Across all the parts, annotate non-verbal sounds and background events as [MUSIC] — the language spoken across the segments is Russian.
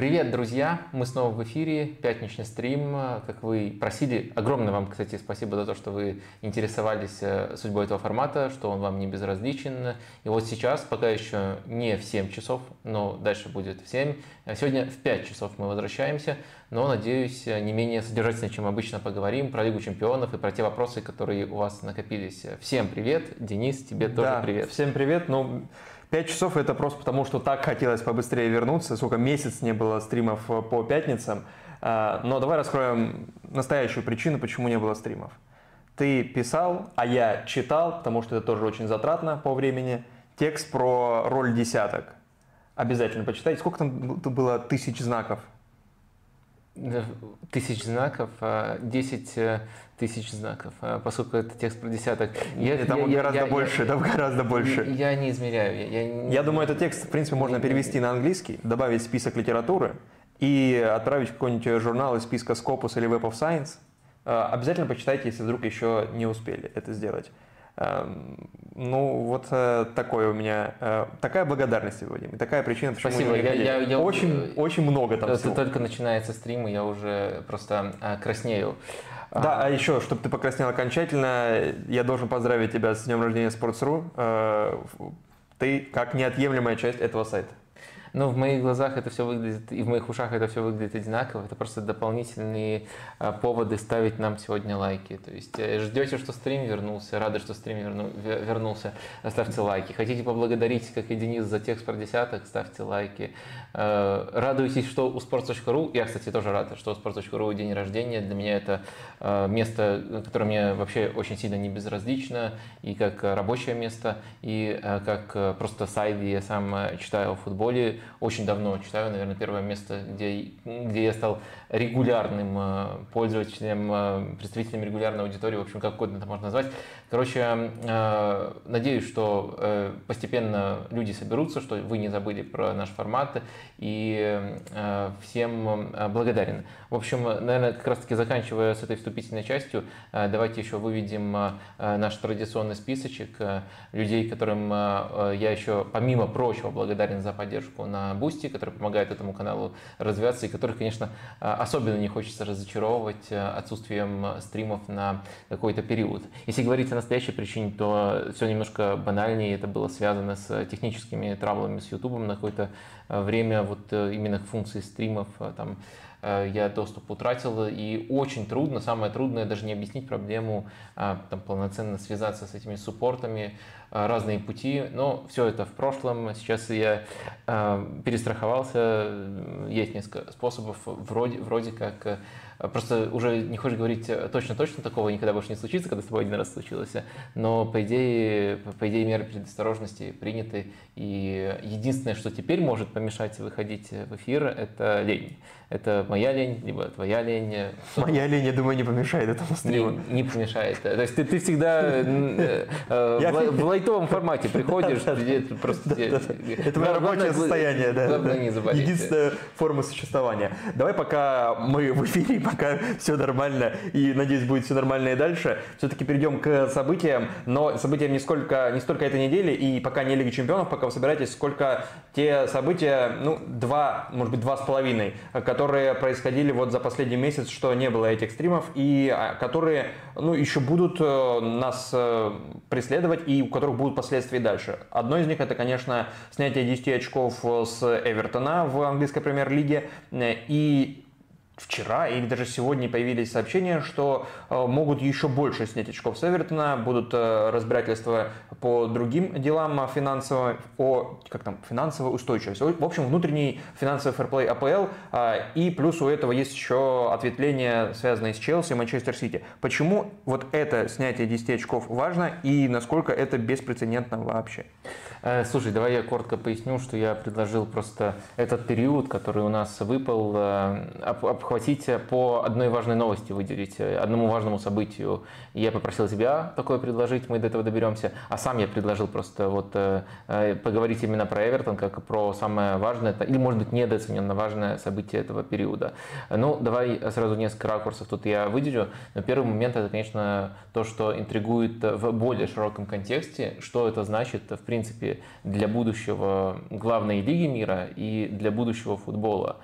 Привет, друзья! Мы снова в эфире, пятничный стрим. Как вы просили, огромное вам, кстати, спасибо за то, что вы интересовались э, судьбой этого формата, что он вам не безразличен. И вот сейчас, пока еще не в 7 часов, но дальше будет в 7. А сегодня в 5 часов мы возвращаемся, но, надеюсь, не менее содержательно, чем обычно поговорим про Лигу чемпионов и про те вопросы, которые у вас накопились. Всем привет! Денис, тебе да, тоже привет! Всем привет! Ну, 5 часов это просто потому, что так хотелось побыстрее вернуться. Сколько месяц не было стримов э, по пятницам. А, но давай раскроем настоящую причину, почему не было стримов. Ты писал, а я читал, потому что это тоже очень затратно по времени, текст про роль десяток. Обязательно почитайте. Сколько там было тысяч знаков? Тысяч знаков, 10 а, э, тысяч знаков, а, поскольку это текст про десяток. Я, там я, гораздо я, больше, я, там гораздо больше. Я, я не измеряю. Я, я, я думаю, этот текст, в принципе, можно перевести на английский, добавить список литературы и отправить в какой-нибудь журнал из списка Scopus или Web of Science. Обязательно почитайте, если вдруг еще не успели это сделать. Эм, ну, вот э, такое у меня, э, такая благодарность Вадим, такая причина, почему Спасибо. Я, я, я, очень, я, очень много там всего. Только начинается стрим, и я уже просто э, краснею. Да, а еще, чтобы ты покраснел окончательно, я должен поздравить тебя с днем рождения Sports.ru. Ты как неотъемлемая часть этого сайта. Ну, в моих глазах это все выглядит, и в моих ушах это все выглядит одинаково. Это просто дополнительные а, поводы ставить нам сегодня лайки. То есть э, ждете, что стрим вернулся, рады, что стрим верну, вернулся, ставьте лайки. Хотите поблагодарить, как и Денис, за текст про десяток, ставьте лайки. Э, радуйтесь, что у sports.ru, я, кстати, тоже рад, что у sports.ru день рождения. Для меня это э, место, которое мне вообще очень сильно не безразлично, и как рабочее место, и как просто сайт, где я сам читаю о футболе очень давно читаю, наверное, первое место, где, где я стал регулярным э, пользователем, э, представителем регулярной аудитории, в общем, как угодно это можно назвать. Короче, э, надеюсь, что постепенно люди соберутся, что вы не забыли про наш формат, и всем благодарен. В общем, наверное, как раз-таки заканчивая с этой вступительной частью, давайте еще выведем наш традиционный списочек людей, которым я еще, помимо прочего, благодарен за поддержку на Boosty, который помогает этому каналу развиваться, и которых, конечно, особенно не хочется разочаровывать отсутствием стримов на какой-то период. Если говорить о настоящей причине, то все немножко банальнее, это было связано с техническими траблами с YouTube на какое-то время, вот именно к функции стримов, там, я доступ утратил, и очень трудно, самое трудное даже не объяснить проблему, там, полноценно связаться с этими суппортами, Э, разные пути, но все это в прошлом. Сейчас я э, перестраховался, есть несколько способов, вроде, вроде как э, Просто уже не хочешь говорить точно-точно такого никогда больше не случится, когда с тобой один раз случилось. Но по идее, по идее меры предосторожности приняты. И единственное, что теперь может помешать выходить в эфир, это лень. Это моя лень, либо твоя лень. Моя лень, я думаю, не помешает этому стриму. Не, не помешает. То есть ты, ты всегда э, э, [LAUGHS] в лайтовом [LAUGHS] формате приходишь, просто... Это мое рабочее состояние, да. Единственная форма существования. Давай пока мы в эфире, [LAUGHS] пока все нормально, и, надеюсь, будет все нормально и дальше, все-таки перейдем к событиям, но событиям не, сколько, не столько этой недели, и пока не Лига Чемпионов, пока вы собираетесь, сколько те события, ну, два, может быть, два с половиной, которые которые происходили вот за последний месяц, что не было этих стримов, и а, которые ну, еще будут э, нас э, преследовать и у которых будут последствия дальше. Одно из них это, конечно, снятие 10 очков с Эвертона в английской премьер-лиге и вчера или даже сегодня появились сообщения, что э, могут еще больше снять очков с Эвертона, будут э, разбирательства по другим делам финансово, о как там, финансовой устойчивости. В общем, внутренний финансовый фэрплей АПЛ, э, и плюс у этого есть еще ответвление, связанное с Челси и Манчестер Сити. Почему вот это снятие 10 очков важно и насколько это беспрецедентно вообще? Э, слушай, давай я коротко поясню, что я предложил просто этот период, который у нас выпал, э, обхватить по одной важной новости, выделить э, одному важному событию. Я попросил тебя такое предложить, мы до этого доберемся, а сам я предложил просто вот поговорить именно про Эвертон, как про самое важное, или, может быть, недооцененно важное событие этого периода. Ну, давай сразу несколько ракурсов тут я выделю. Но первый момент это, конечно, то, что интригует в более широком контексте, что это значит, в принципе, для будущего главной лиги мира и для будущего футбола.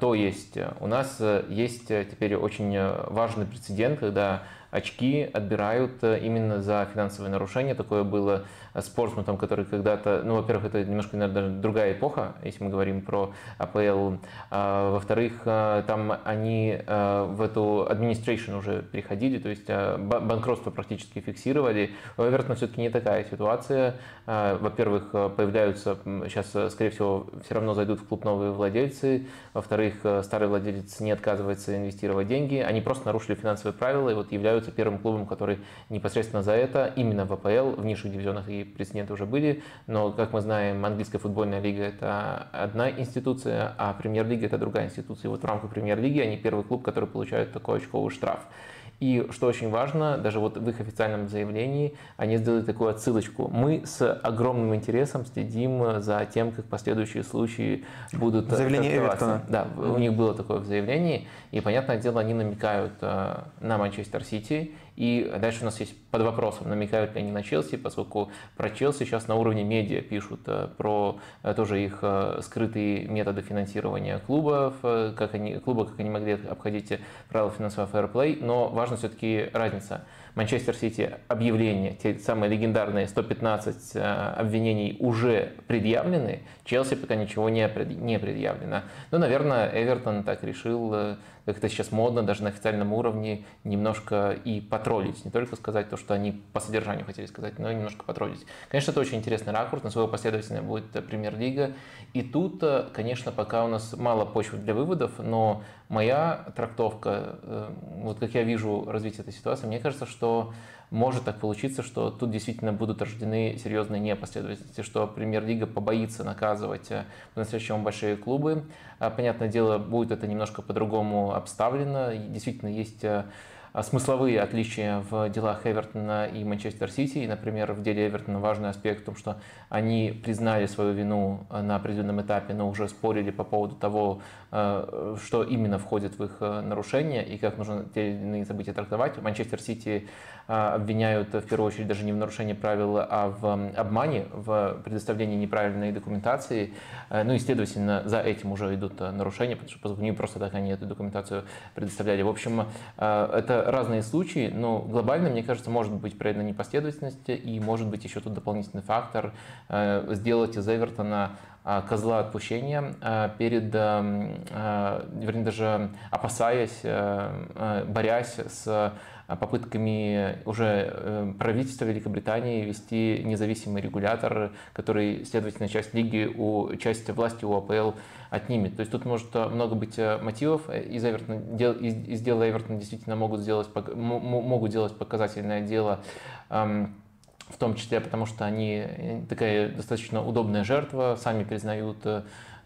То есть у нас есть теперь очень важный прецедент, когда очки отбирают именно за финансовые нарушения. Такое было с Портсмутом, который когда-то, ну, во-первых, это немножко, наверное, другая эпоха, если мы говорим про АПЛ. А, во-вторых, а, там они а, в эту administration уже переходили, то есть банкротство практически фиксировали. У Эвертона все-таки не такая ситуация. Во-первых, появляются, сейчас, скорее всего, все равно зайдут в клуб новые владельцы. Во-вторых, старый владелец не отказывается инвестировать деньги. Они просто нарушили финансовые правила и вот являются первым клубом, который непосредственно за это именно в АПЛ, в низших дивизионах и прецеденты уже были, но, как мы знаем, английская футбольная лига – это одна институция, а премьер-лига – это другая институция. И вот в рамках премьер-лиги они первый клуб, который получает такой очковый штраф. И что очень важно, даже вот в их официальном заявлении они сделали такую отсылочку. Мы с огромным интересом следим за тем, как последующие случаи будут Заявление Эвертона. Да, у них было такое в заявлении. И, понятное дело, они намекают э, на Манчестер Сити и дальше у нас есть под вопросом, намекают ли они на Челси, поскольку про Челси сейчас на уровне медиа пишут э, про э, тоже их э, скрытые методы финансирования клубов, как они, клуба, как они могли обходить правила финансового фэрплей, но важна все-таки разница. Манчестер Сити объявления, те самые легендарные 115 обвинений уже предъявлены, Челси пока ничего не, предъявлено. Ну, наверное, Эвертон так решил как это сейчас модно, даже на официальном уровне, немножко и потроллить. Не только сказать то, что они по содержанию хотели сказать, но и немножко потроллить. Конечно, это очень интересный ракурс, на своего последовательно будет премьер-лига. И тут, э, конечно, пока у нас мало почвы для выводов, но моя трактовка, э, вот как я вижу развитие этой ситуации, мне кажется, что может так получиться, что тут действительно будут рождены серьезные непоследовательности, что премьер-лига побоится наказывать э, по-настоящему большие клубы. А, понятное дело, будет это немножко по-другому обставлено. Действительно, есть э, смысловые отличия в делах Эвертона и Манчестер Сити. И, например, в деле Эвертона важный аспект в том, что они признали свою вину на определенном этапе, но уже спорили по поводу того, что именно входит в их нарушение и как нужно те или иные события трактовать. Манчестер Сити а, обвиняют в первую очередь даже не в нарушении правил, а в обмане, в предоставлении неправильной документации. Э, ну и, следовательно, за этим уже идут э, нарушения, потому что не просто так они эту документацию предоставляли. В общем, э, это разные случаи, но глобально, мне кажется, может быть проявлена непоследовательность и может быть еще тут дополнительный фактор сделать из Эвертона козла отпущения перед, вернее, даже опасаясь, борясь с а, попытками уже э, правительства Великобритании вести независимый регулятор, который, следовательно, часть лиги, у, часть власти у АПЛ отнимет. То есть тут может э, много быть э, мотивов. Из, Эвертона, из дела Эвертона действительно могут сделать, могут делать показательное дело в том числе потому, что они такая достаточно удобная жертва, сами признают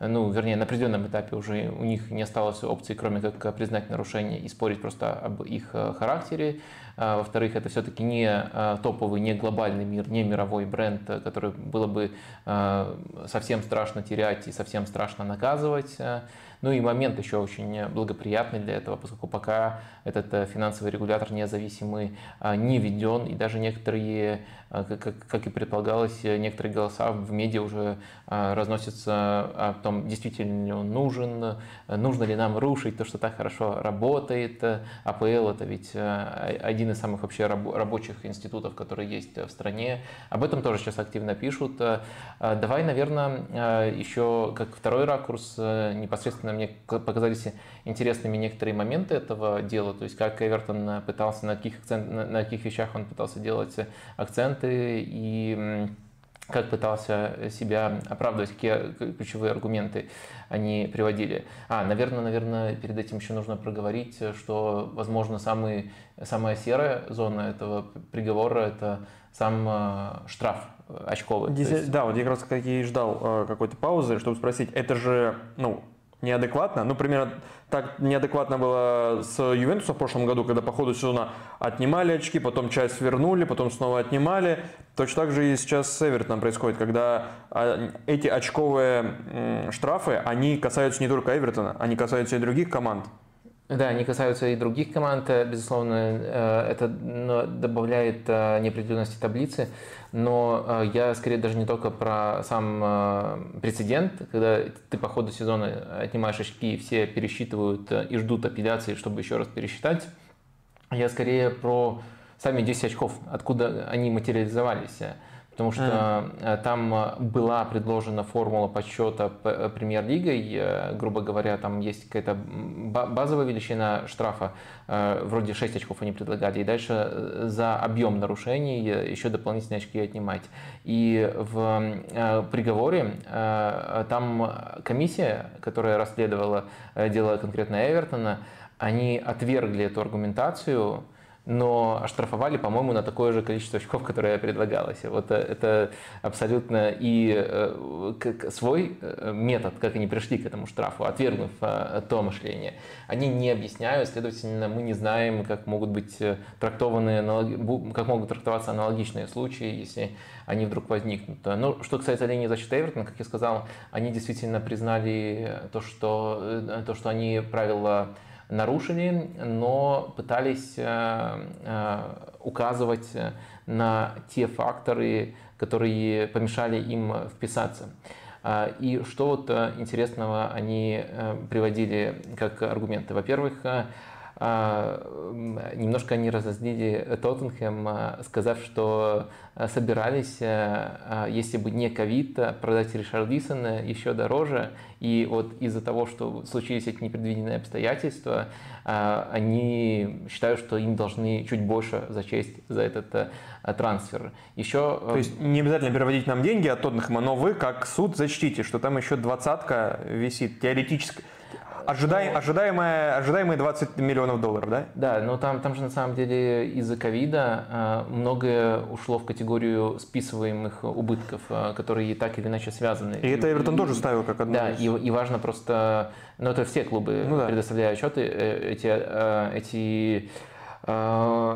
ну, вернее, на определенном этапе уже у них не осталось опции, кроме как признать нарушение и спорить просто об их э, характере. А, во-вторых, это все-таки не э, топовый, не глобальный мир, не мировой бренд, э, который было бы совсем страшно терять и совсем страшно наказывать. Ну и момент еще очень благоприятный для этого, поскольку пока этот финансовый регулятор независимый не введен, и даже некоторые а, как, и предполагалось, некоторые голоса в медиа уже а, разносятся о том, действительно ли он нужен, нужно ли нам рушить то, что так хорошо работает. АПЛ это ведь а, один из самых вообще рабочих институтов, которые есть в стране. Об этом тоже сейчас активно пишут. Давай, наверное, еще как второй ракурс, непосредственно мне показались интересными некоторые моменты этого дела, то есть как Эвертон пытался, на каких, акцент, на каких вещах он пытался делать акценты и как пытался себя оправдывать, какие ключевые аргументы они приводили. А, наверное, наверное, перед этим еще нужно проговорить, что, возможно, самый, самая серая зона этого приговора – это сам э, штраф очковый. Здесь, есть... Да, вот я как раз как и ждал э, какой-то паузы, чтобы спросить, это же, ну, неадекватно. Ну, примерно так неадекватно было с Ювентусом в прошлом году, когда по ходу сезона отнимали очки, потом часть вернули, потом снова отнимали. Точно так же и сейчас с Эвертоном происходит, когда а, эти очковые штрафы, они касаются не только Эвертона, они касаются и других команд. Да, они касаются и других команд, безусловно, это добавляет неопределенности таблицы, но я скорее даже не только про сам прецедент, когда ты по ходу сезона отнимаешь очки, все пересчитывают и ждут апелляции, чтобы еще раз пересчитать, я скорее про сами 10 очков, откуда они материализовались. Потому что mm. там была предложена формула подсчета э, премьер-лигой, грубо говоря, там есть какая-то базовая величина штрафа, вроде 6 очков они предлагали, и дальше за объем нарушений еще дополнительные очки отнимать. И в приговоре там комиссия, которая расследовала дело конкретно Эвертона, они отвергли эту аргументацию, но оштрафовали, по-моему, на такое же количество очков, которое предлагалось. Вот э, это абсолютно и э, свой э, метод, как они пришли к этому штрафу, отвергнув то мышление. Они не объясняют, следовательно, мы не знаем, как могут быть трактованы, как могут трактоваться аналогичные случаи, если они вдруг возникнут. Но что касается линии защиты Эвертона, как я сказал, они действительно признали то, что, то, что они правила нарушили, но пытались э, э, указывать на те факторы, которые помешали им вписаться. Э, и что вот интересного они приводили как аргументы? Во-первых, немножко они разозлили Тоттенхэм, сказав, что собирались, если бы не ковид, продать Ришардисона еще дороже. И вот из-за того, что случились эти непредвиденные обстоятельства, они считают, что им должны чуть больше зачесть за этот э, трансфер. Еще... То есть не обязательно переводить нам деньги от Тоттенхэма, но вы как суд зачтите, что там еще двадцатка висит теоретически Ожидай, ожидаемые, ожидаемые 20 миллионов долларов, да? Да, но там, там же на самом деле из-за ковида э, многое ушло в категорию списываемых убытков, э, которые так или иначе связаны. И, и это Эвертон и, тоже ставил как одно Да, из... и, и важно просто, ну это все клубы ну, да. предоставляют отчеты, э, эти, эти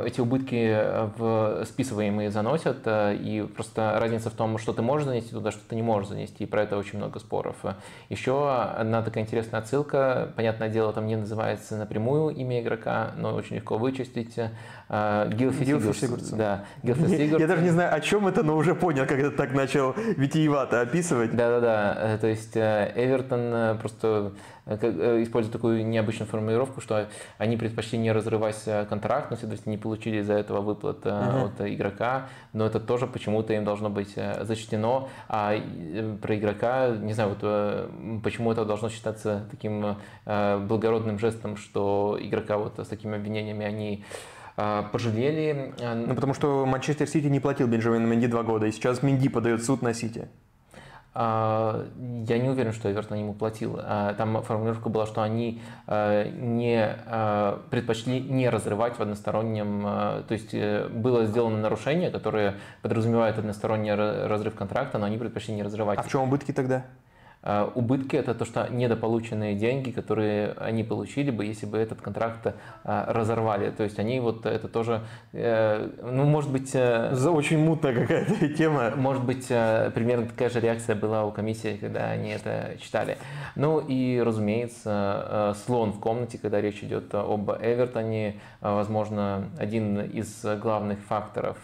эти убытки э, в списываемые заносят, э, и просто разница в том, что ты можешь занести туда, что ты не можешь занести, и про это очень много споров. Еще одна такая интересная отсылка, понятное дело, там не называется напрямую имя игрока, но очень легко вычистить. Гилфи Сигурдс. Да, Гилфи Сигурдс. Я даже не знаю, о чем это, но уже понял, когда так начал витиевато описывать. Да-да-да, то есть Эвертон просто Э, э, используют такую необычную формулировку, что они предпочли не разрывать э, контракт, но, следовательно, не получили из-за этого выплат uh-huh. от игрока, но это тоже почему-то им должно быть зачтено, а про игрока, не знаю, вот почему это должно считаться таким благородным жестом, что игрока вот с такими обвинениями они пожалели. Ну, потому что Манчестер Сити не платил Бенджамину Менди два года, и сейчас Менди подает суд на Сити. А, я не уверен, что Эвертон ему платил. Там формулировка была, что они не предпочли не разрывать в одностороннем... То есть э, было сделано нарушение, которое подразумевает односторонний разрыв контракта, но они предпочли не разрывать. А в чем убытки тогда? А, убытки – это то, что недополученные деньги, которые они получили бы, если бы этот контракт а, разорвали. То есть они вот это тоже, э, ну, может быть… Э, За очень мутная какая-то [LAUGHS] тема. Может быть, э, примерно такая же реакция была у комиссии, когда они это читали. Ну и, разумеется, слон в комнате, когда речь идет об Эвертоне, возможно, один из главных факторов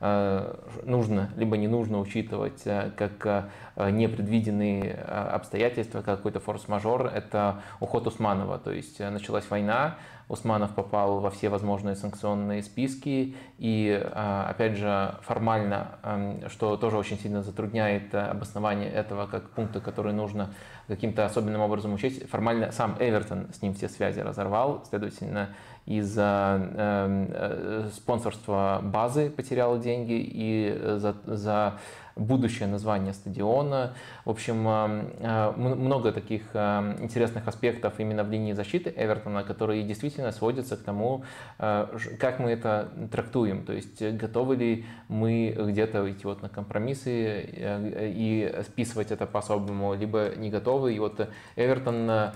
нужно либо не нужно учитывать как непредвиденные обстоятельства, какой-то форс-мажор, это уход Усманова. То есть э, началась война, Усманов попал во все возможные санкционные списки, и, э, опять же, формально, эм, что тоже очень сильно затрудняет э, обоснование этого как пункта, который нужно каким-то особенным образом учесть, формально сам Эвертон с ним все связи разорвал, следовательно, из-за э, спонсорства базы потерял деньги и за, за будущее название стадиона. В общем, э, э, много таких э, интересных аспектов именно в линии защиты Эвертона, которые действительно сводятся к тому, как мы это трактуем. То есть готовы ли мы где-то идти вот на компромиссы и списывать это по-особому, либо не готовы. И вот Эвертон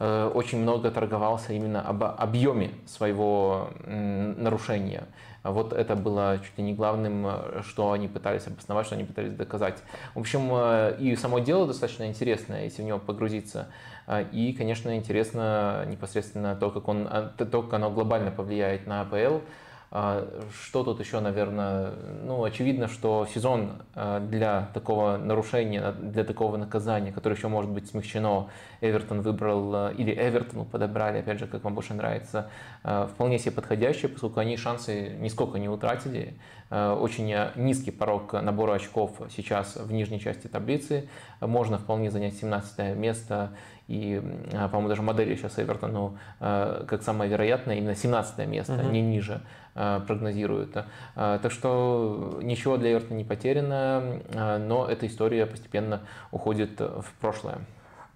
очень много торговался именно об объеме своего нарушения. Вот это было чуть ли не главным, что они пытались обосновать, что они пытались доказать. В общем, и само дело достаточно интересное, если в него погрузиться. И, конечно, интересно непосредственно то, как, он, то, как оно глобально повлияет на АПЛ. А, что тут еще, наверное, ну, очевидно, что сезон а, для такого нарушения, для такого наказания, которое еще может быть смягчено, Эвертон выбрал, а, или Эвертону подобрали, опять же, как вам больше нравится, вполне себе подходящие, поскольку они шансы нисколько не утратили. Очень низкий порог набора очков сейчас в нижней части таблицы. Можно вполне занять 17 место и, по-моему, даже модели сейчас Эвертону как самое вероятное именно 17 место, угу. не ниже. Э, прогнозируют. Э, так что ничего для Эвертона не потеряно, э, но эта история постепенно уходит в прошлое.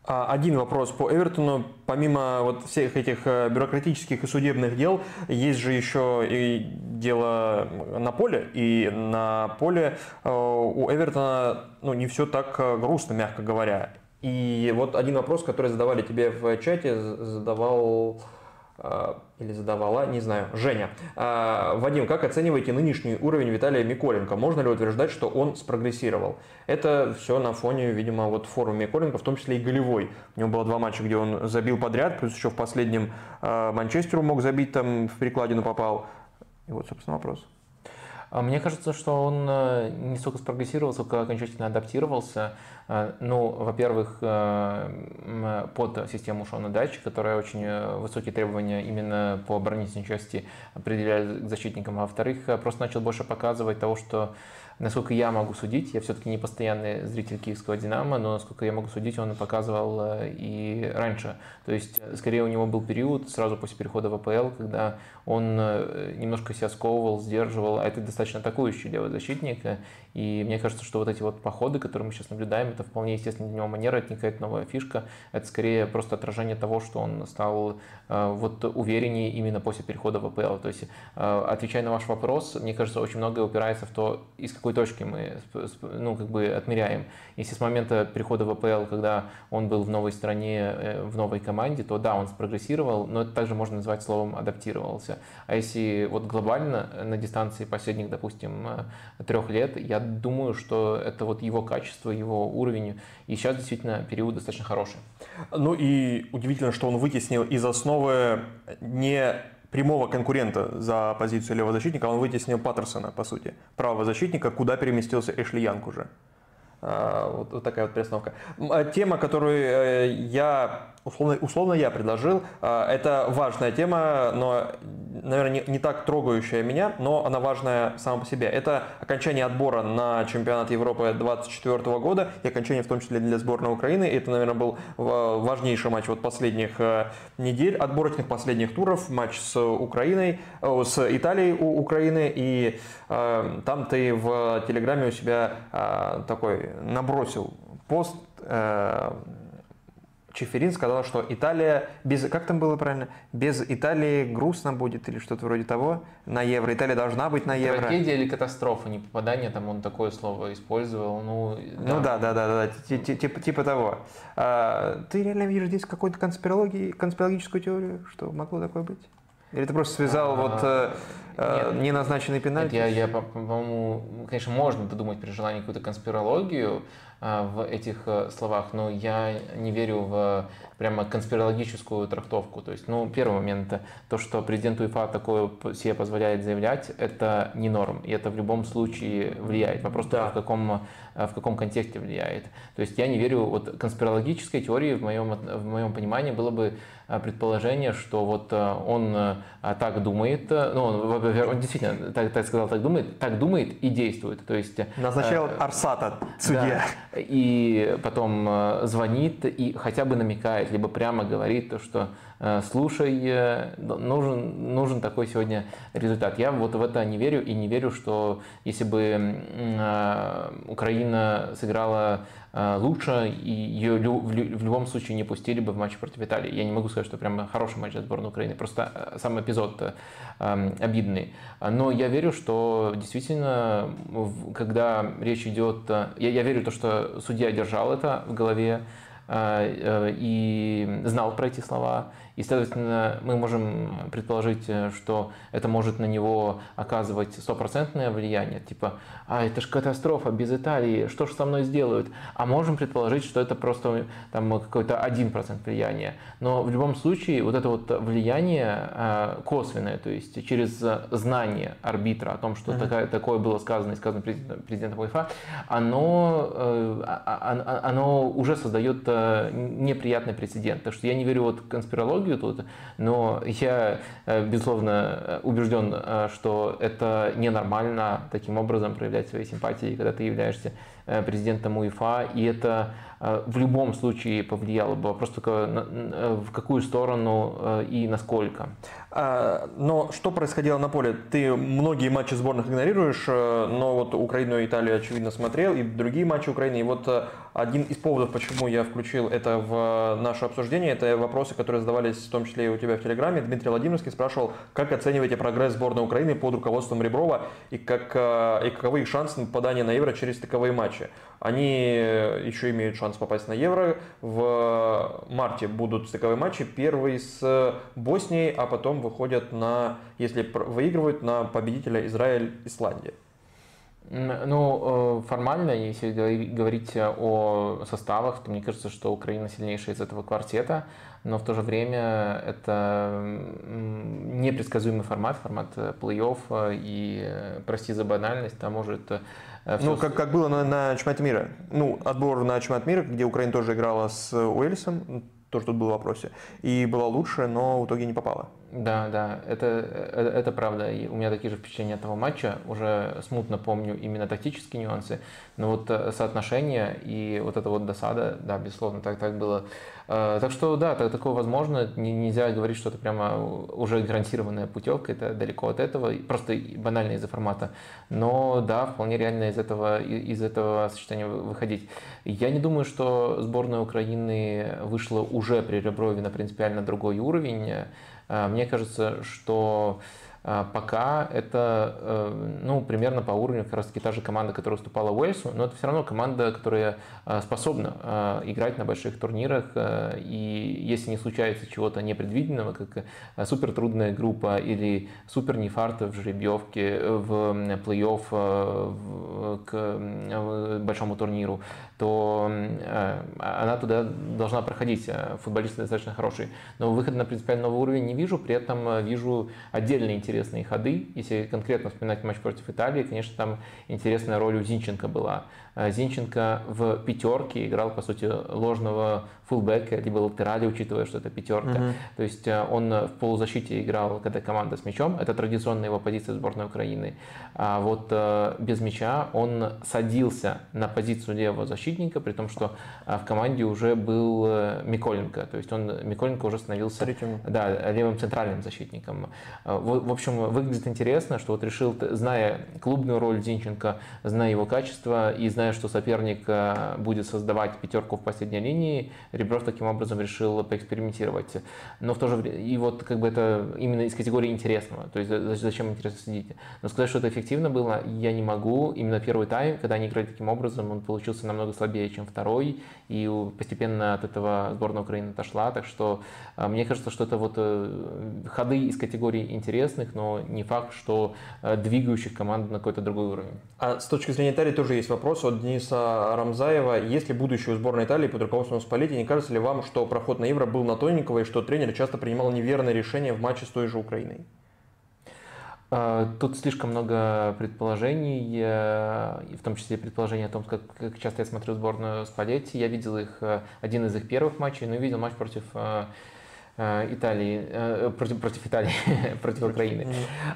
А, один вопрос по Эвертону. Помимо вот всех этих бюрократических и судебных дел, есть же еще и дело на поле. И на поле у Эвертона ну, не все так грустно, мягко говоря. И вот один вопрос, который задавали тебе в чате, задавал а, или задавала, не знаю, Женя. А, Вадим, как оцениваете нынешний уровень Виталия Миколенко? Можно ли утверждать, что он спрогрессировал? Это все на фоне, видимо, вот форума Миколенко, в том числе и голевой. У него было два матча, где он забил подряд, плюс еще в последнем а, Манчестеру мог забить, там в перекладину попал. И вот, собственно, вопрос. Мне кажется, что он э, не столько спрогрессировал, сколько окончательно адаптировался. Э, ну, во-первых, э, под систему Шона Дачи, которая очень высокие требования именно по оборонительной части определяет к защитникам, а во-вторых, просто начал больше показывать того, что насколько я могу судить, я все-таки не постоянный зритель киевского «Динамо», но насколько я могу судить, он показывал и раньше. То есть, скорее, у него был период сразу после перехода в АПЛ, когда он немножко себя сковывал, сдерживал, а это достаточно атакующий левый защитник, и мне кажется, что вот эти вот походы, которые мы сейчас наблюдаем, это вполне естественно для него манера, это не какая-то новая фишка, это скорее просто отражение того, что он стал э, вот увереннее именно после перехода в АПЛ. То есть, э, отвечая на ваш вопрос, мне кажется, очень многое упирается в то, из какой точки мы ну, как бы отмеряем. Если с момента перехода в АПЛ, когда он был в новой стране, э, в новой команде, то да, он спрогрессировал, но это также можно назвать словом адаптировался. А если вот глобально на дистанции последних, допустим, трех лет, я думаю, что это вот его качество, его уровень. И сейчас действительно период достаточно хороший. Ну и удивительно, что он вытеснил из основы не прямого конкурента за позицию левого защитника, он вытеснил Паттерсона, по сути, правого защитника, куда переместился Эшли Янг уже. А, вот, такая вот перестановка. А тема, которую э, я условно, условно я предложил. А, это важная тема, но, наверное, не, не так трогающая меня, но она важная сама по себе. Это окончание отбора на чемпионат Европы 2024 года и окончание в том числе для сборной Украины. Это, наверное, был важнейший матч вот последних э, недель, отборочных последних туров, матч с Украиной, с Италией у Украины. И там ты в Телеграме у себя такой набросил пост Чеферин сказал, что Италия без, как там было правильно, без Италии грустно будет или что-то вроде того на евро. Италия должна быть на евро. Трагедия или катастрофа, не попадание, там он такое слово использовал. Ну, да. ну да, да, да, да, типа, типа того. А, ты реально видишь здесь какую-то конспирологию, конспирологическую теорию, что могло такое быть? Или ты просто связал а, вот э, э нет, неназначенный пенальти? Нет, я, я по-моему, конечно, можно додумать при желании какую-то конспирологию, в этих э, словах, но я не верю в прямо конспирологическую трактовку. То есть, ну, первый момент, то, что президент УЕФА такое себе позволяет заявлять, это не норм, и это в любом случае влияет. Вопрос да. в каком, э, в каком контексте влияет. То есть я не верю, вот конспирологической теории в моем, в моем понимании было бы э, предположение, что вот он так думает, ну, он, он действительно так, так сказал, так думает, так думает и действует. То есть, Назначал Арсата, судья. Да, и потом э, звонит и хотя бы намекает, либо прямо говорит то, что э, слушай, э, нужен, нужен такой сегодня результат. Я вот в это не верю и не верю, что если бы Украина сыграла лучше, и ее в любом случае не пустили бы в матч против Италии. Я не могу сказать, что прям хороший матч для сборной Украины, просто сам эпизод обидный. Но я верю, что действительно, когда речь идет... Я, я верю в то, что судья держал это в голове, и знал про эти слова. И, следовательно, мы можем предположить, что это может на него оказывать стопроцентное влияние. Типа, а это же катастрофа без Италии, что же со мной сделают? А можем предположить, что это просто там какой-то один процент влияния. Но в любом случае вот это вот влияние э, косвенное, то есть через знание арбитра о том, что uh-huh. такое, такое было сказано и сказано президентом, президентом УЕФА, оно, э, а, а, оно уже создает э, неприятный прецедент. Так что я не верю вот в конспирологию тут, но я, безусловно, убежден, что это ненормально таким образом проявлять свои симпатии, когда ты являешься президентом УЕФА, и это Э, в любом случае повлияло бы. Э, в какую сторону э, и насколько. А, но что происходило на поле? Ты многие матчи сборных игнорируешь, но вот Украину и Италию, очевидно, смотрел, и другие матчи Украины. И вот один из поводов, почему я включил это в наше обсуждение, это вопросы, которые задавались в том числе и у тебя в Телеграме. Дмитрий Владимирский спрашивал, как оцениваете прогресс сборной Украины под руководством Реброва и, как, и каковы их шансы на попадание на Евро через таковые матчи. Они еще имеют шанс попасть на Евро. В марте будут стыковые матчи. Первый с Боснией, а потом выходят на, если выигрывают, на победителя Израиль-Исландия. Ну, э, формально, если говорить о составах, то мне кажется, что Украина сильнейшая из этого квартета, но в то же время это непредсказуемый формат, формат плей-офф, и, прости за банальность, там может Э, ну, как, как было на, на чемпионате мира. Ну, отбор на чемпионат мира, где Украина тоже играла с Уэльсом, тоже тут был в вопросе. И была лучше, но в итоге не попала. Да, да, это, это, это правда. И у меня такие же впечатления от этого матча. Уже смутно помню именно тактические нюансы. Но вот э, соотношение и вот эта вот досада, да, безусловно, так, так было Э, так что да, так, такое возможно. Нельзя говорить, что это прямо уже гарантированная путевка, это далеко от этого, просто банально из-за формата. Но да, вполне реально из этого, из этого сочетания выходить. Я не думаю, что сборная Украины вышла уже при Реброве на принципиально другой уровень. Э, мне кажется, что а, пока это э, ну, примерно по уровню как раз таки та же команда, которая уступала Уэльсу, но это все равно команда, которая способна играть на больших турнирах, и если не случается чего-то непредвиденного, как супер трудная группа или супер нефарт в жеребьевке, в плей-офф к большому турниру, то она туда должна проходить. Футболисты достаточно хорошие. Но выход на принципиально новый уровень не вижу, при этом вижу отдельный интерес интересные ходы. Если конкретно вспоминать матч против Италии, конечно, там интересная роль у Зинченко была. Э, Зинченко в пятерке играл, по сути, ложного фулбека, либо латерали, учитывая, что это пятерка. Угу. То есть э, он в полузащите играл, когда команда с мячом. Это традиционная его позиция сборной Украины. А вот э, без мяча он садился на позицию левого защитника, при том, что в команде уже был Миколенко. То есть он, Миколенко уже становился да, левым центральным защитником. В, в общем, выглядит интересно, что вот решил, зная клубную роль Зинченко, зная его качество и зная зная, что соперник э, будет создавать пятерку в последней линии, Ребров таким образом решил поэкспериментировать. Но в то же время, и вот как бы это именно из категории интересного, то есть зачем интересно следить. Но сказать, что это эффективно было, я не могу. Именно первый тайм, когда они играли таким образом, он получился намного слабее, чем второй, и постепенно от этого сборная Украины отошла, так что э, мне кажется, что это вот э, ходы из категории интересных, но не факт, что двигающих команду на какой-то другой уровень. А с точки зрения Италии тоже есть вопрос Дениса Рамзаева. Есть ли будущее у сборной Италии под руководством Спалетти? Не кажется ли вам, что проход на Евро был на тоненького и что тренер часто принимал неверные решения в матче с той же Украиной? А, тут слишком много предположений, в том числе предположения о том, как, как часто я смотрю сборную Спалетти. Я видел их, э, один из их первых матчей, но видел матч против э, Э, Италии, э, против, против Италии, [LAUGHS] против Украины.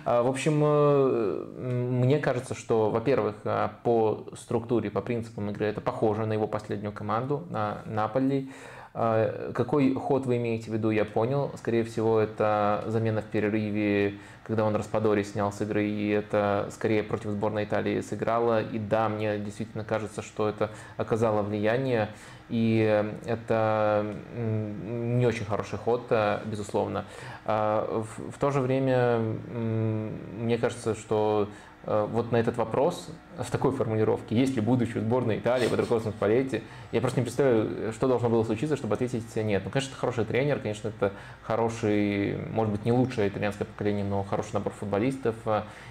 А, в общем, э, мне кажется, что, во-первых, по структуре, по принципам игры это похоже на его последнюю команду, на Наполи. А, какой ход вы имеете в виду, я понял. Скорее всего, это замена в перерыве, когда он Распадори снял с игры, и это скорее против сборной Италии сыграло. И да, мне действительно кажется, что это оказало влияние. И это не очень хороший ход, э, безусловно. А в то же время, мне кажется, что вот на этот вопрос в такой формулировке, ли будущее сборной Италии под руководством Спалетти, я просто не представляю, что должно было случиться, чтобы ответить нет. Ну, конечно, это хороший тренер, конечно, это хороший, может быть, не лучшее итальянское поколение, но хороший набор футболистов.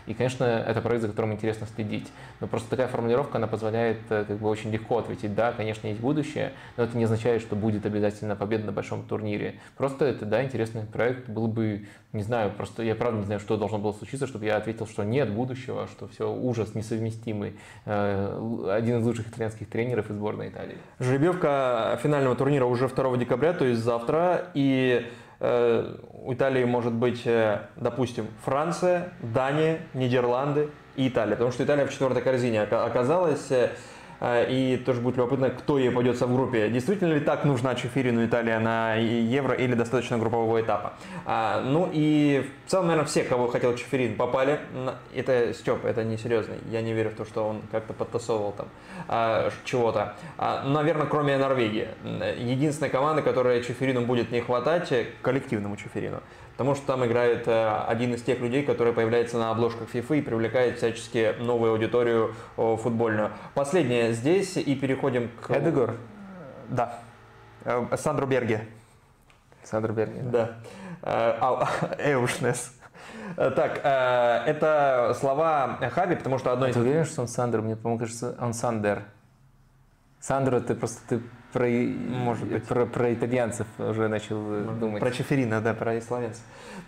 И, конечно, это проект, за которым интересно следить. Но просто такая формулировка, она позволяет как бы очень легко ответить, да, конечно, есть будущее, но это не означает, что будет обязательно победа на большом турнире. Просто это, да, интересный проект. Был бы, не знаю, просто я правда не знаю, что должно было случиться, чтобы я ответил, что нет будущего, что все ужас несовместимый. Э, один из лучших итальянских тренеров из сборной Италии. Жеребьевка финального турнира уже 2 декабря, то есть завтра. И э, у Италии может быть, э, допустим, Франция, Дания, Нидерланды и Италия. Потому что Италия в четвертой корзине оказалась. А, и тоже будет любопытно, кто ей пойдется в группе. Действительно ли так нужна Чефирину Италия на Евро или достаточно группового этапа? А, ну и в целом, наверное, все, кого хотел Чефирин, попали. Это Степ, это не серьезно. Я не верю в то, что он как-то подтасовывал там а, чего-то. А, наверное, кроме Норвегии. Единственная команда, которая Чефирину будет не хватать, коллективному Чефирину. Потому что там играет э, один из тех людей, который появляется на обложках FIFA и привлекает всячески новую аудиторию футбольную. Последнее здесь и переходим к... Эдегор? Да. Э, Сандро Берге. Сандро Берге. Да. да. Э, [LAUGHS] Эушнес. Так, это слова Хави, потому что одно из... Ты уверен, что он Сандер? Мне, по-моему, кажется, он Сандер. Сандро, ты просто ты про, Может быть. про, про итальянцев уже начал Может, думать. Про Чеферина, да, про славянцев.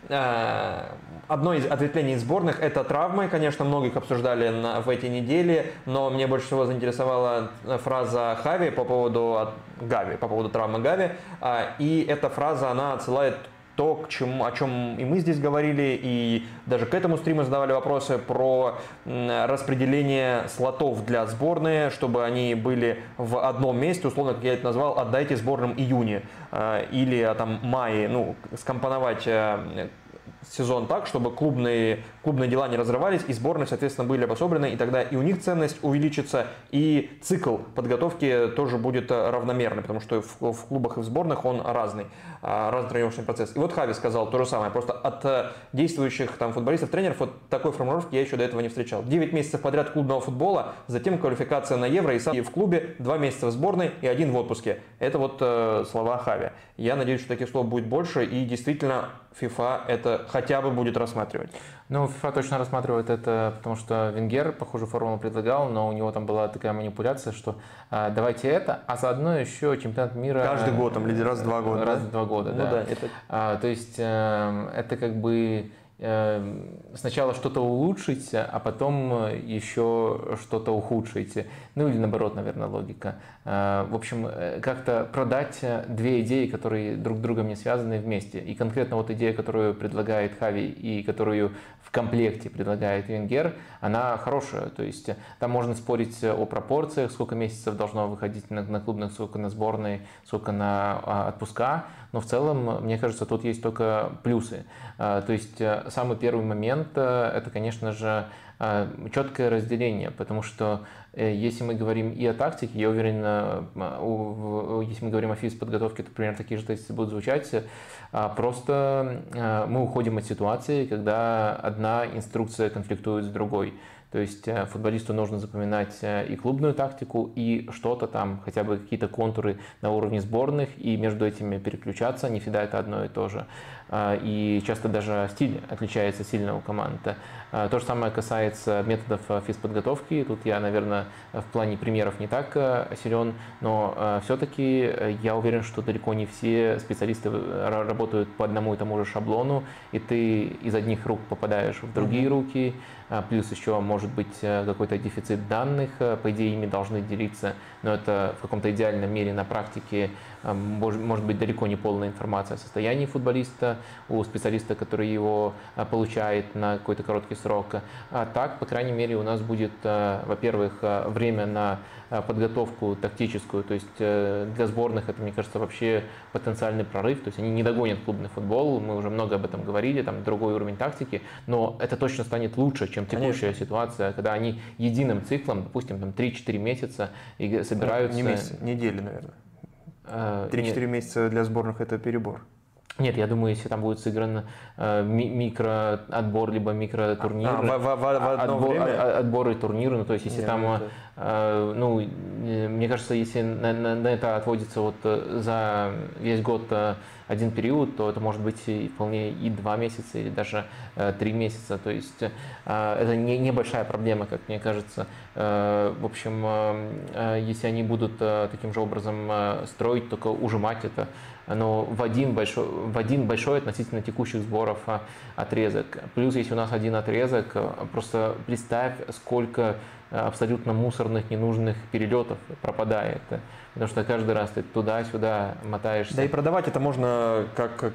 А, одно из ответвлений сборных – это травмы. Конечно, многих обсуждали на, в эти недели, но мне больше всего заинтересовала фраза Хави по поводу Гави, по поводу травмы Гави. А, и эта фраза, она отсылает то, к чему, о чем и мы здесь говорили, и даже к этому стриму задавали вопросы про распределение слотов для сборной, чтобы они были в одном месте, условно, как я это назвал, отдайте сборным июне э, или а, там мае, ну, скомпоновать э, сезон так, чтобы клубные, клубные дела не разрывались, и сборные, соответственно, были обособлены, и тогда и у них ценность увеличится, и цикл подготовки тоже будет равномерный, потому что в, в клубах и в сборных он разный, а, разный тренировочный процесс. И вот Хави сказал то же самое, просто от э, действующих там футболистов, тренеров вот такой формулировки я еще до этого не встречал. 9 месяцев подряд клубного футбола, затем квалификация на Евро, и сам в клубе, 2 месяца в сборной и один в отпуске. Это вот э, слова Хави. Я надеюсь, что таких слов будет больше, и действительно FIFA это хотя бы будет рассматривать? Ну, FIFA точно рассматривает это, потому что Венгер похожую формулу предлагал, но у него там была такая манипуляция, что а, давайте это, а заодно еще чемпионат мира... Каждый год, там, раз в два года. Раз в два года, ну, да. да это... а, то есть э, это как бы Эм, сначала что-то улучшить, а потом еще что-то ухудшить. Ну или наоборот, наверное, логика. Э, в общем, э, как-то продать две идеи, которые друг с другом не связаны вместе. И конкретно вот идея, которую предлагает Хави и которую в комплекте предлагает Венгер, она хорошая. То есть там можно спорить о пропорциях, сколько месяцев должно выходить на, на клубных, сколько на сборной, сколько на а, отпуска но в целом, мне кажется, тут есть только плюсы. А, то есть э, самый первый момент э, – это, конечно же, э, четкое разделение, потому что если мы говорим и о тактике, я уверен, если мы говорим о физподготовке, то примерно такие же тезисы будут звучать. А, просто мы уходим от ситуации, когда одна инструкция конфликтует с другой. То есть э, футболисту нужно запоминать э, и клубную тактику, и что-то там, хотя бы какие-то контуры на уровне сборных, и между этими переключаться. Не всегда это одно и то же. А, и часто даже стиль отличается сильно у команд. А, то же самое касается методов э, физподготовки. Тут я, наверное, в плане примеров не так силен, но все-таки я уверен, что далеко не все специалисты работают по одному и тому же шаблону, и ты из одних рук попадаешь в другие mm-hmm. руки, а, плюс еще может быть э, какой-то дефицит данных, э, по идее ими должны делиться, но это в каком-то идеальном мире на практике а, может быть далеко не полная информация о состоянии футболиста у специалиста, который его а, получает на какой-то короткий срок. А так, по крайней мере, у нас будет, во-первых, время на подготовку тактическую, то есть э, для сборных это, мне кажется, вообще потенциальный прорыв, то есть они не догонят клубный футбол, мы уже много об этом говорили, там другой уровень тактики, но это точно станет лучше, чем текущая Конечно. ситуация, когда они единым циклом, допустим, там 3-4 месяца и собираются... Ну, не месяц, недели, наверное. 3-4 а, месяца для сборных это перебор. Нет, я думаю, если там будет сыгран э, микроотбор, либо микротурнир. А, в, в, в, в отбор, время? отборы турниры, ну то есть если Нет, там, это... э, ну, мне кажется, если на, на, на это отводится вот э, за весь год э, один период, то это может быть и вполне и два месяца, или даже э, три месяца. То есть э, это не, небольшая проблема, как мне кажется. Э, в общем, э, э если они будут э, таким же образом э, строить, только ужимать это но в один большой, в один большой относительно текущих сборов а, отрезок. Плюс, если у нас один отрезок, просто представь, сколько а, абсолютно мусорных, ненужных перелетов пропадает. Потому что каждый раз ты туда-сюда мотаешься. Да и продавать это можно как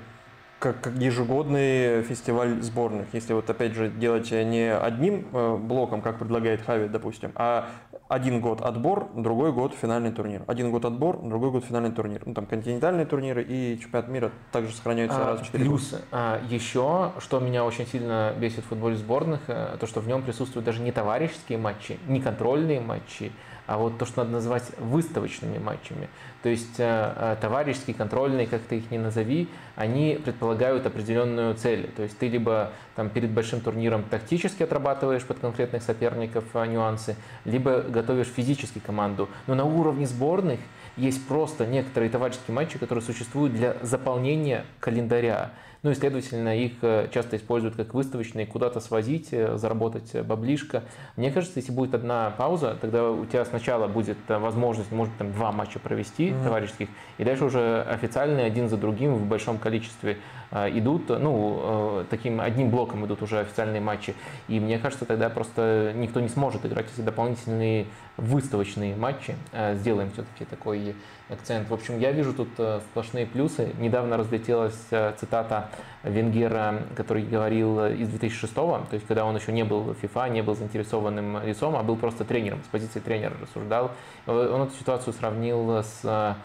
как ежегодный фестиваль сборных. Если вот опять же делать не одним э, блоком, как предлагает Хави, допустим, а один год отбор, другой год финальный турнир. Один год отбор, другой год финальный турнир. Ну, там континентальные турниры и чемпионат мира также сохраняются а, раз в 4 Плюс а, еще, что меня очень сильно бесит в футболе сборных, э, то, что в нем присутствуют даже не товарищеские матчи, не контрольные матчи, а вот то, что надо называть выставочными матчами. То есть э, э, товарищеские, контрольные, как ты их не назови, они предполагают определенную цель. То есть ты либо там, перед большим турниром тактически отрабатываешь под конкретных соперников э, нюансы, либо готовишь физически команду. Но на уровне сборных есть просто некоторые товарищеские матчи, которые существуют для заполнения календаря. Ну и, следовательно, их э, часто используют как выставочные, куда-то свозить, э, заработать э, баблишко. Мне кажется, если будет одна пауза, тогда у тебя сначала будет возможность, может, там два матча провести mm-hmm. товарищеских, и дальше уже официальные один за другим в большом количестве идут, ну, таким одним блоком идут уже официальные матчи. И мне кажется, тогда просто никто не сможет играть эти дополнительные выставочные матчи. Сделаем все-таки такой акцент. В общем, я вижу тут э, сплошные плюсы. Недавно разлетелась э, цитата Венгера, который говорил э, из 2006 то есть когда он еще не был в FIFA, не был заинтересованным лицом, а был просто тренером, с позиции тренера рассуждал. Он эту ситуацию сравнил с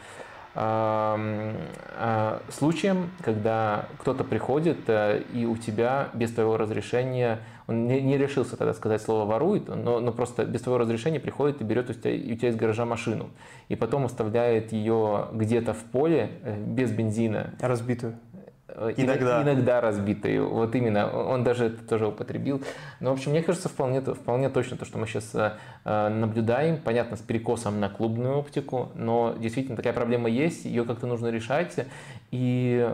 случаем, когда кто-то приходит и у тебя без твоего разрешения он не, не решился тогда сказать слово ворует, но, но просто без твоего разрешения приходит и берет у тебя, у тебя из гаража машину. И потом оставляет ее где-то в поле э, без бензина. Разбитую. Э, иногда. Иногда разбитую. Вот именно. Он даже это тоже употребил. Но, в общем, мне кажется, вполне, вполне точно то, что мы сейчас э, наблюдаем. Понятно, с перекосом на клубную оптику, но действительно такая проблема есть, ее как-то нужно решать. И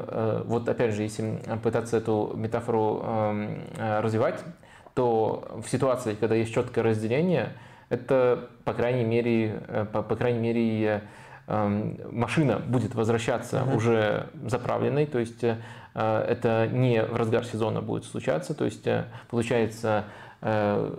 вот опять же, если пытаться эту метафору эм, развивать, то в ситуации, когда есть четкое разделение, это, по крайней мере, э, по, по крайней мере машина будет возвращаться uh-huh. уже заправленной, то есть э, это не в разгар сезона будет случаться, то есть э, получается Э,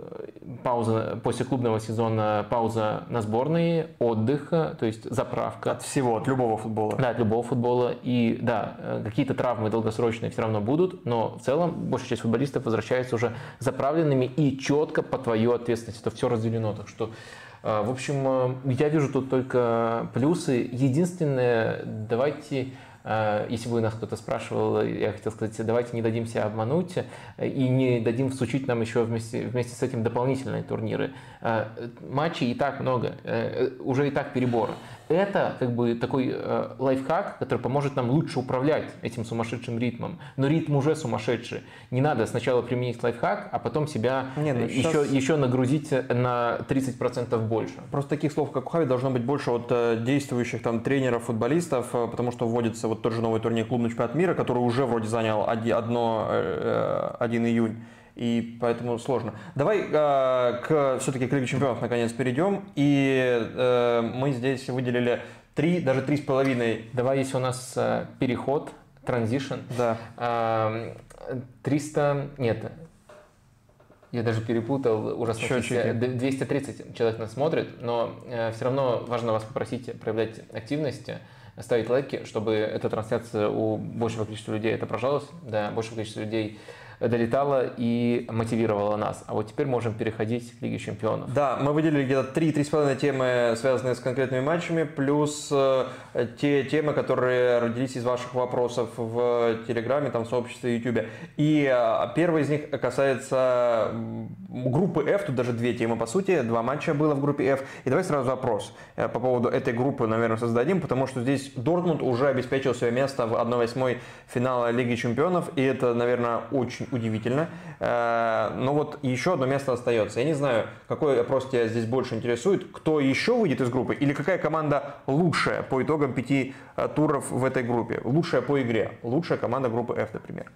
пауза после клубного сезона, пауза на сборные, отдых, то есть заправка. От всего, от любого футбола. Да, от любого футбола. И да, какие-то травмы долгосрочные все равно будут, но в целом большая часть футболистов возвращается уже заправленными и четко по твою ответственность. Это все разделено. Так что в общем, я вижу тут только плюсы. Единственное, давайте Э, если бы нас кто-то спрашивал, я хотел сказать, давайте не дадим себя обмануть э, и не дадим всучить нам еще вместе, вместе с этим дополнительные турниры. Э, матчей и так много, уже и так перебор это как бы такой э, лайфхак, который поможет нам лучше управлять этим сумасшедшим ритмом. Но ритм уже сумасшедший. Не надо сначала применить лайфхак, а потом себя Не, ну, еще, сейчас... еще нагрузить на 30% больше. Просто таких слов, как у Хави, должно быть больше от э, действующих там тренеров, футболистов, э, потому что вводится вот тот же новый турнир клубный чемпионат мира, который уже вроде занял 1, 1, 1 июнь и поэтому сложно. Давай э, к все-таки к Лиге Чемпионов наконец перейдем, и э, мы здесь выделили три, даже три с половиной. Давай, если у нас э, переход, транзишн. Да. Э, 300, нет, я даже перепутал, ужасно. Счетчики. 230 человек нас смотрит, но э, все равно важно вас попросить проявлять активность, ставить лайки, чтобы эта трансляция у большего количества людей отображалась, да, большего количества людей долетала и мотивировала нас. А вот теперь можем переходить к Лиге Чемпионов. Да, мы выделили где-то 3-3,5 темы, связанные с конкретными матчами, плюс э, те темы, которые родились из ваших вопросов в Телеграме, там, сообществе, Ютубе. И э, первый из них касается группы F, тут даже две темы, по сути, два матча было в группе F. И давай сразу вопрос э, по поводу этой группы, наверное, создадим, потому что здесь Дортмунд уже обеспечил свое место в 1-8 финала Лиги Чемпионов, и это, наверное, очень удивительно. Э, но вот еще одно место остается. Я не знаю, какой опрос тебя здесь больше интересует, кто еще выйдет из группы, или какая команда лучшая по итогам пяти э, туров в этой группе, лучшая по игре, лучшая команда группы F, например.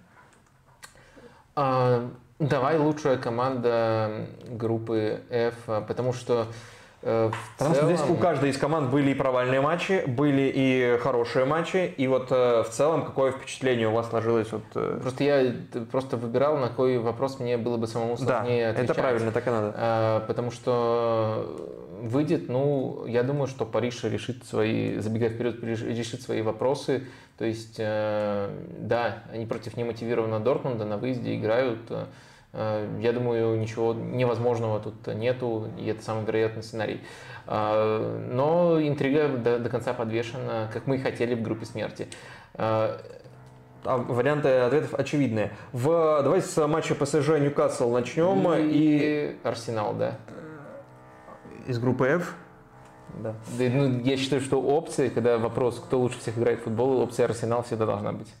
А, давай лучшая команда группы F, потому что в Потому целом... что здесь у каждой из команд были и провальные матчи, были и хорошие матчи, и вот э, в целом какое впечатление у вас сложилось? Вот, э... Просто я просто выбирал, на какой вопрос мне было бы самому сложнее да, отвечать. это правильно, так и надо. А, потому что выйдет, ну, я думаю, что Париж решит свои, забегая вперед, решит свои вопросы то есть, э, да, они против немотивированного Дортмунда на выезде играют. Э, я думаю, ничего невозможного тут нету, и это самый вероятный сценарий. Э, но интрига до, до конца подвешена, как мы и хотели в группе смерти. А варианты ответов очевидные. В, давай с матча ПСЖ Ньюкасл начнем. И, и Арсенал, да. Из группы F? Да. да ну, я считаю, что опция, когда вопрос, кто лучше всех играет в футбол, опция Арсенал всегда должна быть.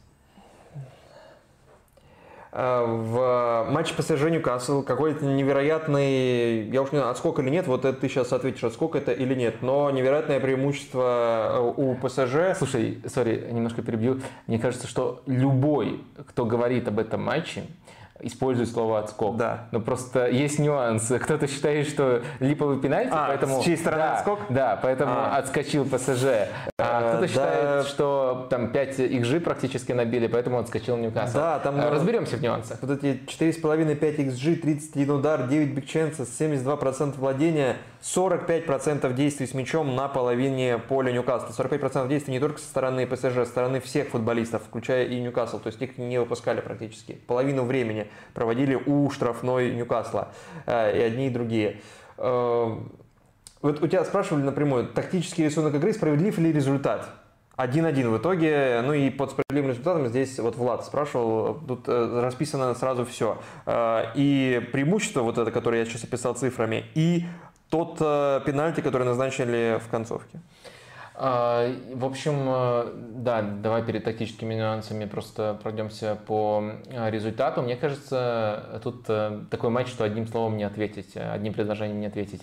А, в матче ПСЖ Ньюкасл какой-то невероятный, я уж не знаю, отскок или нет, вот это ты сейчас ответишь, отскок это или нет, но невероятное преимущество э, у ПСЖ. Слушай, сори, немножко перебью. Мне кажется, что любой, кто говорит об этом матче, использует слово отскок. Да. Но просто есть нюанс. Кто-то считает, что липовый пенальти, а, поэтому... с чьей стороны да, отскок? Да, поэтому а. отскочил ПСЖ. А, кто-то да. считает, что там 5 XG практически набили, поэтому отскочил Ньюкасл. Да, там... А, разберемся в нюансах. Вот эти 4,5-5 XG, 31 удар, 9 бигченсов, 72% владения, 45% действий с мячом на половине поля Ньюкасла. 45% действий не только со стороны ПСЖ, со стороны всех футболистов, включая и Ньюкасл. То есть их не выпускали практически. Половину времени проводили у штрафной Ньюкасла. Э, и одни, и другие. Э, вот у тебя спрашивали напрямую, тактический рисунок игры, справедлив ли результат? 1-1 в итоге, ну и под справедливым результатом здесь вот Влад спрашивал, тут э, расписано сразу все. И преимущество вот это, которое я сейчас описал цифрами, и тот пенальти, который назначили в концовке. А, в общем, э, да, давай перед тактическими нюансами просто пройдемся по э, результату. Мне кажется, тут э, такой матч, что одним словом не ответить, одним предложением не ответить.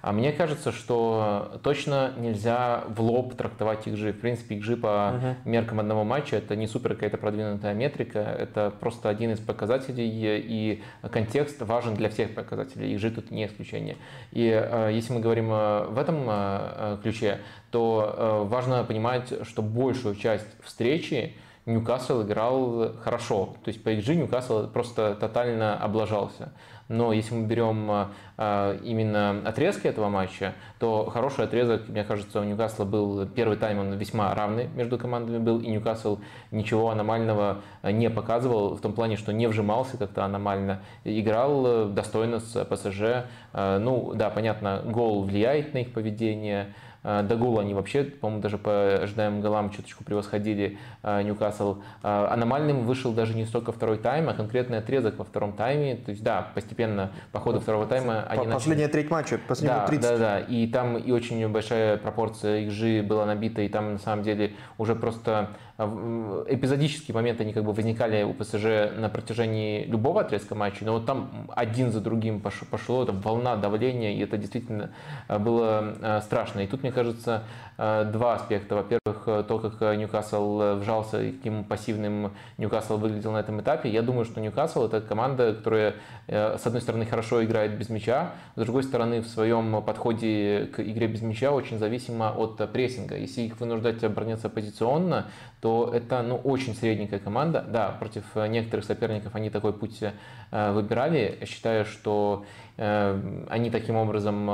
А мне кажется, что точно нельзя в лоб трактовать XG. В принципе, XG по uh-huh. меркам одного матча это не супер какая-то продвинутая метрика, это просто один из показателей, и контекст важен для всех показателей. XG тут не исключение. И э, если мы говорим э, в этом э, ключе, то э, важно понимать, что большую часть встречи Ньюкасл играл хорошо. То есть по XG Ньюкасл просто тотально облажался. Но если мы берем а, а, именно отрезки этого матча, то хороший отрезок, мне кажется, у Ньюкасла был первый тайм, он весьма равный между командами был, и Ньюкасл ничего аномального не показывал, в том плане, что не вжимался как-то аномально, играл достойно с ПСЖ. Ну, да, понятно, гол влияет на их поведение, Э, до гола они вообще, по-моему, даже по ожидаемым голам чуточку превосходили э, Ньюкасл. Э, аномальным вышел даже не столько второй тайм, а конкретный отрезок во втором тайме. То есть, да, постепенно по ходу второго тайма они Последняя начали... треть матча, последние да, 30. Да, да, и там и очень большая пропорция XG была набита, и там на самом деле уже просто эпизодические моменты, они как бы возникали у ПСЖ на протяжении любого отрезка матча, но вот там один за другим пошло, пошло это волна давления, и это действительно а, было а, страшно. И тут, мне кажется, два аспекта. Во-первых, то, как Ньюкасл вжался и каким пассивным Ньюкасл выглядел на этом этапе. Я думаю, что Ньюкасл это команда, которая, с одной стороны, хорошо играет без мяча, с другой стороны, в своем подходе к игре без мяча очень зависима от прессинга. Если их вынуждать обороняться позиционно, то это ну, очень средненькая команда. Да, против э, некоторых соперников они такой путь э, выбирали. Считаю, что э, они таким образом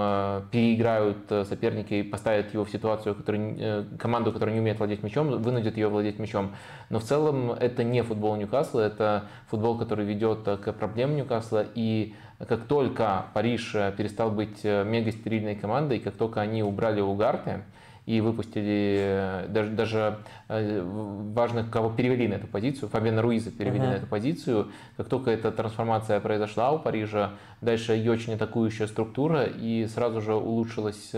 переиграют соперника и поставят его в ситуацию, который, команду, которая не умеет владеть мячом, вынудят ее владеть мячом. Но в целом это не футбол Ньюкасла, это футбол, который ведет к проблемам Ньюкасла. И как только Париж перестал быть мега стерильной командой, как только они убрали Угарте, и выпустили даже, даже важно, кого перевели на эту позицию. Фабиана Руиза перевели uh-huh. на эту позицию. Как только эта трансформация произошла у Парижа, дальше ее очень атакующая структура, и сразу же улучшилось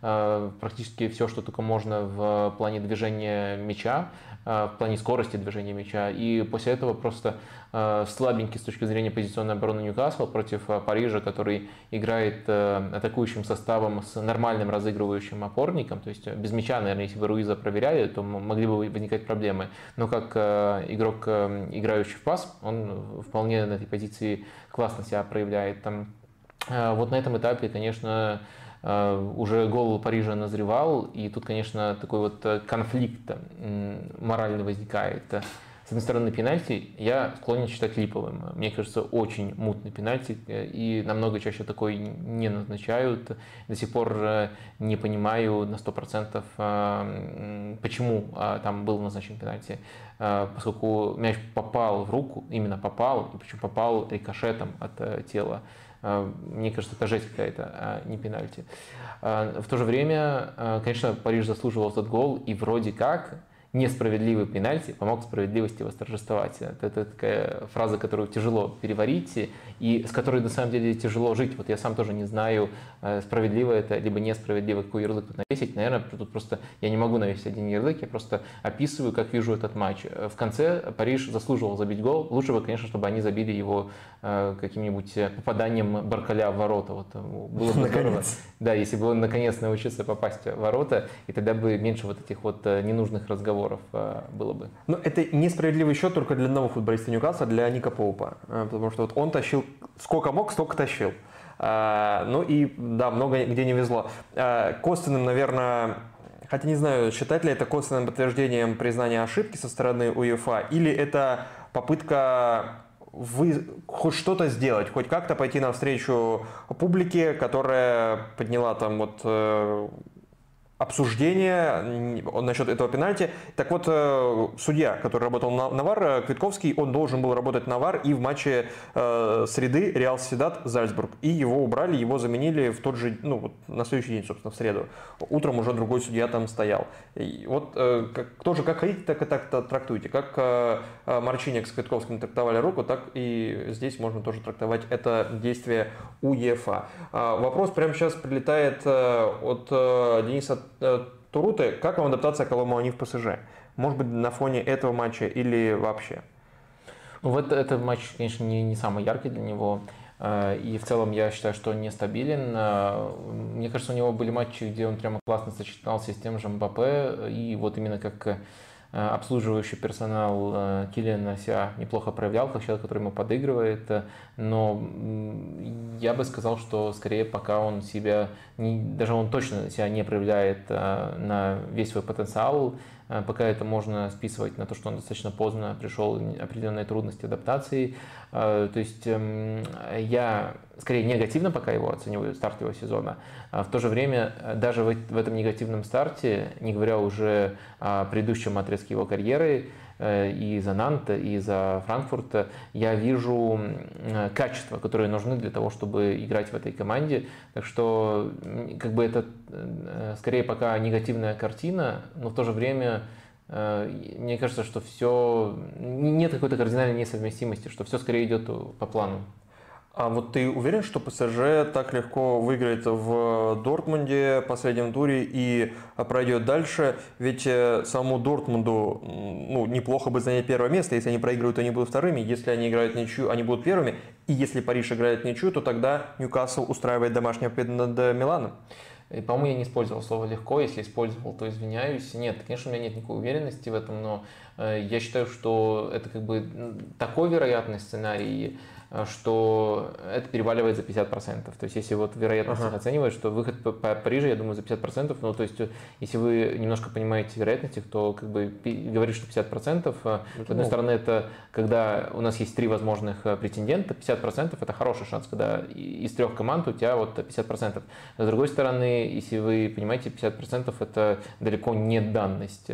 практически все, что только можно в плане движения мяча. Э, в плане скорости движения мяча. И после этого просто э, слабенький с точки зрения позиционной обороны Ньюкасл против э, Парижа, который играет атакующим составом с нормальным разыгрывающим опорником. То есть без мяча, наверное, если бы Руиза проверяли, то могли бы возникать проблемы. Но как игрок, играющий в пас, он вполне на этой позиции классно себя проявляет. Там, вот на этом этапе, конечно, уже гол Парижа назревал, и тут, конечно, такой вот э, конфликт моральный возникает. С одной стороны, пенальти я склонен считать липовым. Мне кажется, очень мутный пенальти, э, и намного чаще такой не назначают. До сих пор не понимаю на 100%, почему там был назначен пенальти. Поскольку мяч попал в руку, именно попал, и причем попал рикошетом от тела. А, мне кажется, это жесть какая-то, а не пенальти. А, в то же время, а, конечно, Париж заслуживал этот гол, и вроде как несправедливый пенальти помог справедливости восторжествовать. Это, такая фраза, которую тяжело переварить и с которой на самом деле тяжело жить. Вот я сам тоже не знаю, э, справедливо это, либо несправедливо, какой ярлык тут навесить. Наверное, тут просто я не могу навесить один ярлык, я просто описываю, как вижу этот матч. В конце Париж заслуживал забить гол. Лучше бы, конечно, чтобы они забили его э, каким-нибудь попаданием Баркаля в ворота. Вот э, было бы [LAUGHS] здорово. Да, если бы он наконец научился попасть в ворота, и тогда бы меньше вот этих вот ненужных разговоров было бы. Но это несправедливый счет только для одного футболиста Ньюкасла, для Ника Поупа. Потому что вот он тащил сколько мог, столько тащил. А, ну и да, много где не везло. Косвенным, наверное, хотя не знаю, считать ли это косвенным подтверждением признания ошибки со стороны УЕФА, или это попытка вы хоть что-то сделать, хоть как-то пойти навстречу публике, которая подняла там вот э, обсуждение насчет этого пенальти. Так вот, э, судья, который работал на, на э, Квитковский, он должен был работать на ВАР и в матче э, среды Реал Седат Зальцбург. И его убрали, его заменили в тот же, ну, вот на следующий день, собственно, в среду. Утром уже другой судья там стоял. И вот э, как, тоже как хотите, так и так трактуйте. Как э, э, Марчиник с Квитковским трактовали руку, так и здесь можно тоже трактовать это действие УЕФА. Э, вопрос прямо сейчас прилетает э, от э, Дениса Э, Туруты, как вам адаптация Коломуани в ПСЖ? Может быть, на фоне этого матча или вообще? Ну, вот этот матч, конечно, не, не самый яркий для него. Э, и в целом я считаю, что он нестабилен. Э, мне кажется, у него были матчи, где он прямо классно сочетался с тем же МБП. И вот именно как обслуживающий персонал э, Киллиана себя неплохо проявлял, как человек, который ему подыгрывает, э, но я бы сказал, что скорее пока он себя, не, даже он точно себя не проявляет на весь свой потенциал, пока это можно списывать на то, что он достаточно поздно пришел, определенные трудности адаптации. То есть эм, я скорее негативно пока его оцениваю старт его сезона. А в то же время даже в этом негативном старте, не говоря уже о предыдущем отрезке его карьеры, э, и за Нанта, и за Франкфурт, я вижу качества, которые нужны для того, чтобы играть в этой команде. Так что как бы это э, скорее пока негативная картина, но в то же время э, мне кажется, что все нет какой-то кардинальной несовместимости, что все скорее идет по плану. А вот ты уверен, что ПСЖ так легко выиграет в Дортмунде в последнем туре и пройдет дальше? Ведь э, самому Дортмунду ну, неплохо бы занять первое место. Если они проигрывают, они будут вторыми. Если они играют ничью, они будут первыми. И если Париж играет ничью, то тогда Ньюкасл устраивает домашнюю победу над Миланом. И, по-моему, я не использовал слово легко. Если использовал, то извиняюсь. Нет, конечно, у меня нет никакой уверенности в этом, но э, я считаю, что это как бы такой вероятный сценарий Э, что это переваливает за 50%. То есть, если вот вероятность ага. оценивать, что выход по, по Парижу, я думаю, за 50%, ну, то есть, если вы немножко понимаете вероятности, то как бы говорит, что 50%, э, это с одной стороны, это когда у нас есть три возможных э, претендента, 50% это хороший шанс, когда из трех команд у тебя вот 50%. С другой стороны, если вы понимаете, 50% это далеко не данность.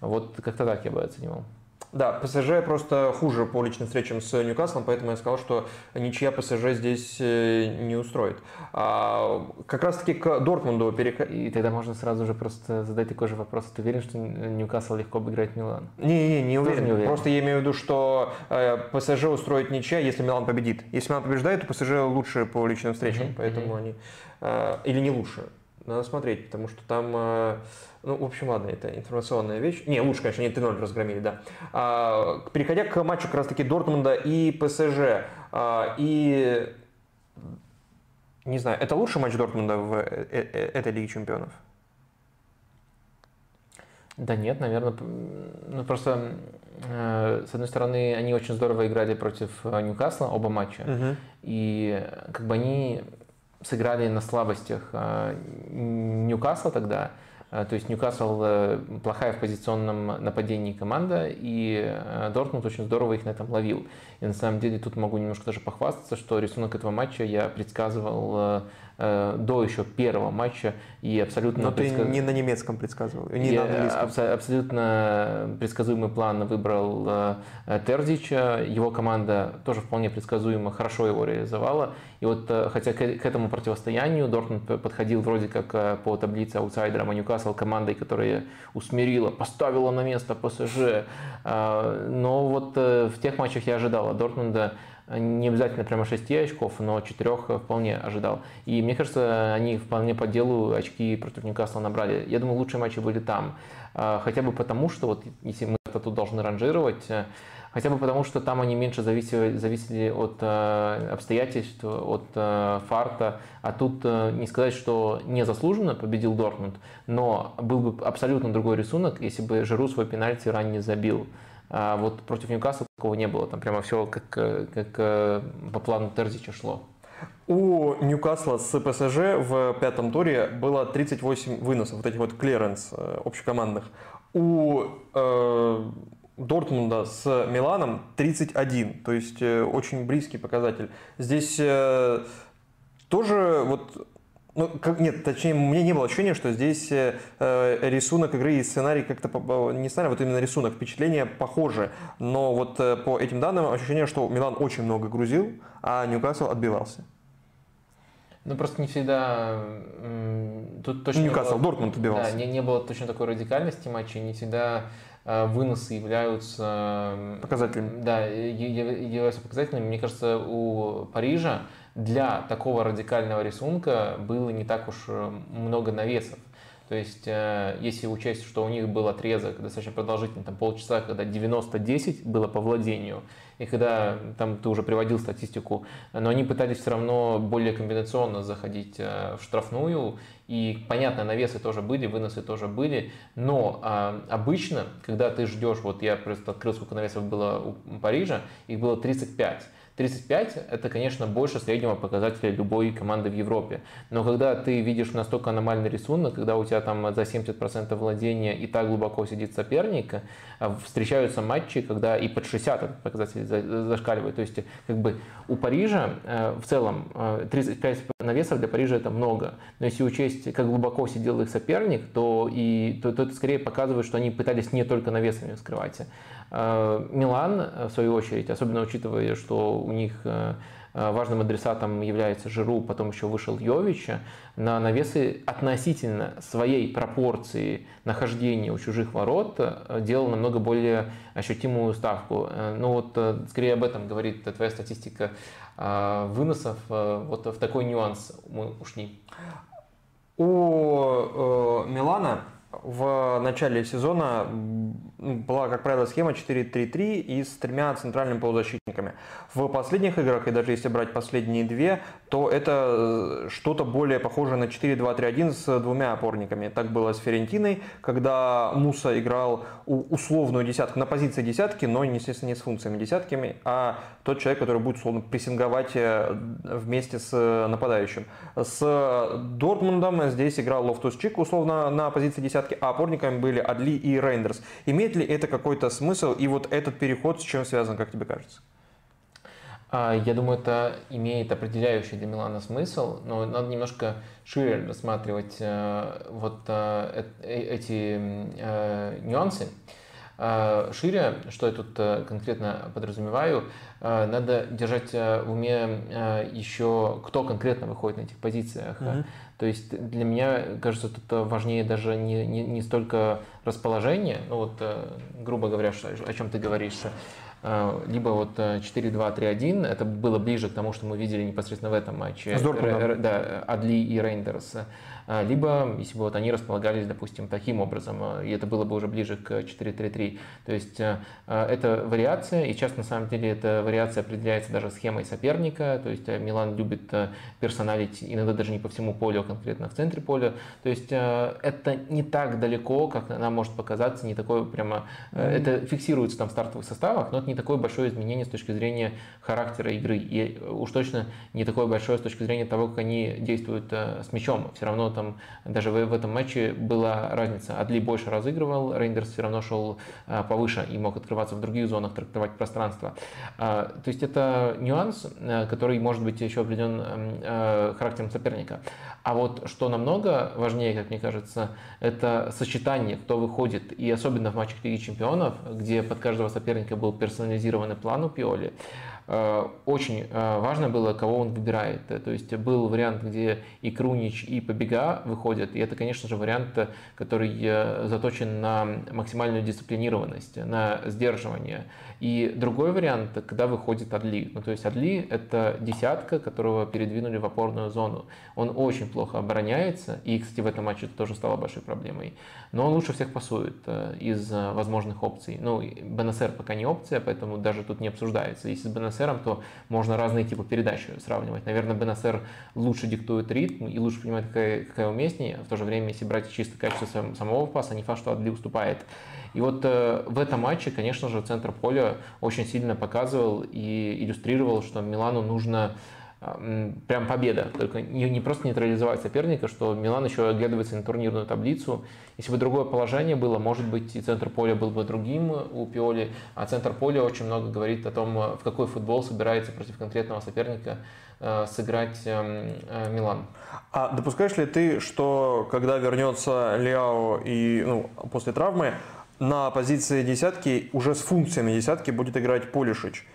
Вот как-то так я бы оценивал. Да, ПСЖ просто хуже по личным встречам с Ньюкаслом, поэтому я сказал, что ничья ПСЖ здесь э, не устроит. А, как раз-таки к Дортмунду переходить. И тогда можно сразу же просто задать такой же вопрос. Ты уверен, что Ньюкасл легко обыграет Милан? Не, не, не уверен. не уверен. Просто я имею в виду, что э, ПСЖ устроит ничья, если Милан победит. Если Милан побеждает, то ПСЖ лучше по личным встречам, mm-hmm. поэтому mm-hmm. они... Э, или не лучше. Надо смотреть, потому что там, ну, в общем, ладно, это информационная вещь. Не, лучше, конечно, они 3-0 разгромили, да. А, переходя к матчу как раз-таки Дортмунда и ПСЖ, а, и не знаю, это лучший матч Дортмунда в э, э, этой Лиге Чемпионов? Да нет, наверное, ну просто э, с одной стороны они очень здорово играли против Ньюкасла оба матча, угу. и как бы они сыграли на слабостях э, Ньюкасла тогда. Э, то есть Ньюкасл э, плохая в позиционном нападении команда, и Дортмунд очень здорово их на этом ловил. И на самом деле тут могу немножко даже похвастаться, что рисунок этого матча я предсказывал Э, до еще первого матча и абсолютно... Но предсказ... ты не на немецком предсказывал, не Я на английском. Абс- абсолютно предсказуемый план выбрал э, Терзича, его команда тоже вполне предсказуемо хорошо его реализовала. И вот э, хотя к, этому противостоянию Дортмунд подходил вроде как э, по таблице аутсайдером, а Ньюкасл командой, которая усмирила, поставила на место ПСЖ. Э, но вот э, в тех матчах я ожидал от Дортмунда не обязательно прямо 6 очков, но 4 вполне ожидал. И мне кажется, они вполне по делу очки против Ньюкасла набрали. Я думаю, лучшие матчи были там. А, хотя бы потому, что вот если мы это тут должны ранжировать, э, хотя бы потому, что там они меньше зависели, зависели от э, обстоятельств, от э, фарта, а тут не сказать, что незаслуженно победил Дортмунд, но был бы абсолютно другой рисунок, если бы Жиру свой пенальти ранее забил. А вот против Ньюкасла такого не было. Там прямо все как, как э, по плану Терзича шло. У Ньюкасла с ПСЖ в пятом туре было 38 выносов, вот этих вот клиренс э, общекомандных. У э, Дортмунда с Миланом 31, то есть э, очень близкий показатель. Здесь э, тоже вот ну, как, нет, точнее, у меня не было ощущения, что здесь э, рисунок игры и сценарий как-то, не сценарий, вот именно рисунок, впечатления похожи. Но вот э, по этим данным ощущение, что Милан очень много грузил, а Ньюкасл отбивался. Ну, просто не всегда... Тут точно Ньюкасл, было, Дортмунд отбивался. Да, не, не было точно такой радикальности матча, не всегда э, выносы являются... Показателями. Да, являются показательными. Мне кажется, у Парижа для такого радикального рисунка было не так уж э, много навесов. То есть, э, если учесть, что у них был отрезок достаточно продолжительный, там полчаса, когда 90-10 было по владению, и когда там ты уже приводил статистику, но они пытались все равно более комбинационно заходить э, в штрафную, и, понятно, навесы тоже были, выносы тоже были, но а, обычно, когда ты ждешь, вот я просто открыл, сколько навесов было у Парижа, их было 35, 35 – это, конечно, больше среднего показателя любой команды в Европе. Но когда ты видишь настолько аномальный рисунок, когда у тебя там за 70% владения и так глубоко сидит соперник, э, встречаются матчи, когда и под 60 этот показатель зашкаливает. То есть, как бы у Парижа э, в целом 35 э, навесов для Парижа это много. Но если учесть, как глубоко сидел их соперник, то, и, то, то это скорее показывает, что они пытались не только навесами скрывать. Э, Милан, в свою очередь, особенно учитывая, что у них э, важным адресатом является Жиру, потом еще вышел Йович, на навесы относительно своей пропорции нахождения у чужих ворот э, делал намного более ощутимую ставку. Ну вот, скорее об этом говорит твоя статистика выносов. Вот в такой нюанс мы ушли. У Милана в начале сезона была, как правило, схема 4-3-3 и с тремя центральными полузащитниками. В последних играх, и даже если брать последние две, то это э, что-то более похожее на 4-2-3-1 с двумя опорниками. Так было с Ферентиной, когда Муса играл условную десятку на позиции десятки, но, естественно, не с функциями десятками, а тот человек, который будет условно прессинговать э, вместе с э, нападающим. С Дортмундом здесь играл Лофтус Чик условно на позиции десятки, а опорниками были Адли и Рейндерс. Имеет ли это какой-то смысл и вот этот переход с чем связан, как тебе кажется? А, я думаю, это имеет определяющий для Милана смысл, но надо немножко шире рассматривать э, вот э, эти нюансы. Шире, что я тут э, конкретно подразумеваю, э, надо держать э, в уме еще, кто конкретно выходит на этих позициях. Mm-hmm. То есть для меня, кажется, тут важнее даже не, не, не столько расположение, ну вот, грубо говоря, о чем ты говоришь, либо вот 4-2-3-1, это было ближе к тому, что мы видели непосредственно в этом матче. С Дортмундом. Да, Адли и Рейндерс. А, либо, если бы вот они располагались, допустим, таким образом, а, и это было бы уже ближе к 4-3-3. То есть а, это вариация, и часто на самом деле эта вариация определяется даже схемой соперника, то есть Милан любит персоналить иногда даже не по всему полю, а конкретно в центре поля. То есть это не так далеко, как нам может показаться, не такое прямо... Mm-hmm. Это фиксируется там в стартовых составах, но это не такое большое изменение с точки зрения характера игры. И уж точно не такое большое с точки зрения того, как они действуют с мячом. Все равно там даже в, этом матче была разница. Адли больше разыгрывал, Рейндерс все равно шел а, повыше и мог открываться в других зонах, трактовать пространство. А, то есть это нюанс, а, который может быть еще определен а, характером соперника. А вот что намного важнее, как мне кажется, это сочетание, кто выходит. И особенно в матчах Лиги Чемпионов, где под каждого соперника был персонализированный план у Пиоли. Э, очень э, важно было, кого он выбирает. То есть был вариант, где и Крунич, и Побега выходят, и это, конечно же, вариант, который э, заточен на максимальную дисциплинированность, на сдерживание. И другой вариант, когда выходит Адли. Ну, то есть Адли – это десятка, которого передвинули в опорную зону. Он очень плохо обороняется, и, кстати, в этом матче это тоже стало большой проблемой. Но он лучше всех пасует из возможных опций. Ну, БНСР пока не опция, поэтому даже тут не обсуждается. Если с БНСРом, то можно разные типы передач сравнивать. Наверное, БНСР лучше диктует ритм и лучше понимает, какая, какая уместнее. В то же время, если брать чисто качество самого паса, не факт, что Адли уступает. И вот э, в этом матче, конечно же, центр поля очень сильно показывал и иллюстрировал, что Милану нужно прям победа. Только не, не просто нейтрализовать соперника, что Милан еще оглядывается на турнирную таблицу. Если бы другое положение было, может быть, и центр поля был бы другим у Пиоли, а центр поля очень много говорит о том, в какой футбол собирается против конкретного соперника э, сыграть э, э, Милан. А допускаешь ли ты, что когда вернется Лиао и ну, после травмы, на позиции десятки уже с функциями десятки будет играть Полишич?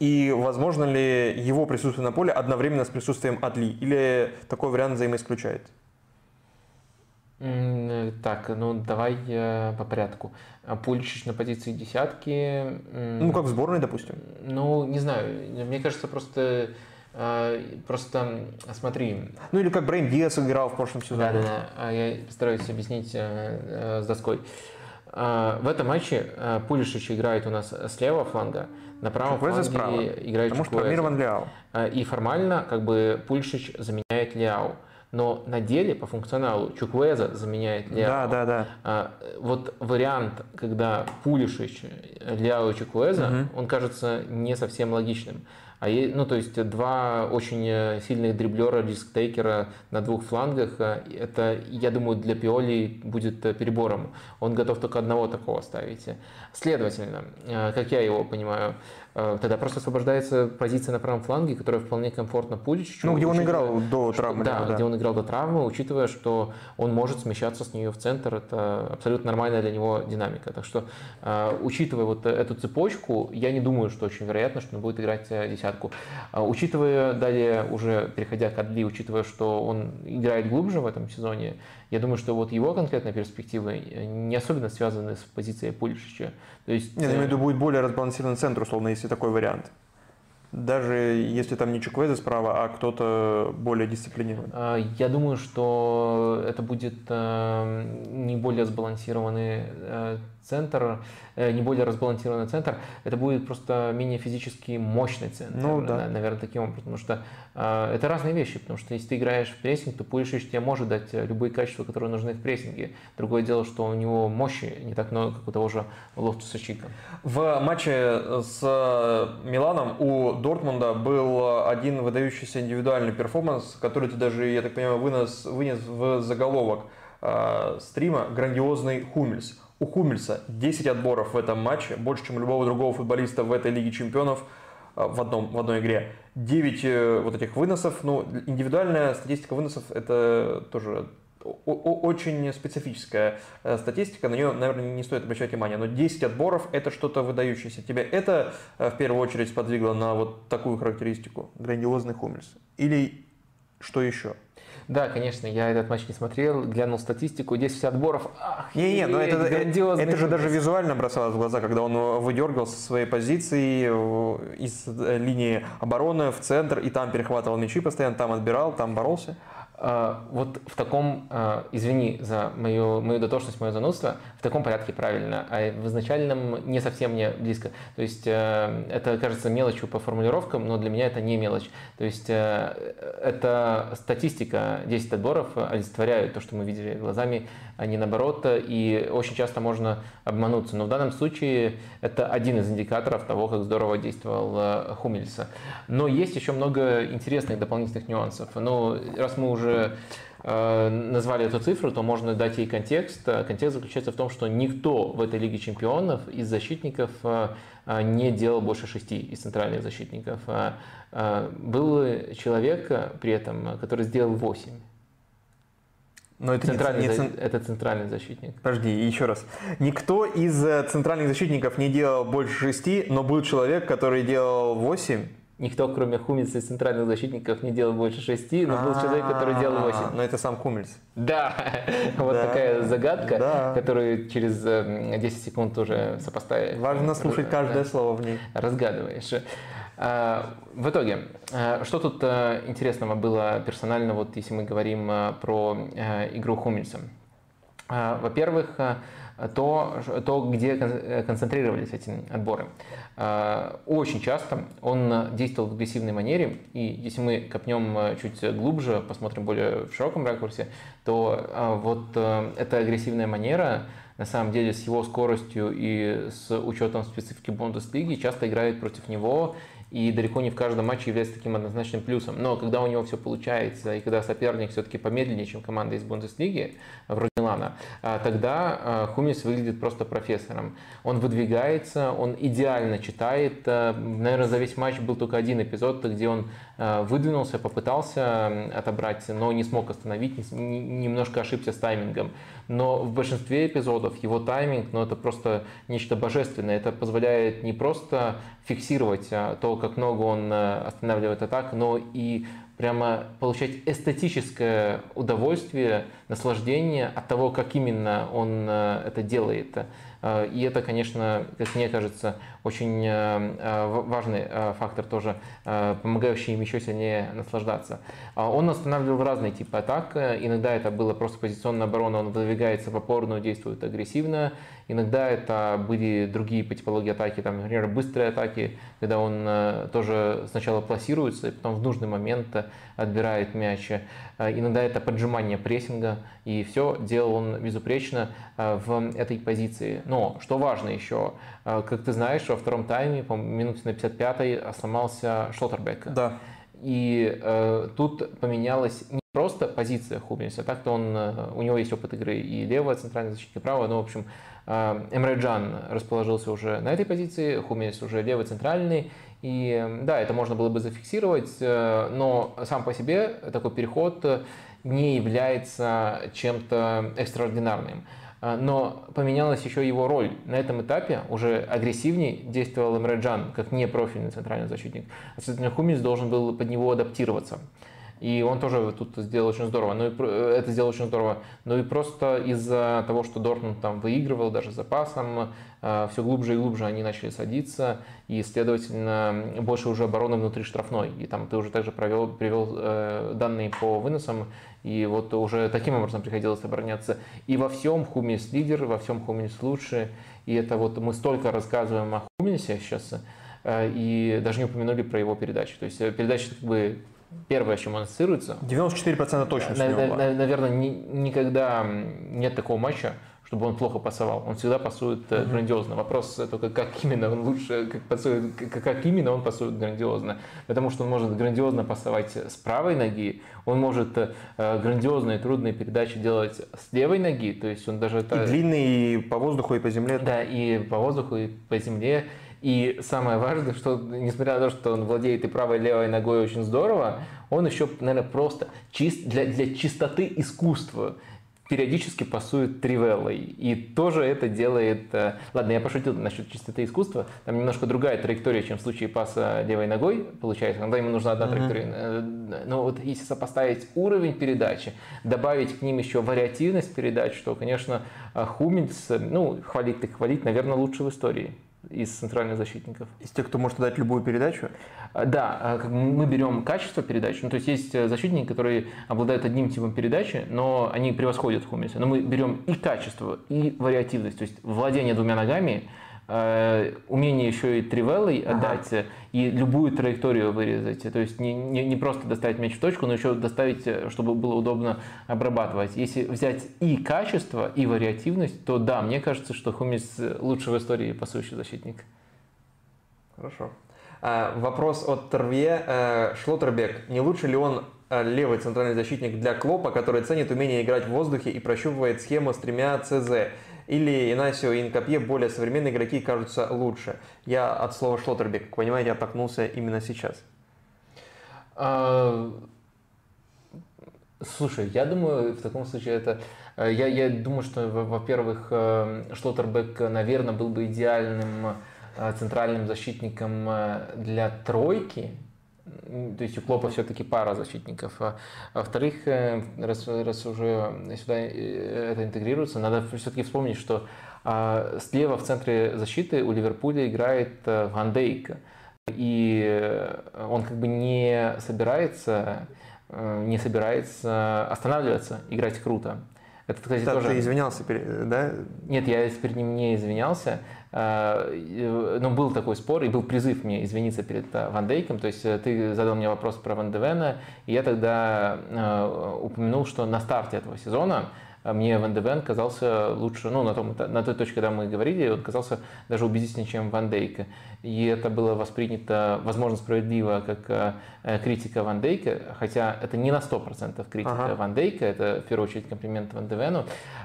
И возможно ли его присутствие на поле одновременно с присутствием Адли? Или такой вариант взаимоисключает? Так, ну давай по порядку. Пульчич на позиции десятки. Ну, как в сборной, допустим. Ну, не знаю. Мне кажется, просто а, Просто смотри. Ну или как Брейн Диас играл в прошлом сезоне. Да, да, да. Я постараюсь объяснить э, э, с доской. А, в этом матче э, Пулишич играет у нас слева фланга, на правом Чуквеза фланге справа, играет потому что травмирован Ляо. А, и формально как бы Пульшич заменяет Ляо. Но на деле, по функционалу, Чуквеза заменяет Ляо. Да, да, да. А, вот вариант, когда Пулишич, Ляо и Чуквеза, угу. он кажется не совсем логичным. А, ну, то есть два очень э, сильных дриблера, дисктейкера на двух флангах, э, это, я думаю, для Пиоли будет э, перебором. Он готов только одного такого ставить. Следовательно, как я его понимаю, Э, тогда просто освобождается позиция на правом фланге, которая вполне комфортна Пуличичу. Ну, где он играл до травмы. Да, да, где он играл до травмы, учитывая, что он может смещаться с нее в центр. Это абсолютно нормальная для него динамика. Так что, э, учитывая вот эту цепочку, я не думаю, что очень вероятно, что он будет играть э, десятку. Учитывая далее, уже переходя к Адли, учитывая, что он играет глубже в этом сезоне, я думаю, что вот его конкретные перспективы не особенно связаны с позицией Пулишича. То есть, Нет, я имею в виду, будет более разбалансированный центр, условно, если такой вариант. Даже если там не Чуквеза справа, а кто-то более дисциплинированный. А, я думаю, что это будет э, не более сбалансированный э, центр, э, не более разбалансированный центр, это будет просто менее физически мощный центр. Ну, да. Наверное, таким образом. Потому что э, это разные вещи. Потому что если ты играешь в прессинг, то Пулишич тебе может дать э, любые качества, которые нужны в прессинге. Другое дело, что у него мощи не так много, как у того же Лофтуса Чика. В матче с Миланом у Дортмунда был один выдающийся индивидуальный перформанс, который ты даже, я так понимаю, вынес, вынес в заголовок э, стрима «Грандиозный Хумельс». У Хумельса 10 отборов в этом матче, больше, чем у любого другого футболиста в этой Лиге Чемпионов а, в, одном, в одной игре. 9 э, вот этих выносов. Ну, индивидуальная статистика выносов – это тоже очень специфическая э, статистика, на нее, наверное, не стоит обращать внимание, но 10 отборов – это что-то выдающееся. Тебя это э, в первую очередь сподвигло на вот такую характеристику? Грандиозный Хумельс? Или что еще? Да, конечно, я этот матч не смотрел, глянул статистику, 10 отборов. Не-не, но это, это же даже визуально бросалось в глаза, когда он выдергивался со своей позиции из линии обороны в центр, и там перехватывал мячи постоянно, там отбирал, там боролся. А, вот в таком, а, извини за мою, мою дотошность, мое занудство, в таком порядке правильно, а в изначальном не совсем мне близко. То есть э, это кажется мелочью по формулировкам, но для меня это не мелочь. То есть э, это статистика 10 отборов олицетворяют то, что мы видели глазами, а не наоборот, и очень часто можно обмануться. Но в данном случае это один из индикаторов того, как здорово действовал э, Хумельса. Но есть еще много интересных дополнительных нюансов. Ну, раз мы уже э, назвали эту цифру, то можно дать ей контекст. Контекст заключается в том, что никто в этой Лиге чемпионов из защитников э, не делал больше шести из центральных защитников. Был человек при этом, который сделал восемь. Но это центральный, не, не, это центральный защитник. Подожди, еще раз. Никто из э, центральных защитников не делал больше шести, но был человек, который делал восемь. Никто, кроме Хумельса из центральных защитников, не делал больше шести, но был человек, который делал восемь. Но это сам Хумельс. Да, [LAUGHS] вот такая загадка, которую через 10 э, секунд уже сопоставить. Важно слушать каждое слово в ней. Разгадываешь. Э, в итоге, э, что тут э, интересного было персонально, вот если мы говорим про игру Хумельса? Во-первых, то, то, где концентрировались эти отборы. Очень часто он действовал в агрессивной манере, и если мы копнем чуть глубже, посмотрим более в широком ракурсе, то вот эта агрессивная манера на самом деле с его скоростью и с учетом специфики Бундеслиги часто играет против него и далеко не в каждом матче является таким однозначным плюсом. Но когда у него все получается, и когда соперник все-таки помедленнее, чем команда из Бундеслиги, вроде Лана, а, тогда а, Хумис выглядит просто профессором. Он выдвигается, он идеально читает. Наверное, за весь матч был только один эпизод, где он выдвинулся, попытался отобрать, но не смог остановить, немножко ошибся с таймингом. Но в большинстве эпизодов его тайминг, ну это просто нечто божественное. Это позволяет не просто фиксировать то, как много он э, останавливает атак, но и прямо получать эстетическое удовольствие, наслаждение от того, как именно он э, это делает. Э, и это, конечно, как мне кажется, очень важный фактор тоже, помогающий им еще сильнее наслаждаться. Он останавливал разные типы атак. Иногда это было просто позиционная оборона, он выдвигается в опорную, действует агрессивно. Иногда это были другие по типологии атаки, там, например, быстрые атаки, когда он э, тоже сначала пласируется, и потом в нужный момент э, отбирает мяч. Э, иногда это поджимание прессинга, и все делал он безупречно в этой позиции. Но, что важно еще, как ты знаешь, во втором тайме, по минуте на 55-й сломался Шлоттербек. Да. И э, тут поменялась не просто позиция Хубинса, так-то он, у него есть опыт игры и левая центральная защита, и правая, но, в общем, Эм, Эмре Джан расположился уже на этой позиции, Хумес уже левый центральный. И да, это можно было бы зафиксировать, э, но сам по себе такой переход не является чем-то экстраординарным. Э, но поменялась еще его роль. На этом этапе уже агрессивнее действовал Эмре Джан, как не профильный центральный защитник. А, соответственно, Хумис должен был под него адаптироваться. И он тоже тут сделал очень здорово. Ну и э, это сделал очень здорово. Ну и просто из-за того, что Дортмунд там выигрывал даже запасом, э, все глубже и глубже они начали садиться, и, следовательно, больше уже обороны внутри штрафной. И там ты уже также провел, привел э, данные по выносам, и вот уже таким образом приходилось обороняться. И во всем Хумис лидер, во всем Хумис лучше. И это вот мы столько рассказываем о Хумисе сейчас, и даже не упомянули про его передачи. То есть передача как бы первое, чем он ассоциируется. 94% точно. На, на, на, наверное, ни, никогда нет такого матча, чтобы он плохо пасовал. Он всегда пасует mm-hmm. грандиозно. Вопрос только, как именно он лучше, как, пасует, как, именно он пасует грандиозно. Потому что он может грандиозно пасовать с правой ноги, он может э, грандиозные трудные передачи делать с левой ноги, то есть он даже... И длинные и по воздуху, и по земле. Да, и по воздуху, и по земле. И самое важное, что несмотря на то, что он владеет и правой, и левой ногой очень здорово, он еще, наверное, просто чист, для, для чистоты искусства периодически пасует тривеллой. И тоже это делает... Э, ладно, я пошутил насчет чистоты искусства. Там немножко другая траектория, чем в случае паса левой ногой получается. Когда ему нужна одна траектория. Э, но вот если сопоставить уровень передачи, добавить к ним еще вариативность передач, то, конечно, Хумельс, ну, хвалить так хвалить, наверное, лучше в истории из центральных защитников. Из тех, кто может дать любую передачу? А, да, а, мы берем качество передач. Ну, то есть есть э, защитники, которые обладают одним типом передачи, но они превосходят Хумиса. Но мы берем и качество, и вариативность. То есть владение двумя ногами – Э, умение еще и тривеллой отдать ага. и любую траекторию вырезать. То есть не, не, не просто доставить мяч в точку, но еще доставить, э, чтобы было удобно обрабатывать. Если взять и качество, и вариативность, то да, мне кажется, что Хумис лучший в истории пасующий защитник. Хорошо. А, вопрос от Торвье. Э, Шлоттербек. Не лучше ли он левый центральный защитник для Клопа, который ценит умение играть в воздухе и прощупывает схему с тремя ЦЗ? Или Инасио и Инкапье более современные игроки кажутся лучше? Я от слова Шлоттербек, как понимаете, оттолкнулся именно сейчас. А, слушай, я думаю, в таком случае это... Э, я, я думаю, что, во-первых, э, Шлоттербек, наверное, был бы идеальным э, центральным защитником для тройки, то есть у Клопа все-таки пара защитников. А, во-вторых, э, раз, раз уже сюда э, это интегрируется, надо все-таки вспомнить, что а, слева в центре защиты у Ливерпуля играет э, Ван Дейк. И он как бы не собирается, не собирается останавливаться, играть круто. Это, кстати, да, тоже... Ты извинялся, да? Нет, я перед ним не извинялся. А, но был такой спор и был призыв мне извиниться перед а, Ван Дейком. То есть э, ты задал мне вопрос про Ван Девена, и я тогда упомянул, что на старте этого сезона мне Ван Девен казался лучше, ну, на, том, на той точке, когда мы говорили, он казался даже убедительнее, чем Ван Дейка. И это было воспринято, возможно, справедливо, как э, критика Ван Дейка, хотя это не на 100% критика ага. Ван Дейка, это в первую очередь комплимент Ван Девену.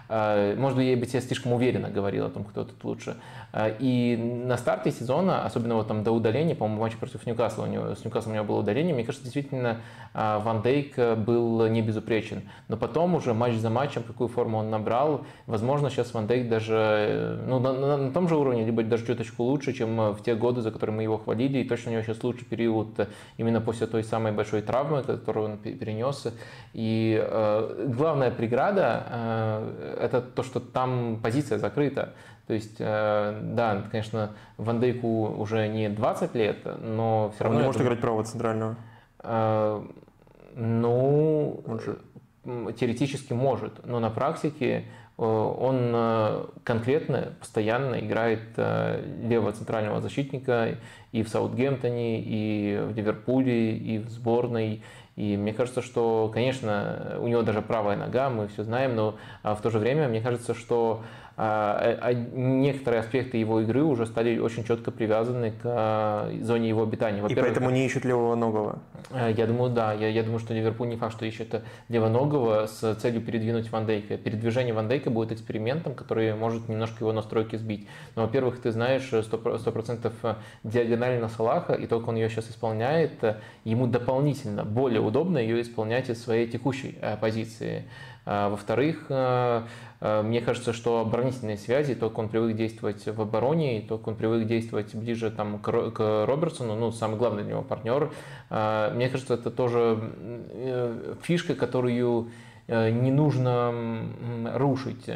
Может быть, я бы тебе слишком уверенно говорил о том, кто тут лучше. И на старте сезона, особенно вот там до удаления, по-моему, матч против Ньюкасла, у него, с Ньюкаслом у него было удаление, мне кажется, действительно Ван Дейк был не безупречен. Но потом уже матч за матчем, какую форму он набрал. Возможно, сейчас Ван Дейк даже э, ну, на, на, на том же уровне, либо даже чуточку лучше, чем э, в те годы, за которые мы его хвалили. И точно у него сейчас лучший период э, именно после той самой большой травмы, которую он перенес. И э, главная преграда э, это то, что там позиция закрыта. То есть, э, да, конечно, Ван Дейку уже не 20 лет, но все равно... Он не может это... играть правого центрального? Э, ну... Он же теоретически может, но на практике э, он конкретно, постоянно играет левого центрального защитника и в Саутгемптоне, и в Ливерпуле, и в сборной. И мне кажется, что, конечно, у него даже правая нога, мы все знаем, но а, в то же время мне кажется, что некоторые аспекты его игры уже стали очень четко привязаны к а, зоне его обитания. И поэтому не ищут левого э, Я думаю, да. Я, я думаю, что Ливерпуль не факт, что ищет левоногого с целью передвинуть Ван Дейка. Передвижение Ван Дейка будет экспериментом, который может немножко его настройки сбить. Но, во-первых, ты знаешь 100%, 100% диагонали на Салаха, и только он ее сейчас исполняет, ему дополнительно более удобно ее исполнять из своей текущей э, позиции. Во-вторых, Э, мне кажется, что оборонительные связи, только он привык действовать в обороне, только он привык действовать ближе там, к Робертсону, ну, самый главный для него партнер. Мне кажется, это тоже э, фишка, которую не нужно рушить.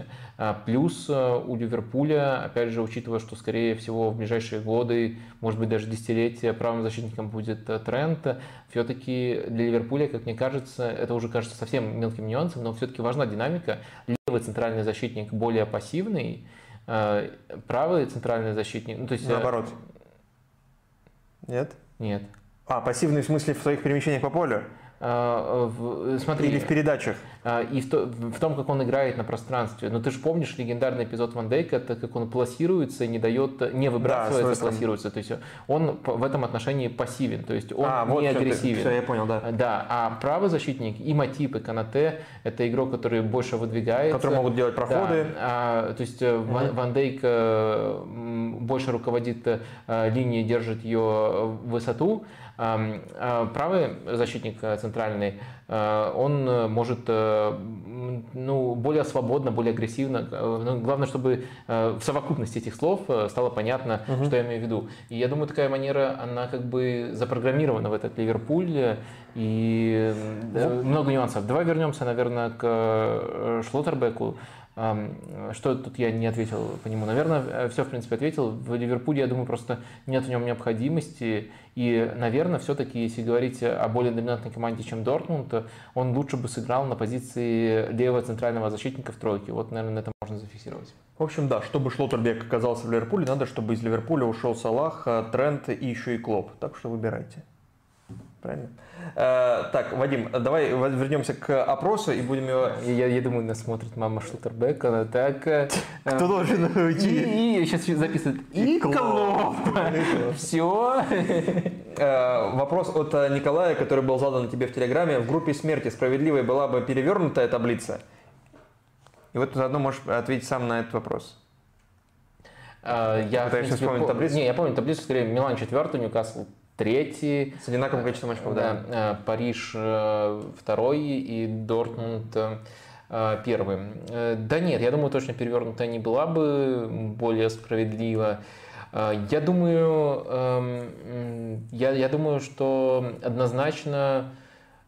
Плюс у Ливерпуля, опять же, учитывая, что, скорее всего, в ближайшие годы, может быть, даже десятилетия правым защитником будет тренд, все-таки для Ливерпуля, как мне кажется, это уже кажется совсем мелким нюансом, но все-таки важна динамика левый центральный защитник более пассивный, э, правый центральный защитник, ну то есть... Э, Наоборот. Нет? Нет. А, пассивный в смысле в своих перемещениях по полю? А, в, смотри, Или в передачах. А, и в, то, в том, как он играет на пространстве. Но ты же помнишь легендарный эпизод Ван Дейка, это как он пласируется, не дает, не выбрасывается, да, пласируется. То есть он в этом отношении пассивен, то есть он а, не вот агрессивен. Все, я понял, да. Да, а правый защитник и Матип, и Канате – это игрок, который больше выдвигается. Которые могут делать проходы. Да, а, то есть угу. Ван Дейк э, больше руководит э, линией, держит ее высоту, а, правый защитник, э, центральный, он может ну, более свободно, более агрессивно. Ну, главное, чтобы в совокупности этих слов стало понятно, угу. что я имею в виду. И я думаю, такая манера, она как бы запрограммирована в этот Ливерпуль. И да. много нюансов. Давай вернемся, наверное, к Шлоттербеку. Что тут я не ответил по нему? Наверное, э, все, в принципе, ответил. В Ливерпуле, я думаю, просто нет в нем необходимости. И, наверное, все-таки, если говорить о более доминантной команде, чем Дортмунд, он лучше бы сыграл на позиции левого центрального защитника в тройке. Вот, наверное, это можно зафиксировать. В общем, да, чтобы Шлоттербек оказался в Ливерпуле, надо, чтобы из Ливерпуля ушел Салах, Трент и еще и Клоп. Так что выбирайте. Правильно? Э, так, Вадим, давай вернемся к опросу и будем его... Я, я думаю, нас смотрит мама Шлуттербека, она так... Э, Кто должен уйти? И, и сейчас записывает. И Клоп! Все. Э, вопрос от Николая, который был задан тебе в Телеграме. В группе смерти справедливой была бы перевернутая таблица? И вот заодно можешь ответить сам на этот вопрос. Я, Пытаешься вспомнить таблицу? Не, я помню таблицу, скорее, Милан четвертый, Ньюкасл третий. С одинаковым количеством очков, да. да. Э, Париж э, второй и Дортмунд э, первый. Да нет, я думаю, точно перевернутая не была бы более справедлива. Я думаю, эм, я, я думаю, что однозначно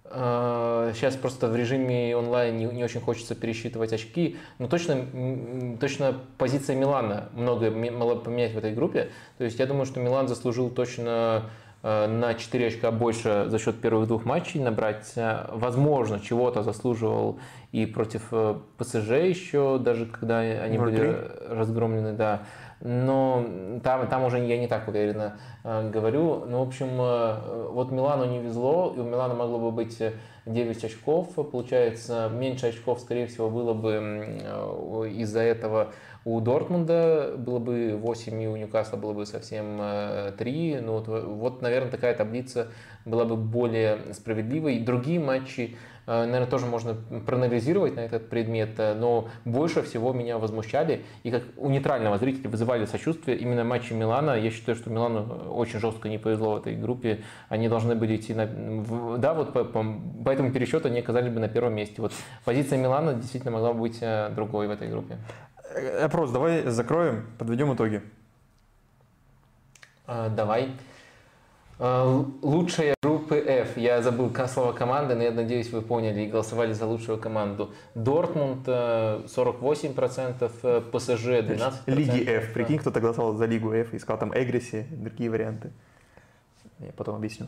Сейчас просто в режиме онлайн не, не очень хочется пересчитывать очки, но точно, точно позиция Милана многое могло поменять в этой группе. То есть я думаю, что Милан заслужил точно на 4 очка больше за счет первых двух матчей набрать. Э, возможно, чего-то заслуживал и против э, ПСЖ еще, даже когда они 0-3. были разгромлены, да. Но там, там уже я не так уверенно э, говорю. Ну, в общем, э, вот Милану не везло, и у Милана могло бы быть 9 очков. Получается, меньше очков, скорее всего, было бы э, из-за этого у Дортмунда было бы 8, и у Ньюкасла было бы совсем 3. Э, ну, вот, вот, наверное, такая таблица была бы более справедливой. Другие матчи, э, наверное, тоже можно проанализировать на этот предмет, э, но больше всего меня возмущали и как у нейтрального зрителя вызывали сочувствие именно матчи Милана. Я считаю, что Милану очень жестко не повезло в этой группе. Они должны были идти на... Да, вот по, по, по этому пересчету они оказались бы на первом месте. Вот позиция Милана действительно могла бы быть другой в этой группе. Опрос давай закроем, подведем итоги. А, давай. А, лучшая группы F. Я забыл слово команды, но я надеюсь, вы поняли и голосовали за лучшую команду. Дортмунд 48%, э, ПСЖ 12%. Лиги F. Прикинь, кто-то голосовал за Лигу F, искал там Эгриси, другие варианты. Я потом объясню.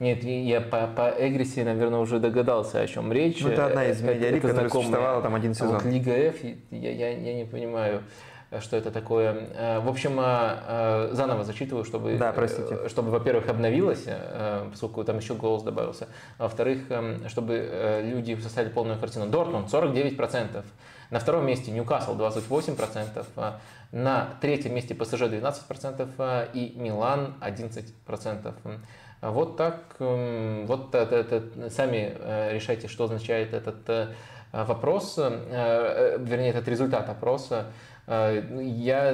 Нет, я по, по Эгрисе, наверное, уже догадался, о чем речь. Ну, это одна из медиалиг, которая существовала там один сезон. А вот Лига F, я, я, я не понимаю что это такое. Э, в общем, э, заново зачитываю, чтобы, да, простите. чтобы во-первых, обновилось, э, поскольку там еще голос добавился, а во-вторых, чтобы люди составили полную картину. Дортмунд 49%, на втором месте Ньюкасл 28%, на третьем месте ПСЖ 12% и Милан 11%. Вот так, эм, вот это, это, сами э, решайте, что означает этот э, вопрос, э, вернее, этот результат опроса. Я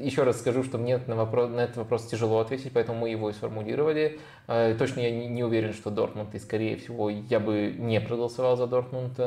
еще раз скажу, что мне на, вопрос, на этот вопрос тяжело ответить, поэтому мы его и сформулировали. Точно я не уверен, что Дортмунд, и скорее всего я бы не проголосовал за Дортмунд.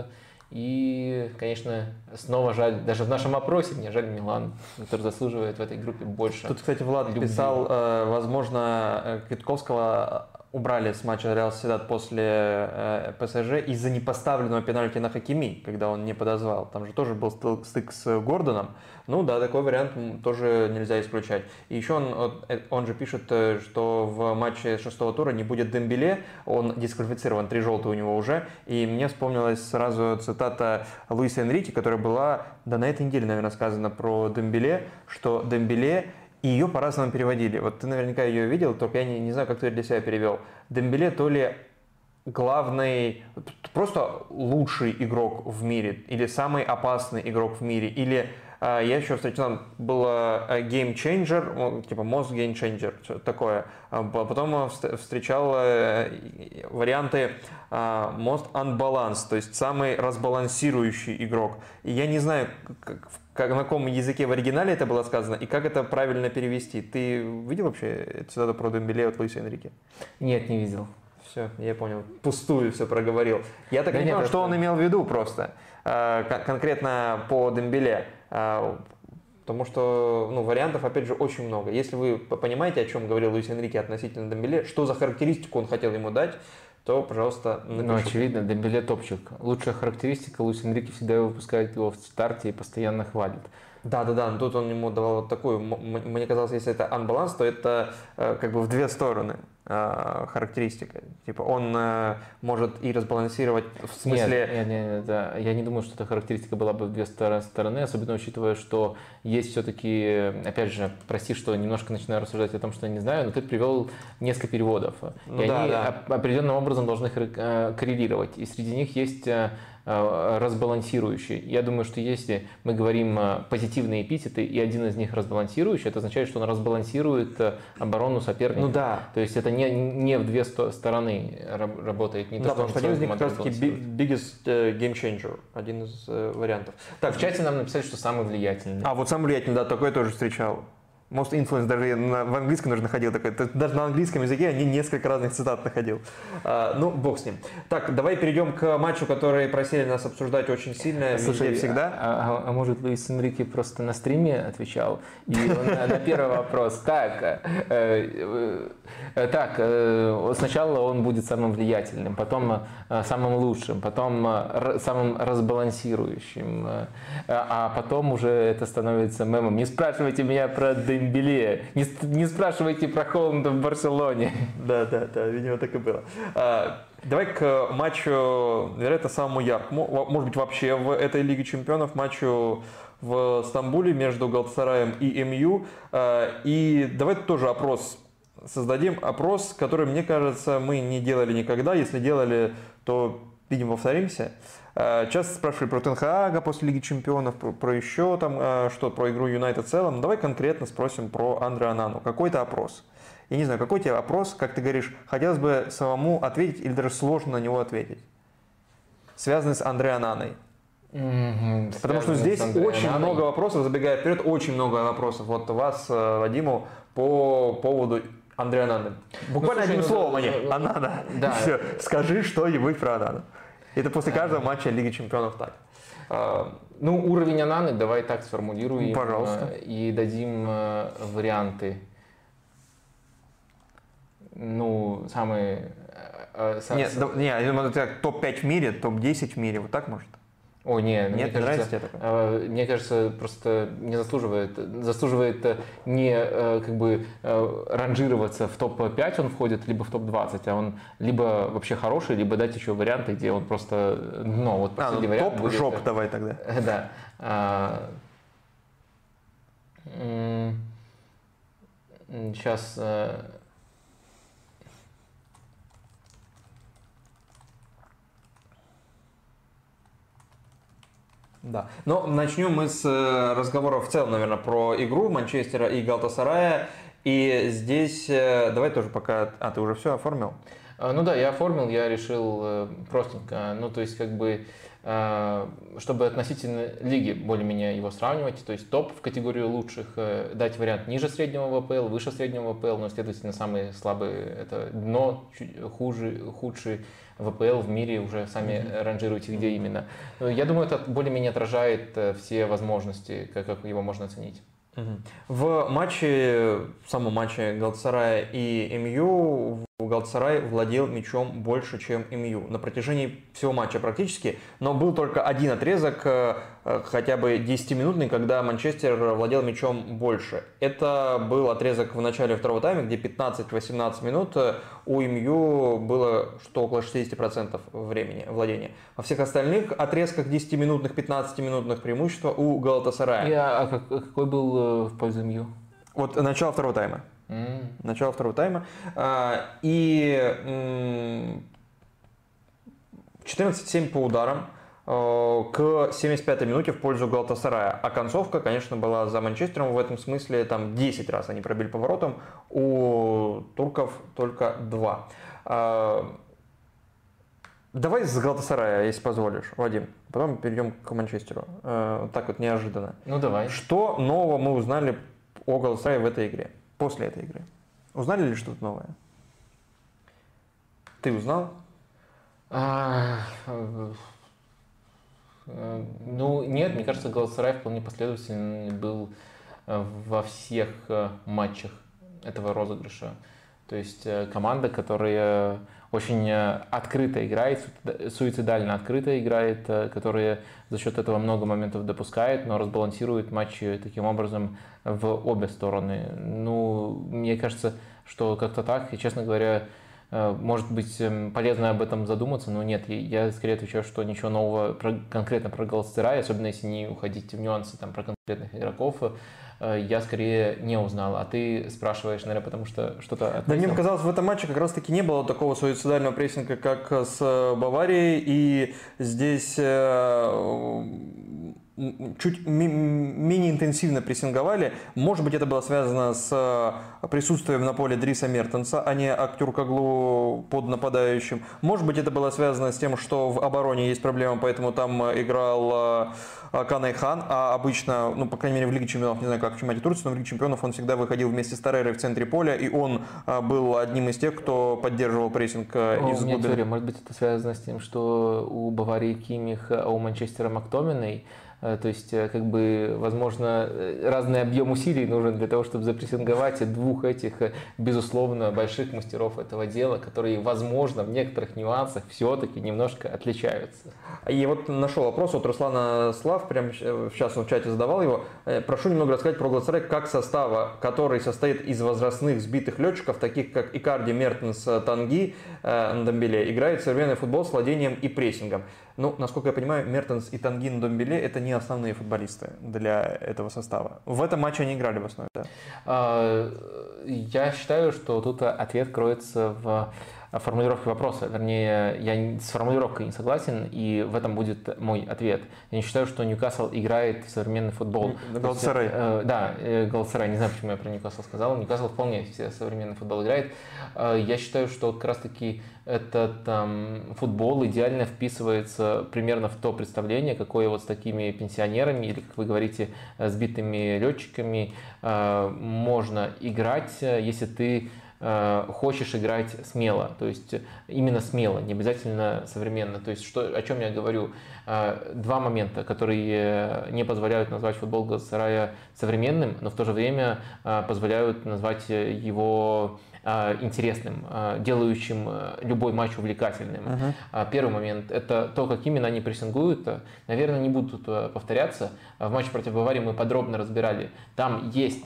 И, конечно, снова жаль, даже в нашем опросе мне жаль Милан, который заслуживает в этой группе больше. Тут, кстати, Влад любви. писал, э, возможно, э, Квитковского убрали с матча Реал Седат после э, ПСЖ из-за непоставленного пенальти на Хакими, когда он не подозвал. Там же тоже был стык с Гордоном. Ну да, такой вариант тоже нельзя исключать. И еще он, э, он же пишет, э, что в матче шестого тура не будет Дембеле, он дисквалифицирован, три желтые у него уже. И мне вспомнилась сразу цитата Луиса Энрики, которая была, да на этой неделе, наверное, сказано про Дембеле, что Дембеле и ее по-разному переводили. Вот ты наверняка ее видел, только я не, не знаю, как ты для себя перевел. Дембеле то ли главный, просто лучший игрок в мире, или самый опасный игрок в мире, или я еще встретил, там было э, Game Changer, типа Most Game Changer, что такое. А, потом встречал э, варианты а, Most Unbalanced, то есть самый разбалансирующий игрок. И я не знаю, как, как, на каком языке в оригинале это было сказано и как это правильно перевести. Ты видел вообще цитату про Дембеле от Луиса Энрике? Нет, не видел. Все, я понял. Пустую все проговорил. Я так да не понял, что он имел в виду просто. Э, конкретно по Дембеле. Э, потому что ну, вариантов, опять же, очень много. Если вы понимаете, о чем говорил Луис Энрике относительно Дембеле, что за характеристику он хотел ему дать, то, пожалуйста, напишите. Ну, очевидно, Дембеле топчик. Лучшая характеристика, Луис Энрике всегда выпускает его в старте и постоянно хвалит. Да, да, да, но тут он ему давал вот такую, мне казалось, если это анбаланс, то это э, как бы в две стороны характеристика. Типа он э, может и разбалансировать в смысле... Нет, нет, нет, да. я не думаю, что эта характеристика была бы в две стороны, особенно учитывая, что есть все-таки, опять же, прости, что немножко начинаю рассуждать о том, что я не знаю, но ты привел несколько переводов, ну, и да, они да. определенным образом должны коррелировать, и среди них есть Э, разбалансирующий. Я думаю, что если мы говорим э, позитивные эпитеты, и один из них разбалансирующий, это означает, что он разбалансирует э, оборону соперника. Ну да. То есть это не, не в две стороны работает. Не да, то, потому что один из них как раз таки biggest game changer, один из вариантов. Так, в чате нам написали, что самый влиятельный. А, вот самый влиятельный, да, такой я тоже встречал. Most Influence даже на, в английском даже находил такой. Даже на английском языке они несколько разных цитат находил. А, ну, бог с ним. Так, давай перейдем к матчу, который просили нас обсуждать очень сильно. Слушай, всегда. А, а, а может, Луис Энрике просто на стриме отвечал? И он на первый вопрос. Так, э, э, так, сначала он будет самым влиятельным, потом самым лучшим, потом самым разбалансирующим, а потом уже это становится мемом. Не спрашивайте меня про Дембеле. Не, не спрашивайте про Холланда в Барселоне. Да, да, да, видимо, так и было. А, давай к матчу, вероятно, самому яркому, может быть, вообще в этой Лиге Чемпионов, матчу в Стамбуле между Галатасараем и МЮ. А, и давай тоже опрос создадим. Опрос, который, мне кажется, мы не делали никогда. Если делали, то, видимо, повторимся. Э, часто спрашивали про Тенхаага после Лиги Чемпионов, про, про еще там э, что, про игру Юнайтед в целом. Давай конкретно спросим про Андре Анану. Какой-то опрос. Я не знаю, какой тебе опрос, как ты говоришь, хотелось бы самому ответить или даже сложно на него ответить? Связанный с Андре Ананой. Mm-hmm. Потому что здесь очень Ананой. много вопросов, забегая вперед, очень много вопросов. Вот вас, э, Вадиму, по поводу Андрея Ананы. Буквально ну, одним ну, словом они. Анана. Да. [LAUGHS] Все. Скажи что-нибудь про Анану. Это после каждого матча Лиги Чемпионов так. А, ну, уровень Ананы давай так сформулируем. Пожалуйста. Э, и дадим э, варианты. Ну, самые... Нет, да, не, я думаю, это топ-5 в мире, топ-10 в мире, вот так может? О, не, Нет, мне не кажется, нравится такое? Э, мне кажется, просто не заслуживает, заслуживает э, не э, как бы ранжироваться в топ-5 он входит, либо в топ-20, а он либо вообще хороший, либо дать еще варианты, где он просто, ну, вот а, ну, вариант. Топ-жоп давай тогда. [LAUGHS] Да. А, сейчас Да. Но начнем мы с э, разговора в целом, наверное, про игру Манчестера и Галтасарая. И здесь, э, давай тоже пока... А, ты уже все оформил? А, ну да, я оформил, я решил э, простенько. Ну, то есть, как бы, чтобы относительно лиги более-менее его сравнивать, то есть топ в категорию лучших, дать вариант ниже среднего ВПЛ, выше среднего ВПЛ, но, следовательно, самые слабые это дно, хуже, худший ВПЛ в мире уже сами mm-hmm. ранжируете, где именно. Я думаю, это более-менее отражает э, все возможности, как, как его можно оценить. В матче, в самом матче Галатасарая и МЮ Галатасарай владел мячом больше, чем МЮ на протяжении всего матча практически, но был только один отрезок, э, э, хотя бы 10-минутный, когда Манчестер владел мячом больше. Это был отрезок в начале второго тайма, где 15-18 минут э, у МЮ было что около 60% времени владения. Во всех остальных отрезках 10-минутных, 15-минутных преимущества у Галатасарая. И, а, а какой был в пользу МЮ? Вот начало второго тайма. Mm. Начало второго тайма. А, и 14-7 по ударам э, к 75-й минуте в пользу Галтасарая. А концовка, конечно, была за Манчестером в этом смысле. Там 10 раз они пробили поворотом, у турков только 2. А, давай с Галтасарая, если позволишь, Вадим. Потом перейдем к Манчестеру. Э, так вот неожиданно. Ну давай. Что нового мы узнали о Галтасарае в этой игре? После этой игры? Узнали ли что-то новое? Ты узнал? А, ну, нет, мне кажется, Галасарай вполне последовательный был во всех матчах этого розыгрыша. То есть команда, которая очень э, открыто играет, суицидально открыто играет, э, которая за счет этого много моментов допускает, но разбалансирует матчи таким образом в обе стороны. Ну, мне кажется, что как-то так, и, честно говоря, э, может быть эм, полезно об этом задуматься, но нет, я скорее отвечаю, что ничего нового про, конкретно про Галастерай, особенно если не уходить в нюансы там, про конкретных игроков, я скорее не узнал, а ты спрашиваешь, наверное, потому что что-то. Да мне показалось, в этом матче как раз-таки не было такого суицидального прессинга, как с Баварией, и здесь э, чуть менее интенсивно прессинговали. Может быть, это было связано с э, присутствием на поле Дриса Мертенса, а не актер Каглу под нападающим. Может быть, это было связано с тем, что в обороне есть проблема, поэтому там играл э, Канай Хан, а обычно, ну, по крайней мере, в Лиге Чемпионов, не знаю, как в чемпионате Турции, но в Лиге Чемпионов он всегда выходил вместе с Тарерой в центре поля, и он э, был одним из тех, кто поддерживал прессинг О, из теория, может быть, это связано с тем, что у Баварии Кимих, а у Манчестера Мактоминой Э, то есть, э, как бы, возможно, э, разный объем усилий нужен для того, чтобы запрессинговать двух этих, безусловно, больших мастеров этого дела, которые, возможно, в некоторых нюансах все-таки немножко отличаются. И вот нашел вопрос от Руслана Слав, прямо сейчас он в чате задавал его. Прошу немного рассказать про Глацарек как состава, который состоит из возрастных сбитых летчиков, таких как Икарди, Мертенс, Танги, Ндамбеле, играет современный футбол с владением и прессингом. Ну, насколько я понимаю, Мертенс и Тангин Домбеле – это не основные футболисты для этого состава. В этом матче они играли в основе, да? А, я считаю, что тут ответ кроется в формулировки вопроса. Вернее, я с формулировкой не согласен, и в этом будет мой ответ. Я не считаю, что Ньюкасл играет в современный футбол. Галцерей. Э, да, э, Галцерей. Не знаю, почему я про Ньюкасл сказал. Ньюкасл вполне все современный футбол играет. Э, я считаю, что как раз-таки этот там, футбол идеально вписывается примерно в то представление, какое вот с такими пенсионерами или, как вы говорите, сбитыми летчиками э, можно играть, если ты Э, хочешь играть смело, то есть именно смело, не обязательно современно. То есть что, о чем я говорю? Э, два момента, которые не позволяют назвать футбол Галатасарая современным, но в то же время э, позволяют назвать его интересным, а, делающим а, любой матч увлекательным. Uh-huh. Первый момент – это то, как именно они прессингуют. Наверное, не буду тут повторяться. В матче против Баварии мы подробно разбирали. Там есть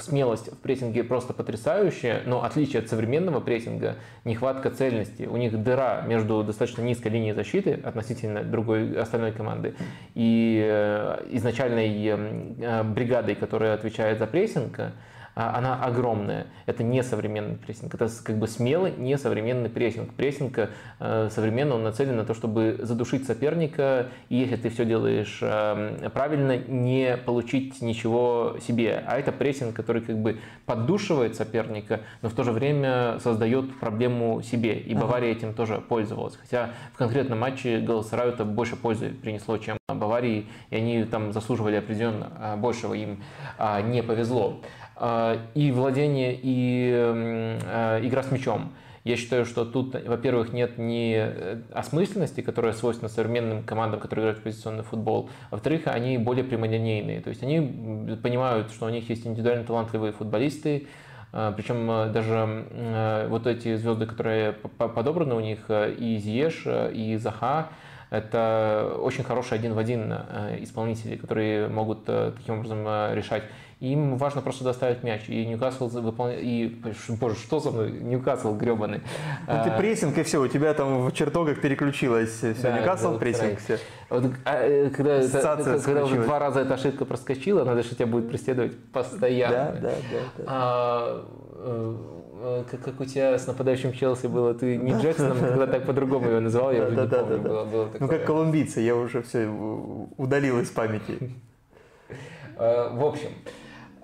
смелость в прессинге просто потрясающая, но отличие от современного прессинга – нехватка цельности. У них дыра между достаточно низкой линией защиты относительно другой остальной команды и э, изначальной бригадой, которая отвечает за прессинг – она огромная. Это не современный прессинг. Это как бы смелый, не современный прессинг. Прессинг э, современный, он нацелен на то, чтобы задушить соперника, и если ты все делаешь э, правильно, не получить ничего себе. А это прессинг, который как бы поддушивает соперника, но в то же время создает проблему себе. И Бавария ага. этим тоже пользовалась. Хотя в конкретном матче Галатасараю это больше пользы принесло, чем Баварии, и они там заслуживали определенно а, большего, им а, не повезло. А, и владение, и а, игра с мячом. Я считаю, что тут, во-первых, нет ни э, осмысленности, которая свойственна современным командам, которые играют в позиционный футбол. Во-вторых, они более прямолинейные. То есть они понимают, что у них есть индивидуально талантливые футболисты, причем э, даже э, вот эти звезды, которые подобраны у них, и Зиеш, и Заха, это очень хорошие один в один исполнители, которые могут таким образом решать им важно просто доставить мяч. И Ньюкасл выполняет... И, боже, что за мной? Ньюкасл гребаный. Ну, ты а, прессинг и все, у тебя там в чертогах переключилось все. Да, Ньюкасл прессинг все. Вот, а, э, когда, это, когда уже два раза эта ошибка проскочила, надо, что тебя будет преследовать постоянно. Да, да, да. да. А, э, э, как, как у тебя с нападающим Челси было, ты не Джексоном, когда так по-другому его называл, я уже не помню. Было, было ну, как колумбийцы, я уже все удалил из памяти. [LAUGHS] В общем,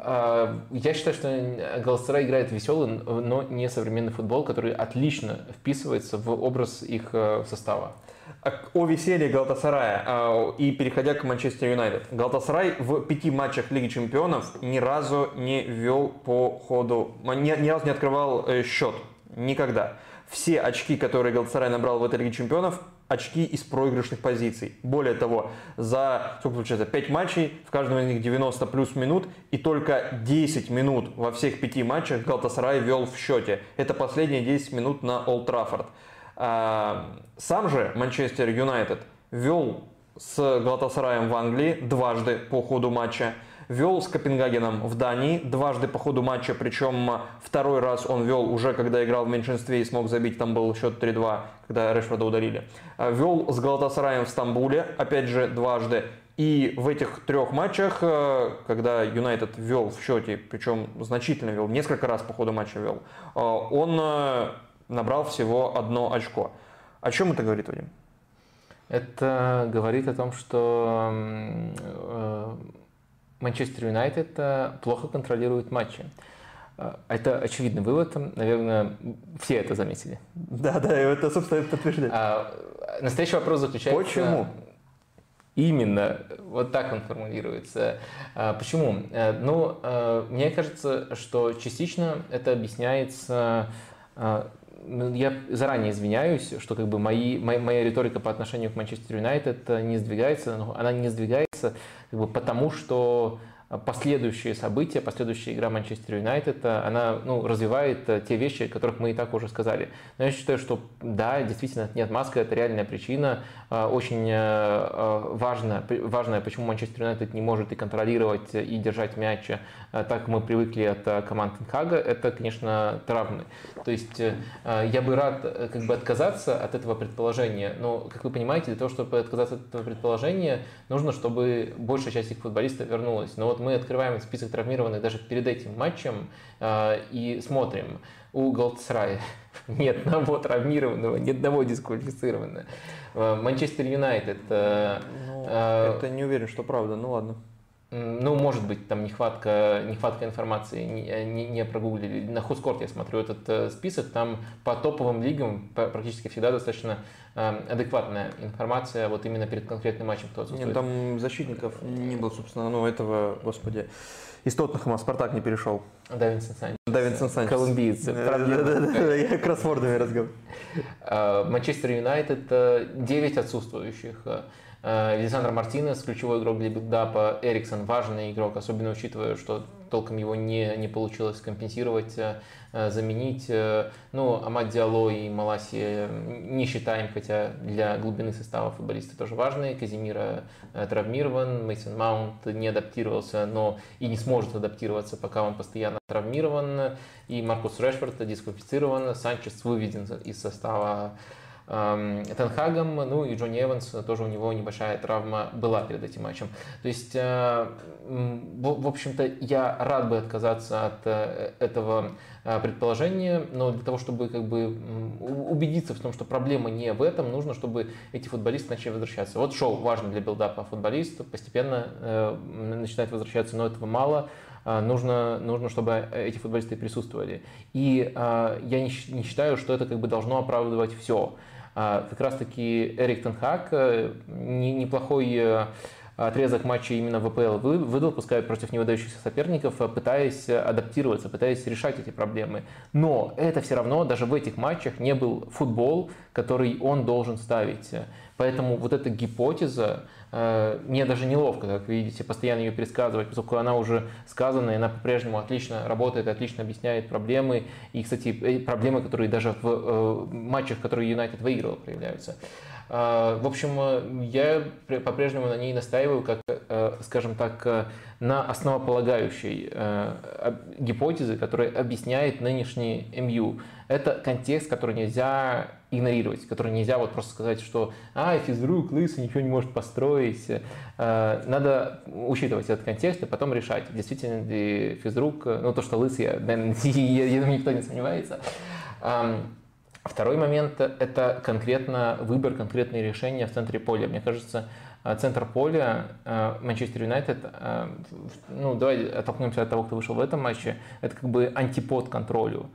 я считаю, что Галасарай играет веселый, но не современный футбол, который отлично вписывается в образ их э, состава. А о веселье Галтасарая а, и переходя к Манчестер Юнайтед. Галтасарай в пяти матчах Лиги Чемпионов ни разу не вел по ходу, ни, ни разу не открывал э, счет. Никогда. все очки, которые Галатасарай набрал в этой Лиге Чемпионов, очки из проигрышных позиций. Более того, за, сколько получается, 5 матчей, в каждом из них 90 плюс минут, и только 10 минут во всех пяти матчах Галтасарай вел в счете. Это последние 10 минут на Олд Траффорд. А, сам же Манчестер Юнайтед вел с Галатасараем в Англии дважды по ходу матча вел с Копенгагеном в Дании дважды по ходу матча, причем второй раз он вел уже, когда играл в меньшинстве и смог забить, там был счет 3-2, когда Решфорда удалили. А, вел с Галатасараем в Стамбуле, опять же, дважды. И в этих трех матчах, э, когда Юнайтед вел в счете, причем значительно вел, несколько раз по ходу матча вел, э, он э, набрал всего одно очко. О чем это говорит, Вадим? Это говорит о том, что Манчестер Юнайтед э, плохо контролирует матчи. Э, это очевидный вывод, наверное, все это заметили. Да, да, это, собственно, подтверждает. А, настоящий вопрос заключается... Почему? Именно, вот так он формулируется. А, почему? Э, ну, мне кажется, что частично это объясняется я заранее извиняюсь, что как бы мои, моя, моя риторика по отношению к Манчестер Юнайтед не сдвигается, но она не сдвигается как бы потому, что последующие события, последующая игра Манчестер Юнайтед, она ну, развивает э, те вещи, о которых мы и так уже сказали. Но я считаю, что да, действительно, нет маска, это реальная причина. Э, очень э, важно, важно, почему Манчестер Юнайтед не может и контролировать, и держать мяч так, как мы привыкли от команд Хага, это, конечно, травмы. То есть я бы рад как бы отказаться от этого предположения, но, как вы понимаете, для того, чтобы отказаться от этого предположения, нужно, чтобы большая часть их футболистов вернулась. Но вот мы открываем список травмированных даже перед этим матчем э, и смотрим. У Галатасарая [LAUGHS] нет одного травмированного, ни одного дисквалифицированного. Э, Манчестер Юнайтед. Э, ну, э, это не уверен, что правда, ну ладно. Ну, может быть, там нехватка, нехватка информации, не, не, не прогуглили. На Хускорт я смотрю этот э, список, там по топовым лигам практически всегда достаточно э, адекватная информация вот именно перед конкретным матчем, кто отсутствует. Нет, там защитников не было, собственно, ну, этого, господи, из Тоттенхэма Спартак не перешел. Да, Винсент Санчес. Да, Винсент Санчес. Колумбиец. Да, да, да, да, я кроссвордами [LAUGHS] разговариваю. Э, Манчестер Юнайтед 9 отсутствующих. Александр Мартинес, ключевой игрок для билдапа, Эриксон важный игрок, особенно учитывая, что толком его не, не получилось компенсировать, э, заменить. Э, ну, Амад Диало и Маласи не считаем, хотя для глубины состава футболисты тоже важные. Казимира э, травмирован, Мейсон Маунт не адаптировался, но и не сможет адаптироваться, пока он постоянно травмирован. И Маркус Решфорд дисквалифицирован, Санчес выведен из состава Тенхагом, ну и Джонни Эванс, тоже у него небольшая травма была перед этим матчем. То есть, э, в общем-то, я рад бы отказаться от э, этого э, предположения, но для того, чтобы как бы убедиться в том, что проблема не в этом, нужно, чтобы эти футболисты начали возвращаться. Вот шоу важно для билдапа футболист, постепенно начинает возвращаться, но этого мало нужно, нужно, чтобы эти футболисты присутствовали. И э, я не, не считаю, что это как бы должно оправдывать все. А, как раз-таки Эрик Тенхак э, неплохой э, отрезок матча именно в ВПЛ выдал, пускай против невыдающихся соперников, э, пытаясь адаптироваться, пытаясь решать эти проблемы. Но это все равно даже в этих матчах не был футбол, который он должен ставить. Поэтому вот эта гипотеза, мне даже неловко, как видите, постоянно ее пересказывать, поскольку она уже сказана, и она по-прежнему отлично работает, отлично объясняет проблемы. И, кстати, э, проблемы, которые даже в э, матчах, которые Юнайтед выиграл, проявляются. В общем, я по-прежнему на ней настаиваю, как, скажем так, на основополагающей гипотезе, которая объясняет нынешний МЮ. Это контекст, который нельзя игнорировать, который нельзя вот просто сказать, что а, физрук, лысый, ничего не может построить. Э, надо учитывать этот контекст и потом решать, действительно ли физрук, ну то, что лысый, наверное, [LAUGHS] я думаю, никто не сомневается. Второй момент – это конкретно выбор, конкретные решения в центре поля. Мне кажется, э, центр поля э, Манчестер Юнайтед, ну давай оттолкнемся от того, кто вышел в этом матче, это как бы антипод контролю.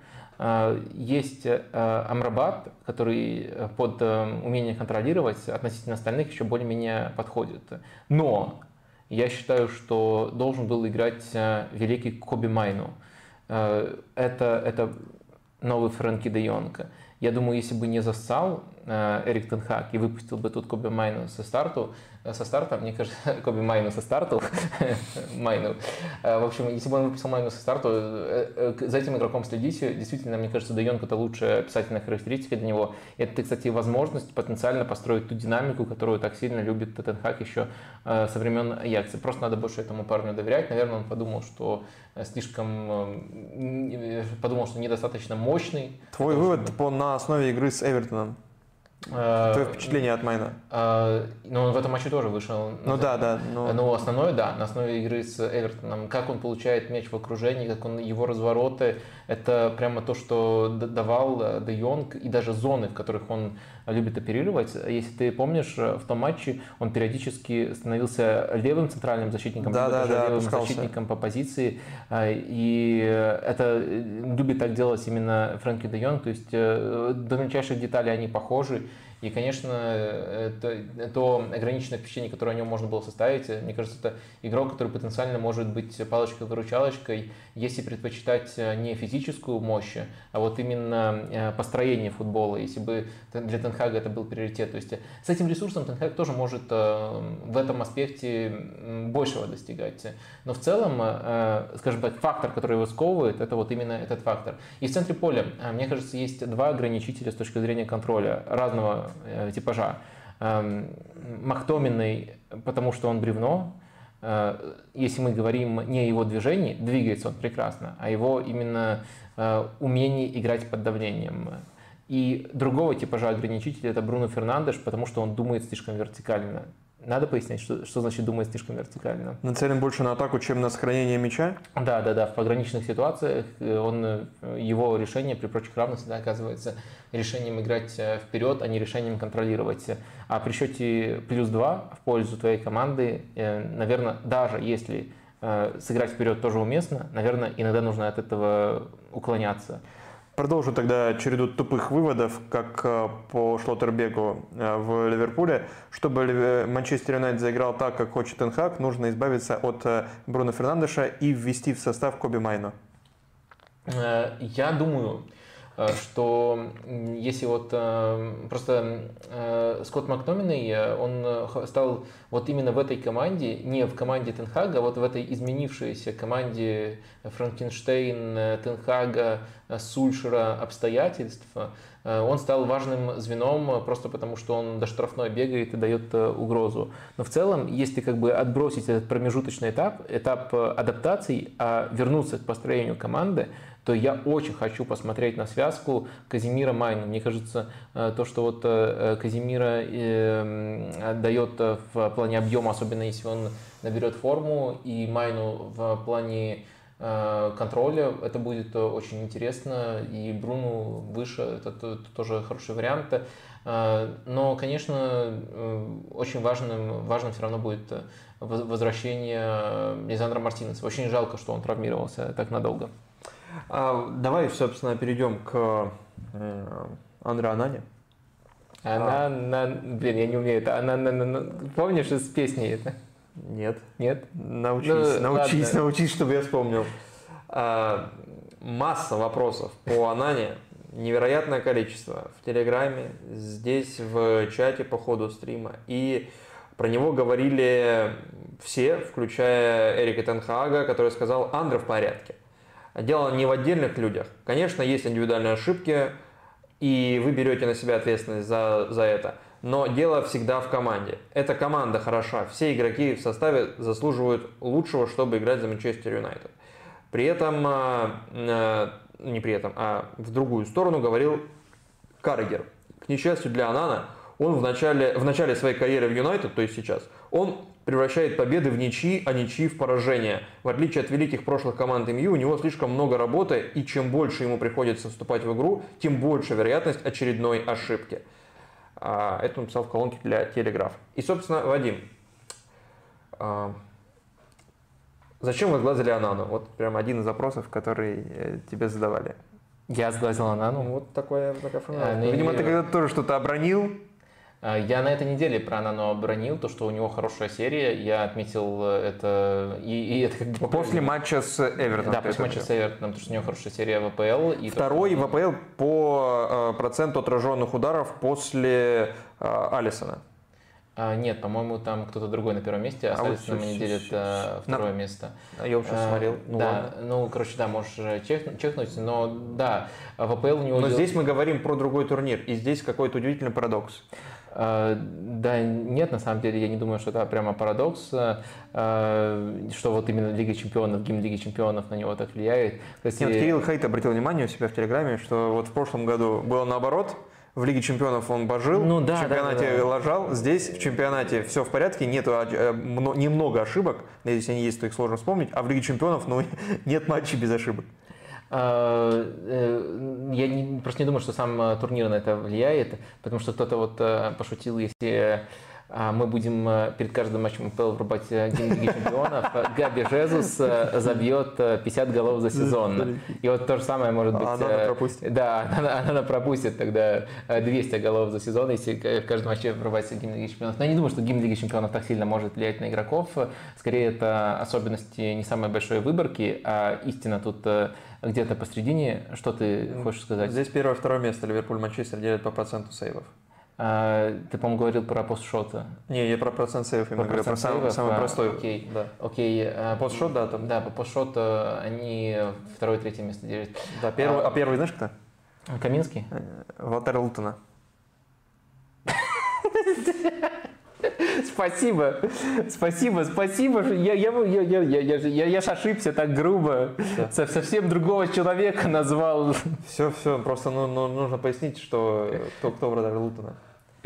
Есть э, Амрабат, который э, под э, умение контролировать относительно остальных еще более-менее подходит. Но я считаю, что должен был играть великий Коби Майну. Это, это новый Фрэнки де Йонга. Я думаю, если бы не зассал Эрик Тенхак и выпустил бы тут Коби Майну со старту, со старта, мне кажется, [LAUGHS] Коби Майну со старту, [LAUGHS] Майну. В общем, если бы он выпустил Майну со старту, за этим игроком следите. Действительно, мне кажется, Де Йонг это лучшая описательная характеристика для него. Это, кстати, возможность потенциально построить ту динамику, которую так сильно любит Тенхак еще со времен Аякса. Просто надо больше этому парню доверять. Наверное, он подумал, что слишком подумал, что недостаточно мощный. Твой вывод по, на основе игры с Эвертоном? Твое впечатление от Майна? А, ну, он в этом матче тоже вышел. Ну да, да. Но... Ну, основное, да, на основе игры с Эвертоном. Как он получает мяч в окружении, как он его развороты, это прямо то, что давал э, Де Йонг, и даже зоны, в которых он любит оперировать. Если ты помнишь, э, в том матче он периодически становился левым центральным защитником, да, да, да, левым пускался. защитником по позиции. А, и это э, любит так делать именно Фрэнки Де Йонг. То есть до мельчайших деталей они похожи. И, конечно, это, то ограниченное впечатление, которое о нем можно было составить, мне кажется, это игрок, который потенциально может быть палочкой-выручалочкой, если предпочитать э, не физическую мощь, а вот именно э, построение футбола, если бы для Тенхага это был приоритет. То есть э, с этим ресурсом Тенхаг тоже может в этом аспекте большего достигать. Но в целом, скажем так, фактор, который его сковывает, это вот именно этот фактор. И в центре поля, мне кажется, есть два ограничителя с точки зрения контроля разного типажа. Эм, Махтоминой, потому что он бревно, Э, если мы говорим не о его движении, двигается он прекрасно, а его именно э, умении играть под давлением. И другого типажа ограничителя это Бруно Фернандеш, потому что он думает слишком вертикально. Надо пояснить, что, что значит думать слишком вертикально. Нацелен больше на атаку, чем на сохранение мяча? Да, да, да. В пограничных ситуациях э, он, э, его решение при прочих равных всегда оказывается решением играть э, вперед, а не решением контролировать. А при счете плюс 2 в пользу твоей команды, наверное, даже если сыграть вперед тоже уместно, наверное, иногда нужно от этого уклоняться. Продолжу тогда череду тупых выводов, как э, по Шлоттербегу э, в Ливерпуле. Чтобы Манчестер Юнайтед заиграл так, как хочет Энхак, нужно избавиться от э, Бруно Фернандеша и ввести в состав Коби Майну. Я думаю, что если вот э, просто э, Скотт Макноминой, он стал вот именно в этой команде, не в команде Тенхага, а вот в этой изменившейся команде Франкенштейн, Тенхага, Сульшера обстоятельств, он стал важным звеном просто потому, что он до штрафной бегает и дает угрозу. Но в целом, если как бы отбросить этот промежуточный этап, этап адаптаций, а вернуться к построению команды, то я очень хочу посмотреть на связку Казимира Майна. Мне кажется, э, то, что вот э, Казимира э, дает в плане объема, особенно если он наберет форму, и Майну в плане контроля, это будет очень интересно, и Бруну выше, это тоже хороший вариант. Но, конечно, очень важным, важным все равно будет возвращение Лизандра Мартинеса. Очень жалко, что он травмировался так надолго. А, давай, собственно, перейдем к э, Андре Анане. Она, а. на, блин, я не умею это. Она, на, на, на, помнишь из песни это? Нет. Нет? Научись, ну, научись, ладно. научись, чтобы я вспомнил. А, масса вопросов по Анане, невероятное количество в Телеграме, здесь в чате по ходу стрима. И про него говорили все, включая Эрика Тенхага, который сказал, Андре в порядке. Дело не в отдельных людях. Конечно, есть индивидуальные ошибки, и вы берете на себя ответственность за, за это. Но дело всегда в команде. Эта команда хороша. Все игроки в составе заслуживают лучшего, чтобы играть за Манчестер Юнайтед. При этом, а, а, не при этом, а в другую сторону говорил Каррегер. К несчастью для Анана, он в начале, в начале своей карьеры в Юнайтед, то есть сейчас, он превращает победы в ничьи, а ничьи в поражения. В отличие от великих прошлых команд МЮ, у него слишком много работы, и чем больше ему приходится вступать в игру, тем больше вероятность очередной ошибки. А, это он написал в колонке для Телеграф. И, собственно, Вадим, а, зачем вы сглазили Анану? Вот прям один из запросов, который э, тебе задавали. Я сглазил Анану? Вот такое, такая формулировка. А, ну, Видимо, ты когда-то тоже что-то обронил, Я на этой неделе про Анано обронил, то, что у него хорошая серия. Я отметил это... И, и это как бы... После матча с Эвертоном. Да, после матча с Эвертоном, потому что у него хорошая серия в АПЛ. И Второй то, что... в АПЛ по проценту отраженных ударов после Алисона. А, нет, по-моему, там кто-то другой на первом месте, а, а вот на не делит а, второе на... место. А я уже а, смотрел. Ну, да, ладно. ну, короче, да, можешь чех, чехнуть, но да, в АПЛ у него... Но дел... здесь мы говорим про другой турнир, и здесь какой-то удивительный парадокс. А, да, нет, на самом деле, я не думаю, что это прямо парадокс, а, что вот именно Лига Чемпионов, гимн Лиги Чемпионов на него так влияет. Кстати, нет, Кирилл Хейт обратил внимание у себя в Телеграме, что вот в прошлом году было наоборот, в Лиге чемпионов он божил, ну, да, в чемпионате да, да, да. лажал. Здесь в чемпионате все в порядке, нет э, немного ошибок, если они есть, то их сложно вспомнить, а в Лиге чемпионов ну, [LAUGHS] нет матчей без ошибок. А, э, я не, просто не думаю, что сам э, турнир на это влияет, потому что кто-то вот пошутил, если мы будем э, перед каждым матчем МПЛ врубать э, гимн Лиги Чемпионов. Габи Жезус э, забьет 50 голов за сезон. И вот то же самое может быть... Она пропустит. Да, она, она пропустит тогда 200 голов за сезон, если в каждом матче врубается гимн Лиги Чемпионов. Но я не думаю, что гимн Лиги Чемпионов так сильно может влиять на игроков. Скорее, это особенности не самой большой выборки, а истина тут где-то посередине. Что ты хочешь сказать? Здесь первое-второе место Ливерпуль-Манчестер делят по проценту сейвов. А, ты, по-моему, говорил про постшоты. Не, я про процент сейвов именно говорю, про самый, самый простой. Окей, да. окей. А, постшот, да, там. Да, по постшоту они второе третье место делят. Да, первый, а, а первый знаешь кто? Каминский? Э, Валтер Лутона. [LAUGHS] Спасибо, спасибо, спасибо. Я, я, я, я, я, я, я, я ж ошибся так грубо. Со, совсем другого человека назвал. Все, все, просто ну, ну, нужно пояснить, что кто, кто вратарь Лутона.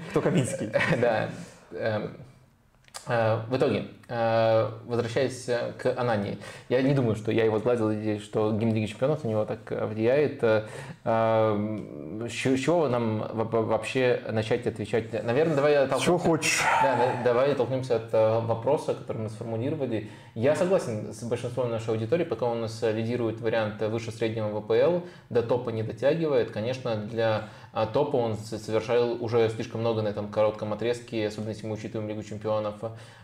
Кто Каминский. [LAUGHS] Да. Эм, Э, в итоге, возвращаясь к Анании, я не думаю, что я его сглазил здесь, что гимн Лиги Чемпионов на него так влияет. Э, с чего нам вообще начать отвечать? Наверное, давай толкнемся... Чего хочешь. Да, давай толкнемся от вопроса, который мы сформулировали. Я согласен с большинством нашей аудитории, пока у нас лидирует вариант выше среднего ВПЛ, до топа не дотягивает. Конечно, для а топа он совершал уже слишком много на этом коротком отрезке, особенно если мы учитываем Лигу чемпионов,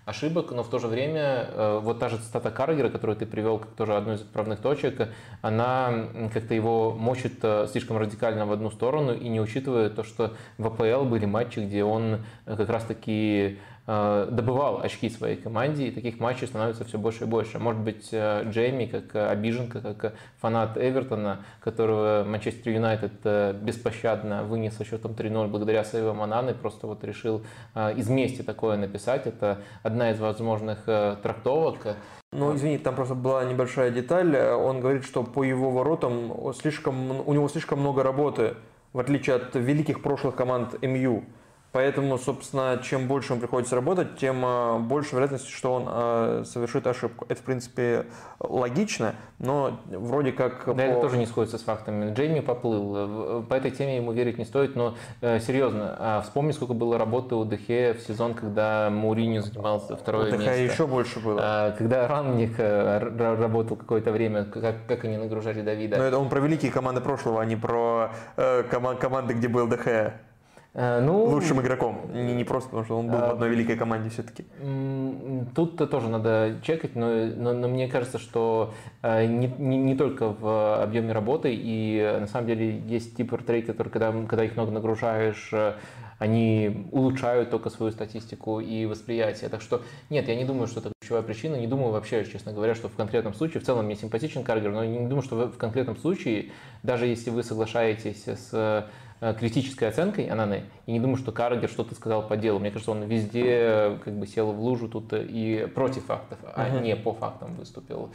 ошибок, но в то же время э, вот та же цитата Каргера, которую ты привел как тоже одну из отправных точек, она как-то его мочит э, слишком радикально в одну сторону и не учитывая то, что в АПЛ были матчи, где он э, как раз-таки добывал очки своей команде, и таких матчей становится все больше и больше. Может быть, э, Джейми, как обиженка, как фанат Эвертона, которого Манчестер Юнайтед э, беспощадно вынес со счетом 3-0 благодаря своей Мананы, просто вот решил из мести такое написать. Это одна из возможных трактовок. Ну, извини, там просто была небольшая деталь. Он говорит, что по его воротам слишком, у него слишком много работы, в отличие от великих прошлых команд МЮ. Поэтому, собственно, чем больше ему приходится работать, тем э, больше вероятность, что он э, совершит ошибку. Это, в принципе, логично, но вроде как... Да, по... это тоже не сходится с фактами. Джейми поплыл. По этой теме ему верить не стоит, но э, серьезно, а вспомни, сколько было работы у Дехе в сезон, когда Мауриню занимался второе у место. еще больше было. А, когда Ранник работал какое-то время, как, как они нагружали Давида. Но это он про великие команды прошлого, а не про э, команды, где был Дехе. Э, ну, Лучшим игроком. Не, не просто потому, что он был в одной великой команде все-таки. Тут тоже надо чекать, но, но, но мне кажется, что э, не, не, не только в объеме работы, и э, на самом деле есть тип вратарей, которые, когда, когда их много нагружаешь, они улучшают только свою статистику и восприятие. Так что нет, я не думаю, что это ключевая причина. Не думаю вообще, честно говоря, что в конкретном случае, в целом мне симпатичен Каргер, но я не думаю, что в конкретном случае, даже если вы соглашаетесь с Э, критической оценкой Ананы, и не думаю, что Каргер что-то сказал по делу. Мне кажется, он везде э, как бы сел в лужу тут и против фактов, а uh-huh. не по фактам выступил.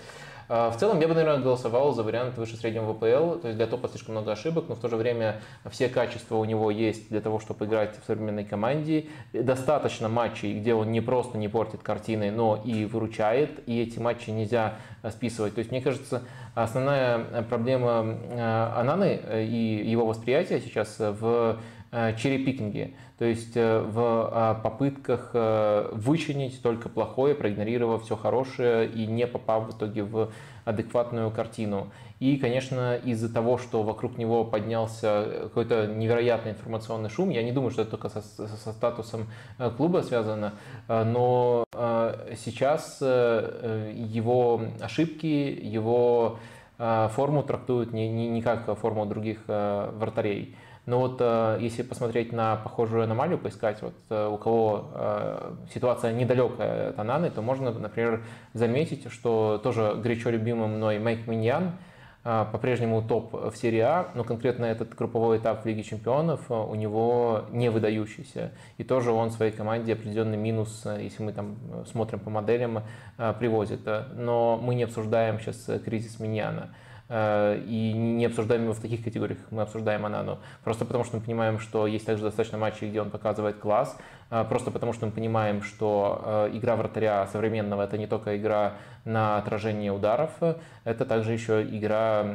А, в целом, я бы, наверное, голосовал за вариант выше среднего ВПЛ, то есть для топа слишком много ошибок, но в то же время все качества у него есть для того, чтобы играть в современной команде. Достаточно матчей, где он не просто не портит картины, но и выручает, и эти матчи нельзя э, списывать. То есть, мне кажется, основная э, проблема э, Ананы и его восприятия сейчас в черепикинге. То есть э, в а, попытках э, вычленить только плохое, проигнорировав все хорошее и не попав в итоге в адекватную картину. И, конечно, из-за того, что вокруг него поднялся какой-то невероятный информационный шум, я не думаю, что это только со, со статусом э, клуба связано, э, но э, сейчас его ошибки, его форму трактуют не, не, не как форму других вратарей. Но вот если посмотреть на похожую аномалию, поискать, вот у кого ситуация недалекая от Ананы, то можно, например, заметить, что тоже горячо любимый мной Майк Миньян – по-прежнему топ в серии А, но конкретно этот групповой этап в Лиге Чемпионов у него не выдающийся. И тоже он своей команде определенный минус, если мы там смотрим по моделям, привозит. Но мы не обсуждаем сейчас кризис Миньяна. Э, и не обсуждаем его в таких категориях, мы обсуждаем Анану. Просто потому, что мы понимаем, что есть также достаточно матчей, где он показывает класс, э, просто потому, что мы понимаем, что э, игра вратаря современного – это не только игра на отражение ударов, это также еще игра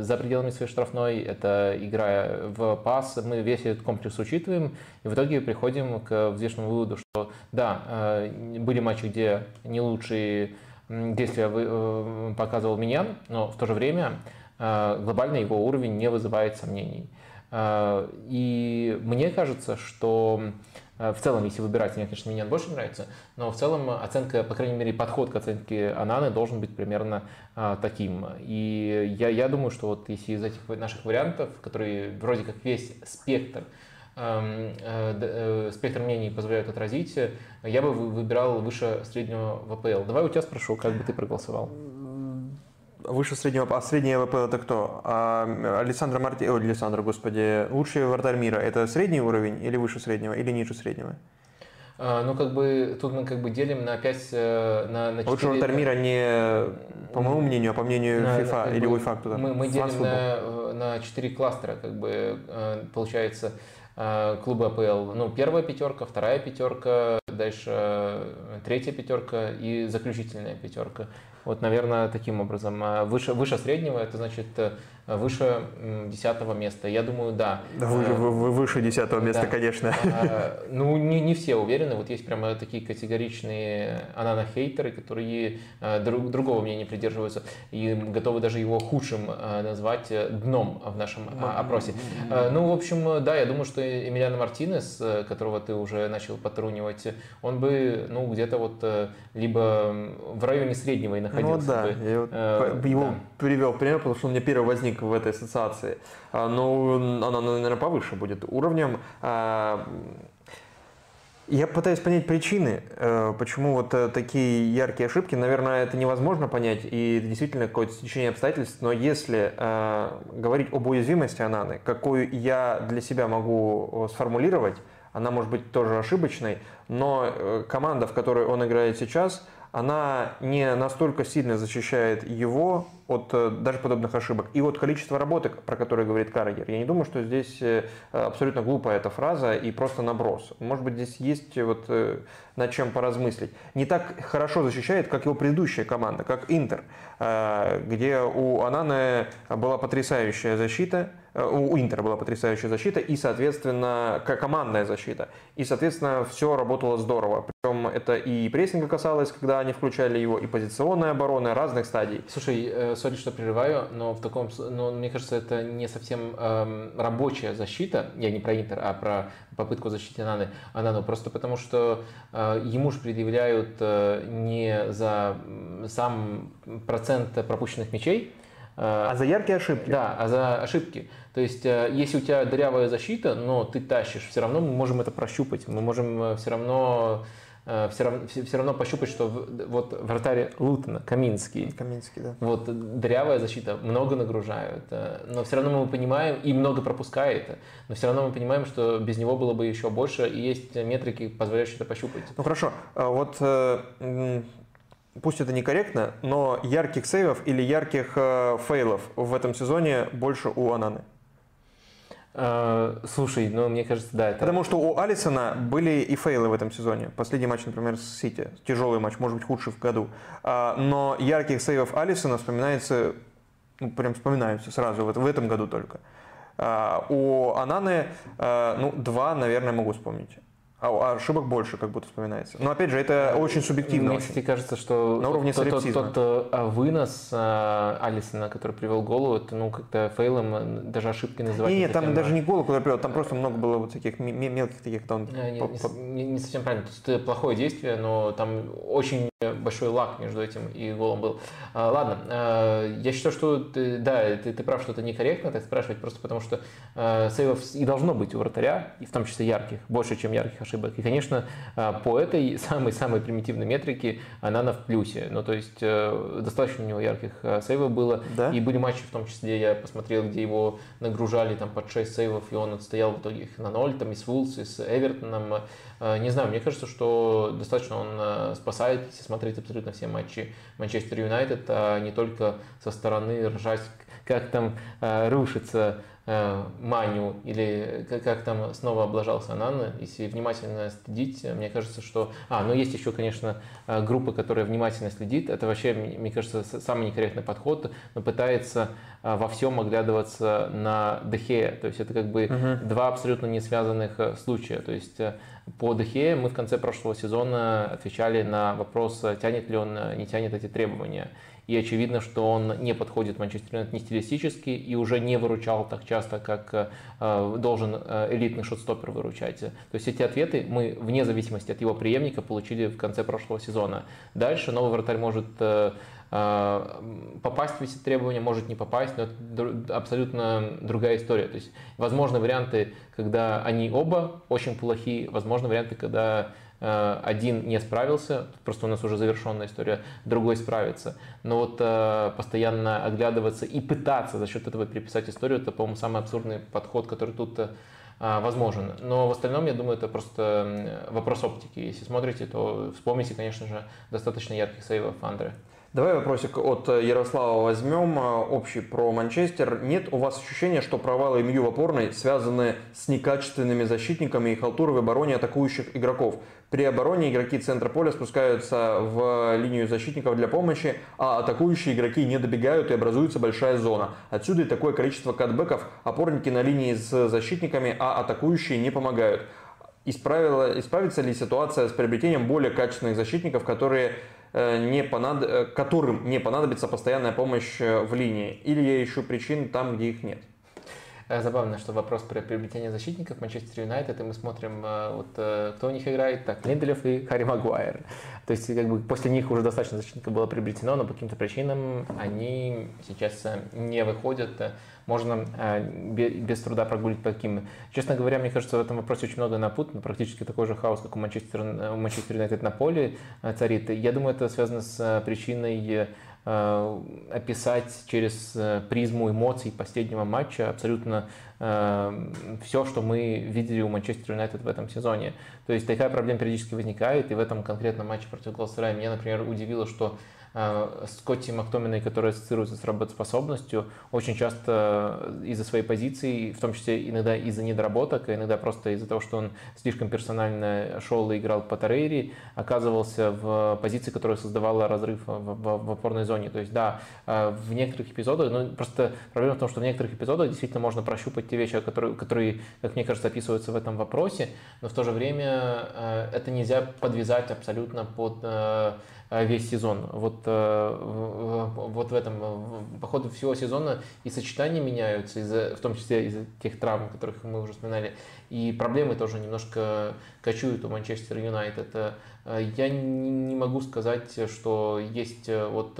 за пределами своей штрафной, это игра в пас. Мы весь этот комплекс учитываем, и в итоге приходим к взвешенному выводу, что да, были матчи, где не лучшие действия э, показывал Миньян, но в то же время э, глобально его уровень не вызывает сомнений. Э, и мне кажется, что в целом, если выбирать, мне, конечно, Миньян больше нравится, но в целом оценка, по крайней мере, подход к оценке Ананы должен быть примерно таким. И я, я думаю, что вот если из этих наших вариантов, которые вроде как весь спектр спектр мнений позволяют отразить, я бы выбирал выше среднего ВПЛ. Давай у тебя спрошу, как бы ты проголосовал? Выше среднего, а среднее ВПЛ это кто? А, Александр Марти... О, Александр, господи. Лучший вратарь мира это средний уровень или выше среднего, или ниже среднего? А, ну, как бы, тут мы как бы делим на 5, э, на, на 4... Лучший вратарь мира не по моему мнению, а по мнению на, FIFA или UEFA кто-то? Мы, мы делим на, на 4 кластера, как бы, получается, Э, клубы АПЛ. Ну, первая пятерка, вторая пятерка, дальше э, третья пятерка и заключительная пятерка. Вот, наверное, таким образом. А выше, выше среднего, это значит э, выше десятого места. Я думаю, да. Вы, вы, вы выше десятого места, да. конечно. А, ну, не, не все уверены. Вот есть прямо такие категоричные анана-хейтеры, которые друг, другого мнения придерживаются и готовы даже его худшим назвать дном в нашем опросе. Ну, в общем, да, я думаю, что Эмилиано Мартинес, которого ты уже начал потрунивать, он бы, ну, где-то вот либо в районе среднего и находился. Ну да, я вот э, его да. привел пример, потому что он мне первый возник в этой ассоциации. А, но она, наверное, повыше будет уровнем. А, я пытаюсь понять причины, э, почему вот э, такие яркие ошибки. Наверное, это невозможно понять, и это действительно какое-то стечение обстоятельств. Но если э, говорить об уязвимости Ананы, какую я для себя могу сформулировать, она может быть тоже ошибочной, но команда, в которой он играет сейчас, она не настолько сильно защищает его от э, даже подобных ошибок. И вот количество работы, про которое говорит Каррагер, я не думаю, что здесь э, абсолютно глупая эта фраза и просто наброс. Может быть, здесь есть вот э, над чем поразмыслить. Не так хорошо защищает, как его предыдущая команда, как Интер, где у Ананы была потрясающая защита, у Интера была потрясающая защита и, соответственно, командная защита. И, соответственно, все работало здорово. Причем это и прессинга касалось, когда они включали его, и позиционная оборона разных стадий. Слушай, сори, что прерываю, но в таком, но мне кажется, это не совсем эм, рабочая защита. Я не про Интер, а про попытку защиты Ананы. Анану просто потому, что э, ему же предъявляют э, не за сам процент пропущенных мячей, э, а за яркие ошибки. Да, а за ошибки. То есть, э, если у тебя дырявая защита, но ты тащишь, все равно мы можем это прощупать. Мы можем э, все равно все э, равно, все, равно пощупать, что вот вратарь Лутона, Каминский, Каминский да. вот дырявая защита, много нагружают, э, но все равно мы понимаем, и много пропускает, но все равно мы понимаем, что без него было бы еще больше, и есть метрики, позволяющие это пощупать. Ну хорошо, а вот пусть это некорректно, но ярких сейвов или ярких э, фейлов в этом сезоне больше у Ананы. Э, слушай, ну мне кажется, да. Это... Потому что у Алисона были и фейлы в этом сезоне. Последний матч, например, с Сити. Тяжелый матч, может быть, худший в году. А, но ярких сейвов Алисона вспоминается, ну, прям вспоминаются сразу, в этом году только. А, у Ананы, а, ну, два, наверное, могу вспомнить. А ошибок больше как будто вспоминается. Но опять же, это очень субъективно. Мне, кстати, кажется, что на уровне тот, тот, тот, тот а, вынос а, Алисона, который привел голову, это ну как-то фейлом даже ошибки называть. Нет, там даже не голову, который привел, там просто много было вот таких мелких таких там. Не, не, не совсем правильно. То есть плохое действие, но там очень большой лак между этим и голом был. А, ладно, а, я считаю, что ты, да, ты, ты прав, что это некорректно так спрашивать, просто потому что а, сейвов и должно быть у вратаря, и в том числе ярких, больше, чем ярких ошибок. И, конечно, по этой самой-самой примитивной метрике она на в плюсе. Ну, то есть э, достаточно у него ярких сейвов было. Да? И были матчи, в том числе, я посмотрел, где его нагружали там под 6 сейвов, и он отстоял в итоге их на 0, там и с Вулс, и с Эвертоном. Не знаю, мне кажется, что достаточно он спасает, если смотреть абсолютно все матчи Манчестер Юнайтед, а не только со стороны ржать, как там рушится э, Маню или как, как там снова облажался Нанна. Если внимательно следить, мне кажется, что... А, ну есть еще, конечно, э, группа, которая внимательно следит. Это вообще, мне кажется, самый некорректный подход, но пытается э, во всем оглядываться на Дехея. То есть это как бы угу. два абсолютно не связанных э, случая. То есть по Дехе мы в конце прошлого сезона отвечали на вопрос, тянет ли он, не тянет эти требования. И очевидно, что он не подходит Манчестер Юнайтед не стилистически и уже не выручал так часто, как э, должен э, элитный шотстопер выручать. То есть эти ответы мы, вне зависимости от его преемника, получили в конце прошлого сезона. Дальше новый вратарь может э, попасть в эти требования, может не попасть, но это абсолютно другая история. То есть, возможны варианты, когда они оба очень плохие, возможны варианты, когда один не справился, просто у нас уже завершенная история, другой справится. Но вот э, постоянно оглядываться и пытаться за счет этого переписать историю, это, по-моему, самый абсурдный подход, который тут э, возможен. Но в остальном, я думаю, это просто вопрос оптики. Если смотрите, то вспомните, конечно же, достаточно ярких сейвов Андре. Давай вопросик от Ярослава возьмем, э, общий про Манчестер. Нет у вас ощущения, что провалы МЮ в опорной связаны с некачественными защитниками и халтурой в обороне атакующих игроков? При обороне игроки центра поля спускаются в линию защитников для помощи, а атакующие игроки не добегают и образуется большая зона. Отсюда и такое количество катбэков, опорники на линии с защитниками, а атакующие не помогают. Исправила, исправится ли ситуация с приобретением более качественных защитников, которые Э, не понад... Э, которым не понадобится постоянная помощь э, в линии? Или я ищу причин там, где их нет? Забавно, что вопрос про приобретение защитников Манчестер Юнайтед, и мы смотрим, вот кто у них играет, так, Линделев и Харри Магуайр. То есть, как бы после них уже достаточно защитников было приобретено, но по каким-то причинам они сейчас не выходят можно э, без труда прогулить по таким. Честно говоря, мне кажется, в этом вопросе очень много напутано, практически такой же хаос, как у Манчестер, у Манчестер Юнайтед на поле э, царит. Я думаю, это связано с э, причиной описать через призму эмоций последнего матча абсолютно все, что мы видели у Манчестер Юнайтед в этом сезоне. То есть такая проблема периодически возникает, и в этом конкретном матче против Галсарая меня, например, удивило, что Э, Скотти Мактоминой, который ассоциируется с работоспособностью, очень часто из-за своей позиции, в том числе иногда из-за недоработок, а иногда просто из-за того, что он слишком персонально шел и играл по Тарейре, оказывался в позиции, которая создавала разрыв в, в, в опорной зоне. То есть, да, э, в некоторых эпизодах, ну, просто проблема в том, что в некоторых эпизодах действительно можно прощупать те вещи, которые, которые как мне кажется, описываются в этом вопросе, но в то же время это нельзя подвязать абсолютно под весь сезон. Вот, э, вот в этом, по ходу всего сезона и сочетания меняются, из в том числе из-за тех травм, которых мы уже вспоминали, и проблемы тоже немножко кочуют у Манчестер Юнайтед. Э, я не могу сказать, что есть вот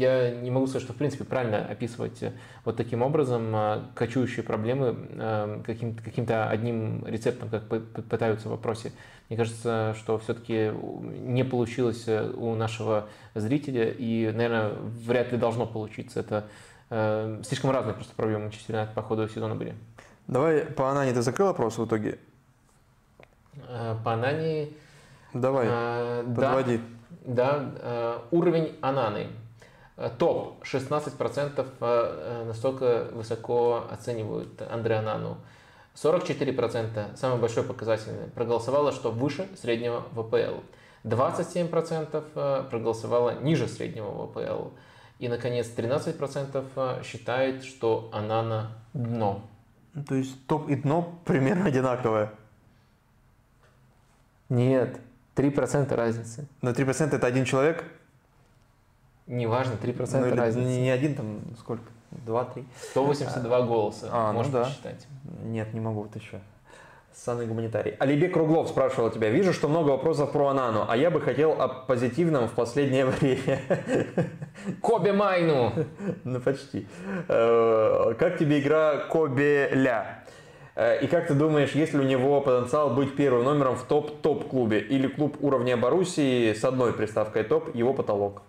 я не могу сказать, что в принципе правильно описывать вот таким образом кочующие проблемы каким-то каким одним рецептом, как пытаются в вопросе. Мне кажется, что все-таки не получилось э, у нашего зрителя, и, наверное, вряд ли должно получиться. Это э, слишком разные просто проблемы Юнайтед по ходу сезона были. Давай по Анане ты закрыл вопрос в итоге? Э, по Анане... Давай, э, подводи. Да, да э, уровень Ананы. Э, топ 16% настолько высоко оценивают Андре Анану. 44%, самый большой показатель, проголосовало, что выше среднего ВПЛ. 27% э, проголосовало ниже среднего ВПЛ. И, наконец, 13% э, считает, что она на дно. То есть топ и дно примерно одинаковое. Нет, 3% разницы. Но 3% это один человек? Неважно, 3% ну, разницы. Не один там, сколько? 2-3? 182 а, голоса, а, можно ну да. посчитать. Нет, не могу, вот еще. Санный гуманитарий. Алибек Круглов спрашивал тебя. Вижу, что много вопросов про Анану, а я бы хотел о позитивном в последнее [LAUGHS] время. Кобе Майну! Ну, почти. Э, как тебе игра Кобе Ля? Э, и как ты думаешь, есть ли у него потенциал быть первым номером в топ-топ клубе? Или клуб уровня Боруссии с одной приставкой топ, его потолок?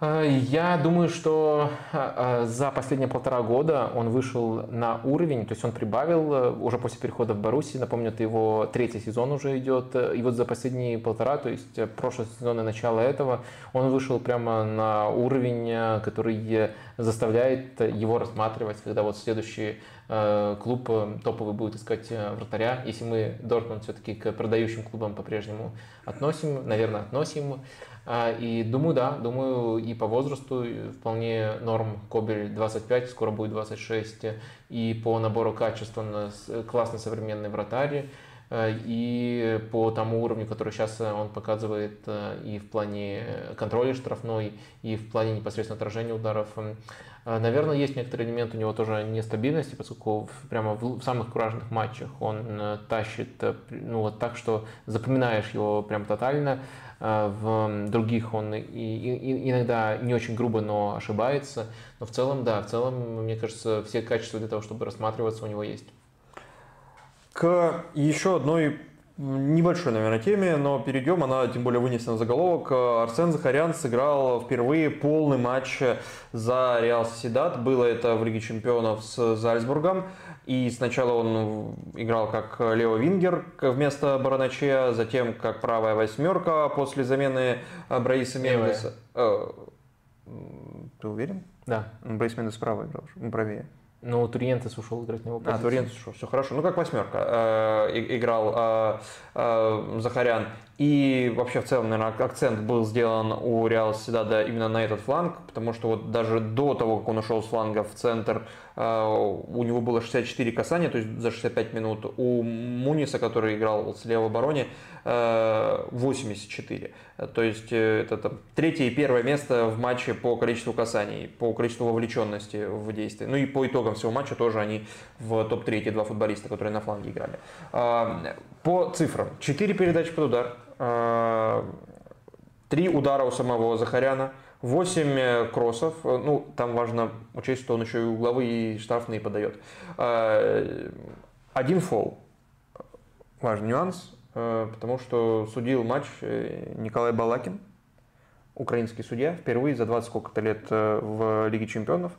А, я думаю, что а, а, за последние полтора года он вышел на уровень, то есть он прибавил э, уже после перехода в Баруси. Напомню, это его третий сезон уже идет. И вот за последние полтора, то есть э, прошлый сезон и начало этого, он вышел прямо на уровень, э, который заставляет его рассматривать, когда вот следующий клуб топовый будет искать вратаря. Если мы Дортмунд все-таки к продающим клубам по-прежнему относим, наверное, относим, и думаю, да, думаю, и по возрасту вполне норм. Кобель 25, скоро будет 26, и по набору качеств он классный современный вратарь, а, и по тому уровню, который сейчас он показывает а, и в плане контроля штрафной, и в плане непосредственно отражения ударов. Наверное, есть некоторый элемент у него тоже нестабильности, поскольку прямо в самых куражных матчах он тащит ну, вот так, что запоминаешь его прям тотально. Э, в других он и, и, иногда не очень грубо, но ошибается. Но в целом, да, в целом, мне кажется, все качества для того, чтобы рассматриваться, у него есть. К еще одной небольшой, наверное, теме, но перейдем, она тем более вынесена в заголовок. Арсен Захарян сыграл впервые полный матч за Реал Соседат. Было это в Лиге Чемпионов с Зальцбургом. И сначала он играл как Лео Вингер вместо Бараначе, затем как правая восьмерка после замены Браиса Мендеса. Э, ты уверен? Да. Брейс Мендес справа играл, правее. Ну, Туриентес ушел играть на его позицию. А, Туриентес ушел, все хорошо. Ну, как восьмерка э, играл э, э, Захарян. И вообще в целом, наверное, акцент был сделан у Реал Седада именно на этот фланг, потому что вот даже до того, как он ушел с фланга в центр, а, у него было 64 касания, то есть за 65 минут. У Муниса, который играл с левой обороне, 84. А, то есть э, это там, третье и первое место в матче по количеству касаний, по количеству вовлеченности в действие. Ну и по итогам всего матча тоже они в топ-3, эти два футболиста, которые на фланге играли. По цифрам. 4 передачи под удар, Три удара у самого Захаряна, 8 э, кроссов. Э, ну, там важно учесть, что он еще и угловые и штрафные подает. Э, один фол. Важный нюанс, потому что судил матч Николай Балакин украинский судья, впервые за 20 сколько-то лет э, в Лиге Чемпионов, э,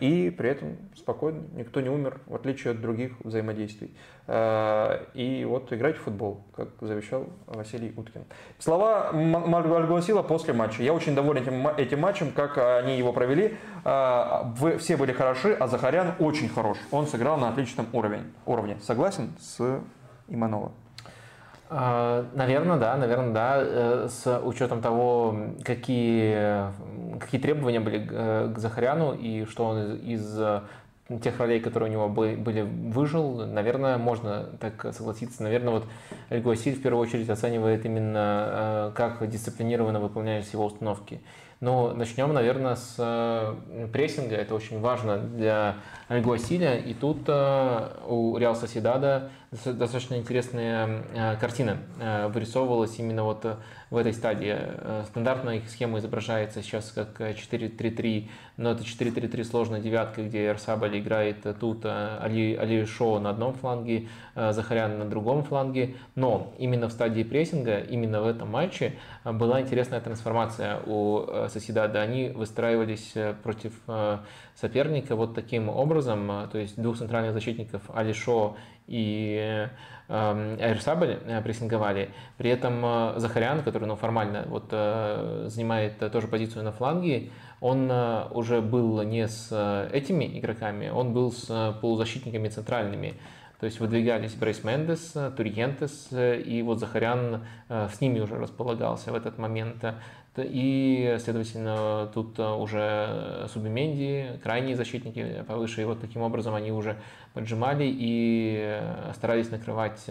и при этом спокойно, никто не умер, в отличие от других взаимодействий. Э, и вот играть в футбол, как завещал Василий Уткин. Слова Альгуасила после матча. Я очень доволен этим, этим матчем, как они его провели. Вы все были хороши, а Захарян очень хорош. Он сыграл на отличном уровне. уровне. Согласен с Иманова? А, наверное, да, наверное, да. Э, с учетом того, какие, какие требования были к Захаряну и что он из, из тех ролей, которые у него были, выжил, наверное, можно так согласиться. Наверное, вот Эльгуасиль в первую очередь оценивает именно, э, как дисциплинированно выполнялись его установки. Но начнем, наверное, с э, прессинга. Это очень важно для Альгуасиля. И тут э, у Реал Соседада достаточно интересная э, картина вырисовывалась именно вот в этой стадии. Стандартная их схема изображается сейчас как 4-3-3, но это 4-3-3 сложная девятка, где Эрсабаль играет тут Али, Али Шоу на одном фланге, Захарян на другом фланге. Но именно в стадии прессинга, именно в этом матче была интересная трансформация у Соседада. Они выстраивались против соперника вот таким образом, то есть двух центральных защитников Алишо и Айрсабель прессинговали. При этом Захарян, который ну, формально вот, занимает тоже позицию на фланге, он уже был не с этими игроками, он был с полузащитниками центральными. То есть выдвигались Брейс Мендес, Туриентес, и вот Захарян с ними уже располагался в этот момент. и, следовательно, тут уже Субименди, крайние защитники повыше, и вот таким образом они уже поджимали и старались накрывать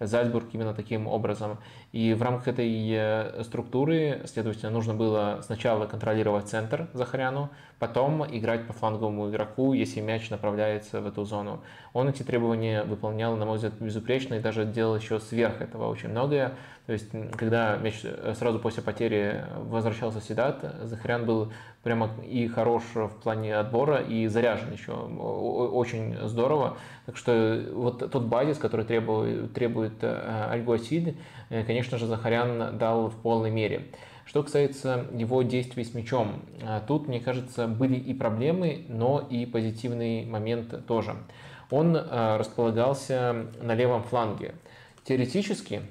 Зальцбург именно таким образом. И в рамках этой структуры, следовательно, нужно было сначала контролировать центр Захаряну, потом играть по фланговому игроку, если мяч направляется в эту зону. Он эти требования выполнял, на мой взгляд, безупречно и даже делал еще сверх этого очень многое. То есть, когда мяч э, сразу после потери возвращался Седат, Захарян был прямо и хорош в плане отбора, и заряжен еще очень здорово. Так что вот тот базис, который требует, требует э, Альгуасид, э, конечно же, Захарян дал в полной мере. Что касается его действий с мячом, а, тут, мне кажется, были и проблемы, но и позитивный момент тоже. Он располагался на левом фланге. Теоретически,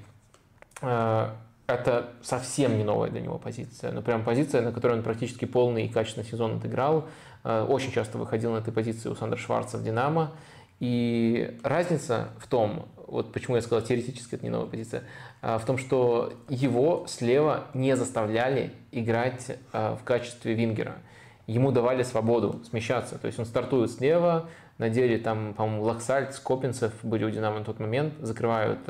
это совсем не новая для него позиция. Ну, прям позиция, на которой он практически полный и качественный сезон отыграл. Очень часто выходил на этой позиции у Сандра Шварца в «Динамо». И разница в том, вот почему я сказал, теоретически это не новая позиция, а, в том, что его слева не заставляли играть а, в качестве вингера. Ему давали свободу смещаться. То есть он стартует слева, на деле там, по-моему, Лаксальц, Копинцев были у Динамо на тот момент, закрывают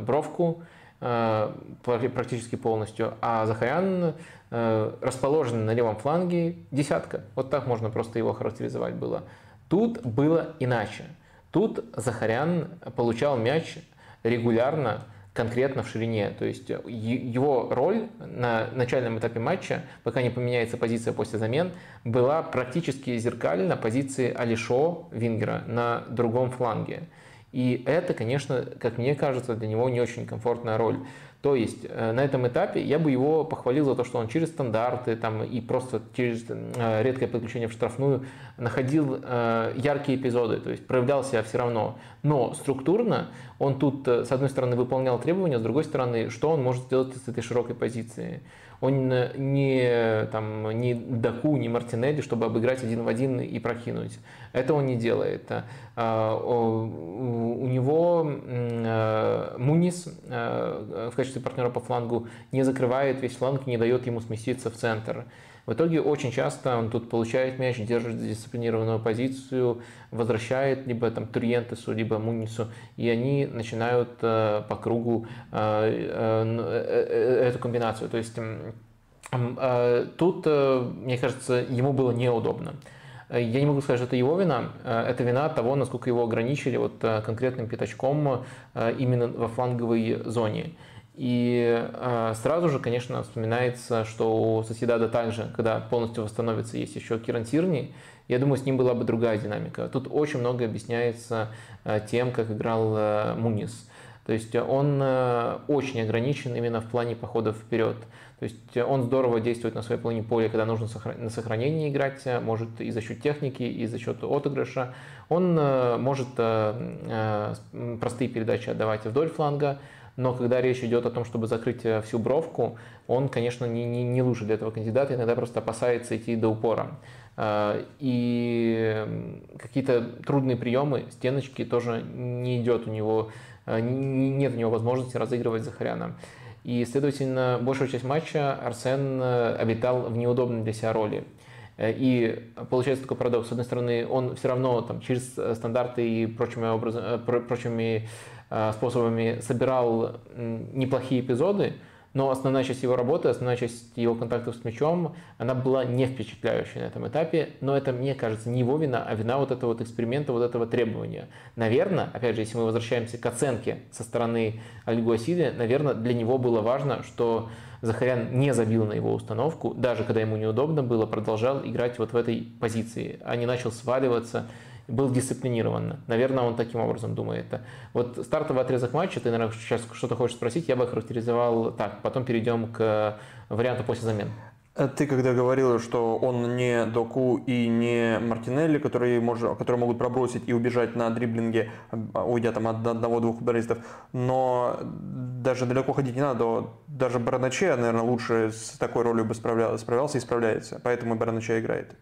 бровку практически полностью, а Захарян расположен на левом фланге десятка. Вот так можно просто его характеризовать было. Тут было иначе. Тут Захарян получал мяч регулярно, конкретно в ширине. То есть его роль на начальном этапе матча, пока не поменяется позиция после замен, была практически зеркальна позиции Алишо Вингера на другом фланге. И это, конечно, как мне кажется, для него не очень комфортная роль. То есть э, на этом этапе я бы его похвалил за то, что он через стандарты там, и просто через э, редкое подключение в штрафную находил э, яркие эпизоды, то есть проявлял себя все равно. Но структурно он тут, с одной стороны, выполнял требования, с другой стороны, что он может сделать с этой широкой позиции. Он не, там, не Даку, не Мартинелли, чтобы обыграть один в один и прокинуть. Это он не делает. А, у него Мунис в качестве партнера по флангу не закрывает весь фланг, не дает ему сместиться в центр. В итоге очень часто он тут получает мяч, держит дисциплинированную позицию, возвращает либо там Туриентесу, либо Мунису, и они начинают э, по кругу э, э, эту комбинацию. То есть тут, мне кажется, ему было неудобно. Я не могу сказать, что это его вина. Это вина того, насколько его ограничили вот конкретным пятачком именно во фланговой зоне. И э, сразу же, конечно, вспоминается, что у Соседада также, когда полностью восстановится, есть еще Киран Тирни. Я думаю, с ним была бы другая динамика. Тут очень много объясняется э, тем, как играл э, Мунис. То есть он э, очень ограничен именно в плане походов вперед. То есть он здорово действует на своей половине поля, когда нужно на сохранении играть, может и за счет техники, и за счет отыгрыша. Он э, может э, простые передачи отдавать вдоль фланга, но когда речь идет о том, чтобы закрыть э, всю бровку, он, конечно, не, не, не лучше для этого кандидата, иногда просто опасается идти до упора. Э, и какие-то трудные приемы, стеночки тоже не идет у него, э, нет у него возможности разыгрывать Захаряна. И, следовательно, большую часть матча Арсен обитал в неудобной для себя роли. И получается такой парадокс. С одной стороны, он все равно там, через стандарты и прочими, образом, прочими Э, способами собирал неплохие эпизоды, но основная часть его работы, основная часть его контактов с мячом, она была не впечатляющей на этом этапе, но это, мне кажется, не его вина, а вина вот этого вот эксперимента, вот этого требования. Наверное, опять же, если мы возвращаемся к оценке со стороны Альгуасиди, наверное, для него было важно, что Захарян не забил на его установку, даже когда ему неудобно было, продолжал играть вот в этой позиции, а не начал сваливаться был дисциплинирован. Наверное, он таким образом думает. Вот стартовый отрезок матча, ты, наверное, сейчас что-то хочешь спросить, я бы характеризовал так. Потом перейдем к варианту после замен. Э, ты когда говорил, что он не Доку и не Мартинелли, которые, может, которые могут пробросить и убежать на дриблинге, а, уйдя там от одного-двух футболистов, но даже далеко ходить не надо. Даже Бараначе, наверное, лучше с такой ролью бы справлялся, справлялся и справляется. Поэтому Бараначе играет.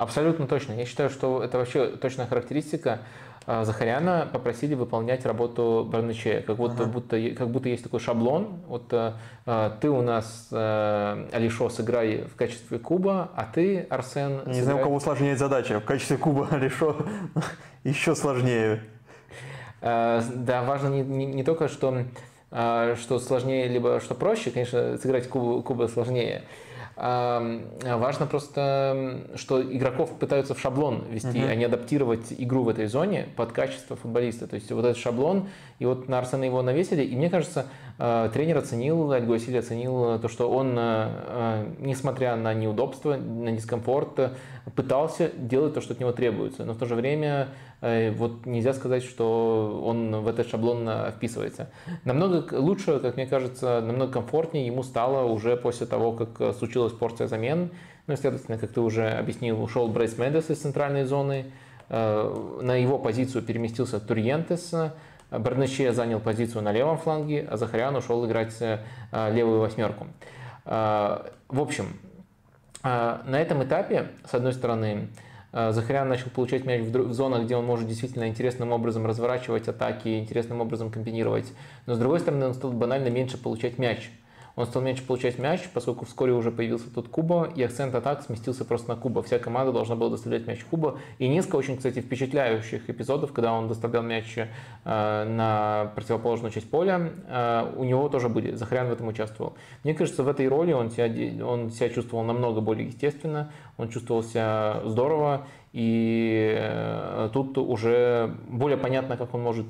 Абсолютно точно. Я считаю, что это вообще точная характеристика. Захаряна попросили выполнять работу Барначея, как будто, ага. будто, как будто есть такой шаблон. Вот ты у нас, Алишо, сыграй в качестве куба, а ты, Арсен... Не сыграй... знаю, у кого сложнее задача. В качестве куба [LAUGHS] Алишо [LAUGHS] еще сложнее. Да, важно не, не, не только, что, что сложнее, либо что проще, конечно, сыграть куба, куба сложнее, Важно просто, что игроков пытаются в шаблон вести, uh-huh. а не адаптировать игру в этой зоне под качество футболиста. То есть вот этот шаблон, и вот на Арсена его навесили, и мне кажется, а, тренер оценил, Альго оценил то, что он, а, а, несмотря на неудобства, на дискомфорт, пытался делать то, что от него требуется. Но в то же время Э, вот нельзя сказать, что он в этот шаблон э, вписывается. Намного лучше, как мне кажется, намного комфортнее ему стало уже после того, как э, случилась порция замен. Ну, следовательно, как ты уже объяснил, ушел Брейс Медес из центральной зоны, на его позицию переместился Турьентес, Барнече занял позицию на левом фланге, а Захарян ушел играть левую восьмерку. В общем, на этом этапе, с одной стороны, Э, Захарян начал получать мяч в зонах, где он может действительно интересным образом разворачивать атаки, интересным образом комбинировать. Но с другой стороны, он стал банально меньше получать мяч. Он стал меньше получать мяч, поскольку вскоре уже появился тут Куба, и акцент атак сместился просто на Куба. Вся команда должна была доставлять мяч Куба. И несколько очень, кстати, впечатляющих эпизодов, когда он доставлял мяч э, на противоположную часть поля, э, у него тоже были. Захарян в этом участвовал. Мне кажется, в этой роли он себя, он себя чувствовал намного более естественно, он чувствовал себя здорово, и э, тут уже более понятно, как он может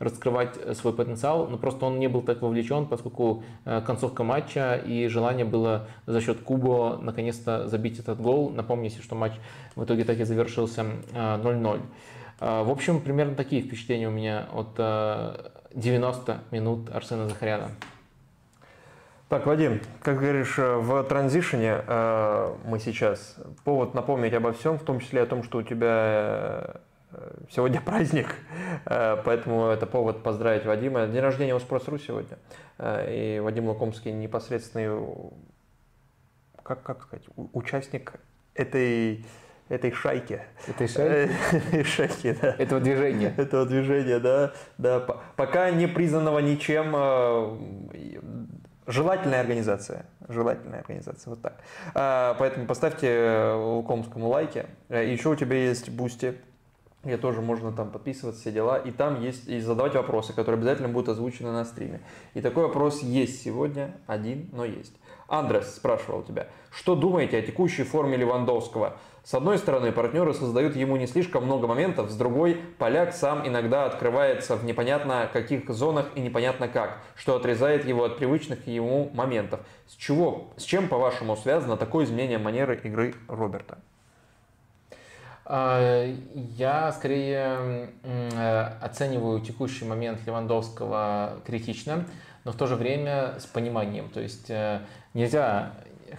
раскрывать свой потенциал, но просто он не был так вовлечен, поскольку э, концовка матча и желание было за счет Кубо наконец-то забить этот гол. Напомните, что матч в итоге так и завершился 0-0. Э, в общем, примерно такие впечатления у меня от 90 минут Арсена Захаряна. Так, Вадим, как говоришь, э, в транзишене э, мы сейчас повод напомнить обо всем, в том числе о том, что у тебя э, сегодня [LAUGHS] праздник, э, поэтому это повод поздравить Вадима. День рождения у Спрос.ру сегодня. Э, и Вадим Лукомский непосредственный, как, как сказать, участник этой этой шайки. Этой шайки? [LAUGHS] шайки, да. Этого движения. Этого движения, да. да. Пока не признанного ничем Желательная организация. Желательная организация. Вот так. А, поэтому поставьте э, Лукомскому лайки. Э, еще у тебя есть Бусти, где тоже можно там подписываться, все дела. И там есть и задавать вопросы, которые обязательно будут озвучены на стриме. И такой вопрос есть сегодня, один, но есть. Андрес спрашивал тебя, что думаете о текущей форме Левандовского? С одной стороны, партнеры создают ему не слишком много моментов, с другой, поляк сам иногда открывается в непонятно каких зонах и непонятно как, что отрезает его от привычных ему моментов. С чего, с чем, по-вашему, связано такое изменение манеры игры Роберта? А, я скорее э, оцениваю текущий момент Левандовского критично, но в то же время с пониманием. То есть э, нельзя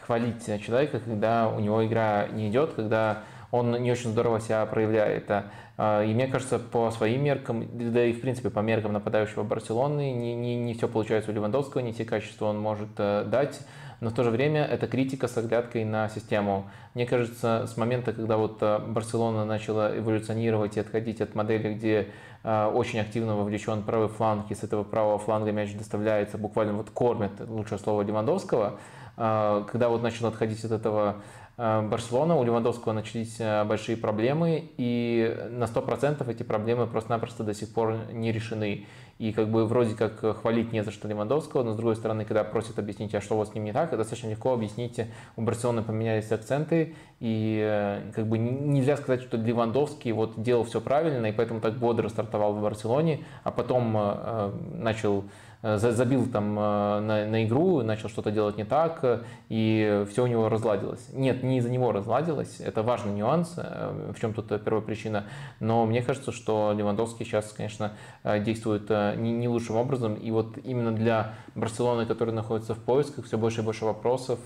хвалить человека, когда у него игра не идет, когда он не очень здорово себя проявляет. А, и мне кажется, по своим меркам, да и в принципе по меркам нападающего Барселоны, не, не, не все получается у Левандовского, не те качества он может э, дать. Но в то же время это критика с оглядкой на систему. Мне кажется, с момента, когда вот э, Барселона начала эволюционировать и отходить от модели, где э, очень активно вовлечен правый фланг, и с этого правого фланга мяч доставляется, буквально вот кормит, лучшее слово Левандовского, когда вот начал отходить от этого а, Барселона, у Левандовского начались а, большие проблемы, и на 100% эти проблемы просто-напросто до сих пор не решены. И как бы вроде как хвалить не за что Левандовского, но с другой стороны, когда просят объяснить, а что у вас с ним не так, достаточно легко объяснить, у Барселоны поменялись акценты, и э, как бы нельзя сказать, что Левандовский вот делал все правильно, и поэтому так бодро стартовал в Барселоне, а потом э, э, начал забил там э, на, на игру, начал что-то делать не так, и все у него разладилось. Нет, не из-за него разладилось, это важный нюанс, э, в чем тут первая причина, но мне кажется, что Левандовский сейчас, конечно, действует не, не лучшим образом, и вот именно для Барселоны, которая находится в поисках, все больше и больше вопросов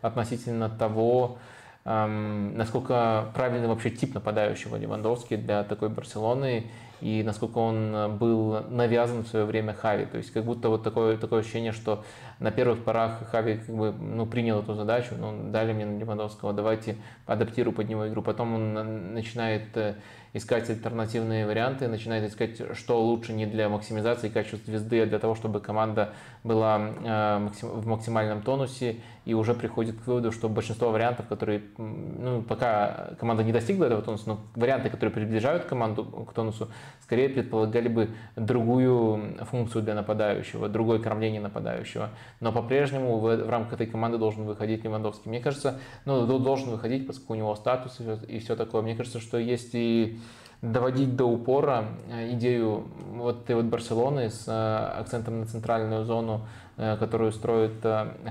относительно того, эм, насколько правильный вообще тип нападающего Левандовский для такой Барселоны, и насколько он э, был навязан в свое время Хави. То есть как будто вот такое, такое ощущение, что на первых порах Хави как бы, ну, принял эту задачу, ну, дали мне на Левандовского, давайте адаптирую под него игру. Потом он начинает э, искать альтернативные варианты, начинает искать, что лучше не для максимизации качества звезды, а для того, чтобы команда была э, в максимальном тонусе и уже приходит к выводу, что большинство вариантов, которые, ну, пока команда не достигла этого тонуса, но варианты, которые приближают команду к тонусу, скорее предполагали бы другую функцию для нападающего, другое кормление нападающего. Но по-прежнему в, в рамках этой команды должен выходить Левандовский. Мне кажется, ну, должен выходить, поскольку у него статус и все такое. Мне кажется, что если доводить до упора э, идею вот этой вот Барселоны с э, акцентом на центральную зону, которую строит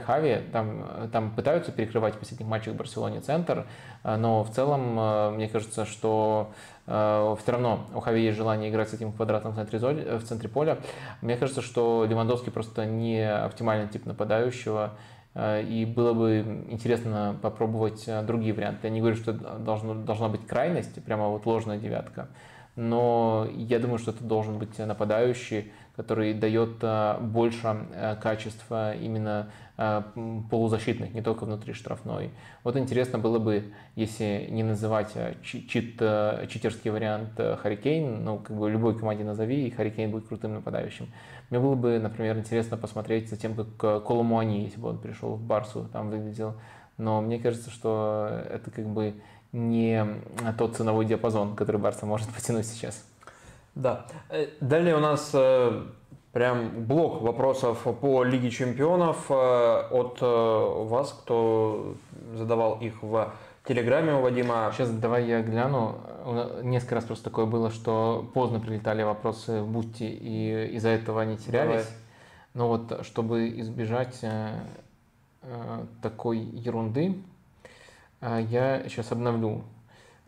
Хави. Там, там пытаются перекрывать в последних матчах Барселоне центр, но в целом мне кажется, что все равно у Хави есть желание играть с этим квадратом в центре, в центре поля. Мне кажется, что Левандовский просто не оптимальный тип нападающего, Э, и было бы интересно попробовать э, другие варианты. Я не говорю, что должно, должна быть крайность, прямо вот ложная девятка, но я думаю, что это должен быть нападающий, который дает э, больше качества именно полузащитных, не только внутри штрафной. Вот интересно было бы, если не называть чит, читерский вариант Харикейн, ну, как бы любой команде назови, и Харикейн будет крутым нападающим. Мне было бы, например, интересно посмотреть за тем, как Коломуани, если бы он пришел в Барсу, там выглядел. Но мне кажется, что это как бы не тот ценовой диапазон, который Барса может [LAUGHS] потянуть сейчас. Да. Э, далее у нас э, прям блок вопросов по Лиге Чемпионов э, от вас, кто задавал их в Телеграме у Вадима. Сейчас давай я гляну. Несколько раз просто такое было, что поздно прилетали вопросы в Бутти, и из-за этого они терялись. Давай. Но вот, чтобы избежать такой ерунды, я сейчас обновлю.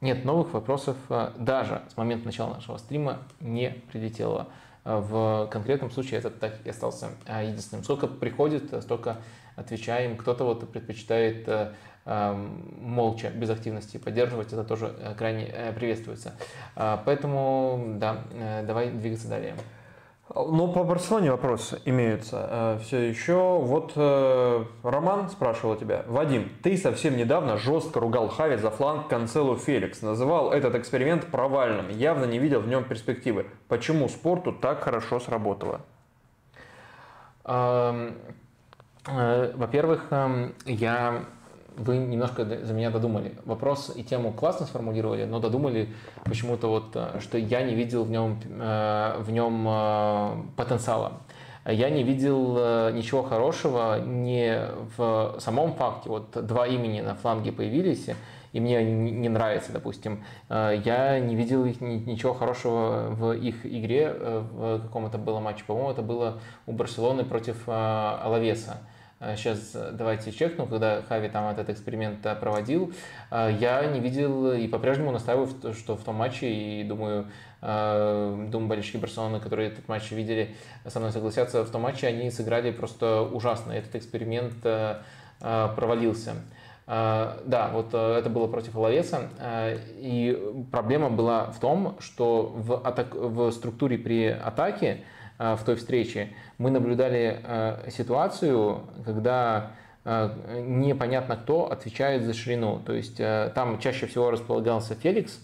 Нет, новых вопросов э, даже с момента начала нашего стрима не прилетело. Э, в конкретном случае этот так и остался э, единственным. Сколько приходит, столько отвечаем. Кто-то вот предпочитает молча, без активности поддерживать, это тоже крайне приветствуется. Поэтому, да, давай двигаться далее. Ну, по Барселоне вопрос имеются все еще. Вот Роман спрашивал тебя. Вадим, ты совсем недавно жестко ругал Хави за фланг Канцелу Феликс. Называл этот эксперимент провальным. Явно не видел в нем перспективы. Почему спорту так хорошо сработало? Во-первых, я вы немножко за меня додумали. Вопрос и тему классно сформулировали, но додумали почему-то вот, э, что я не видел в нем, э, в нем э, потенциала. Я не видел ничего хорошего не в самом факте. Вот два имени на фланге появились, и мне не нравится, допустим. Я не видел их, ничего хорошего в их игре в каком-то было матче. По-моему, это было у Барселоны против Алавеса сейчас э, давайте чекну, когда Хави там этот эксперимент э, проводил, э, я не видел и по-прежнему настаиваю, что в том матче, и думаю, думаю, болельщики Барселоны, которые этот матч видели, со мной согласятся, в том матче они сыграли просто ужасно. Этот эксперимент провалился. Да, вот это было против Лавеса, и проблема была в том, что в, атак... в структуре при атаке в той встрече мы наблюдали э, ситуацию, когда э, непонятно кто отвечает за ширину. То есть э, там чаще всего располагался Феликс,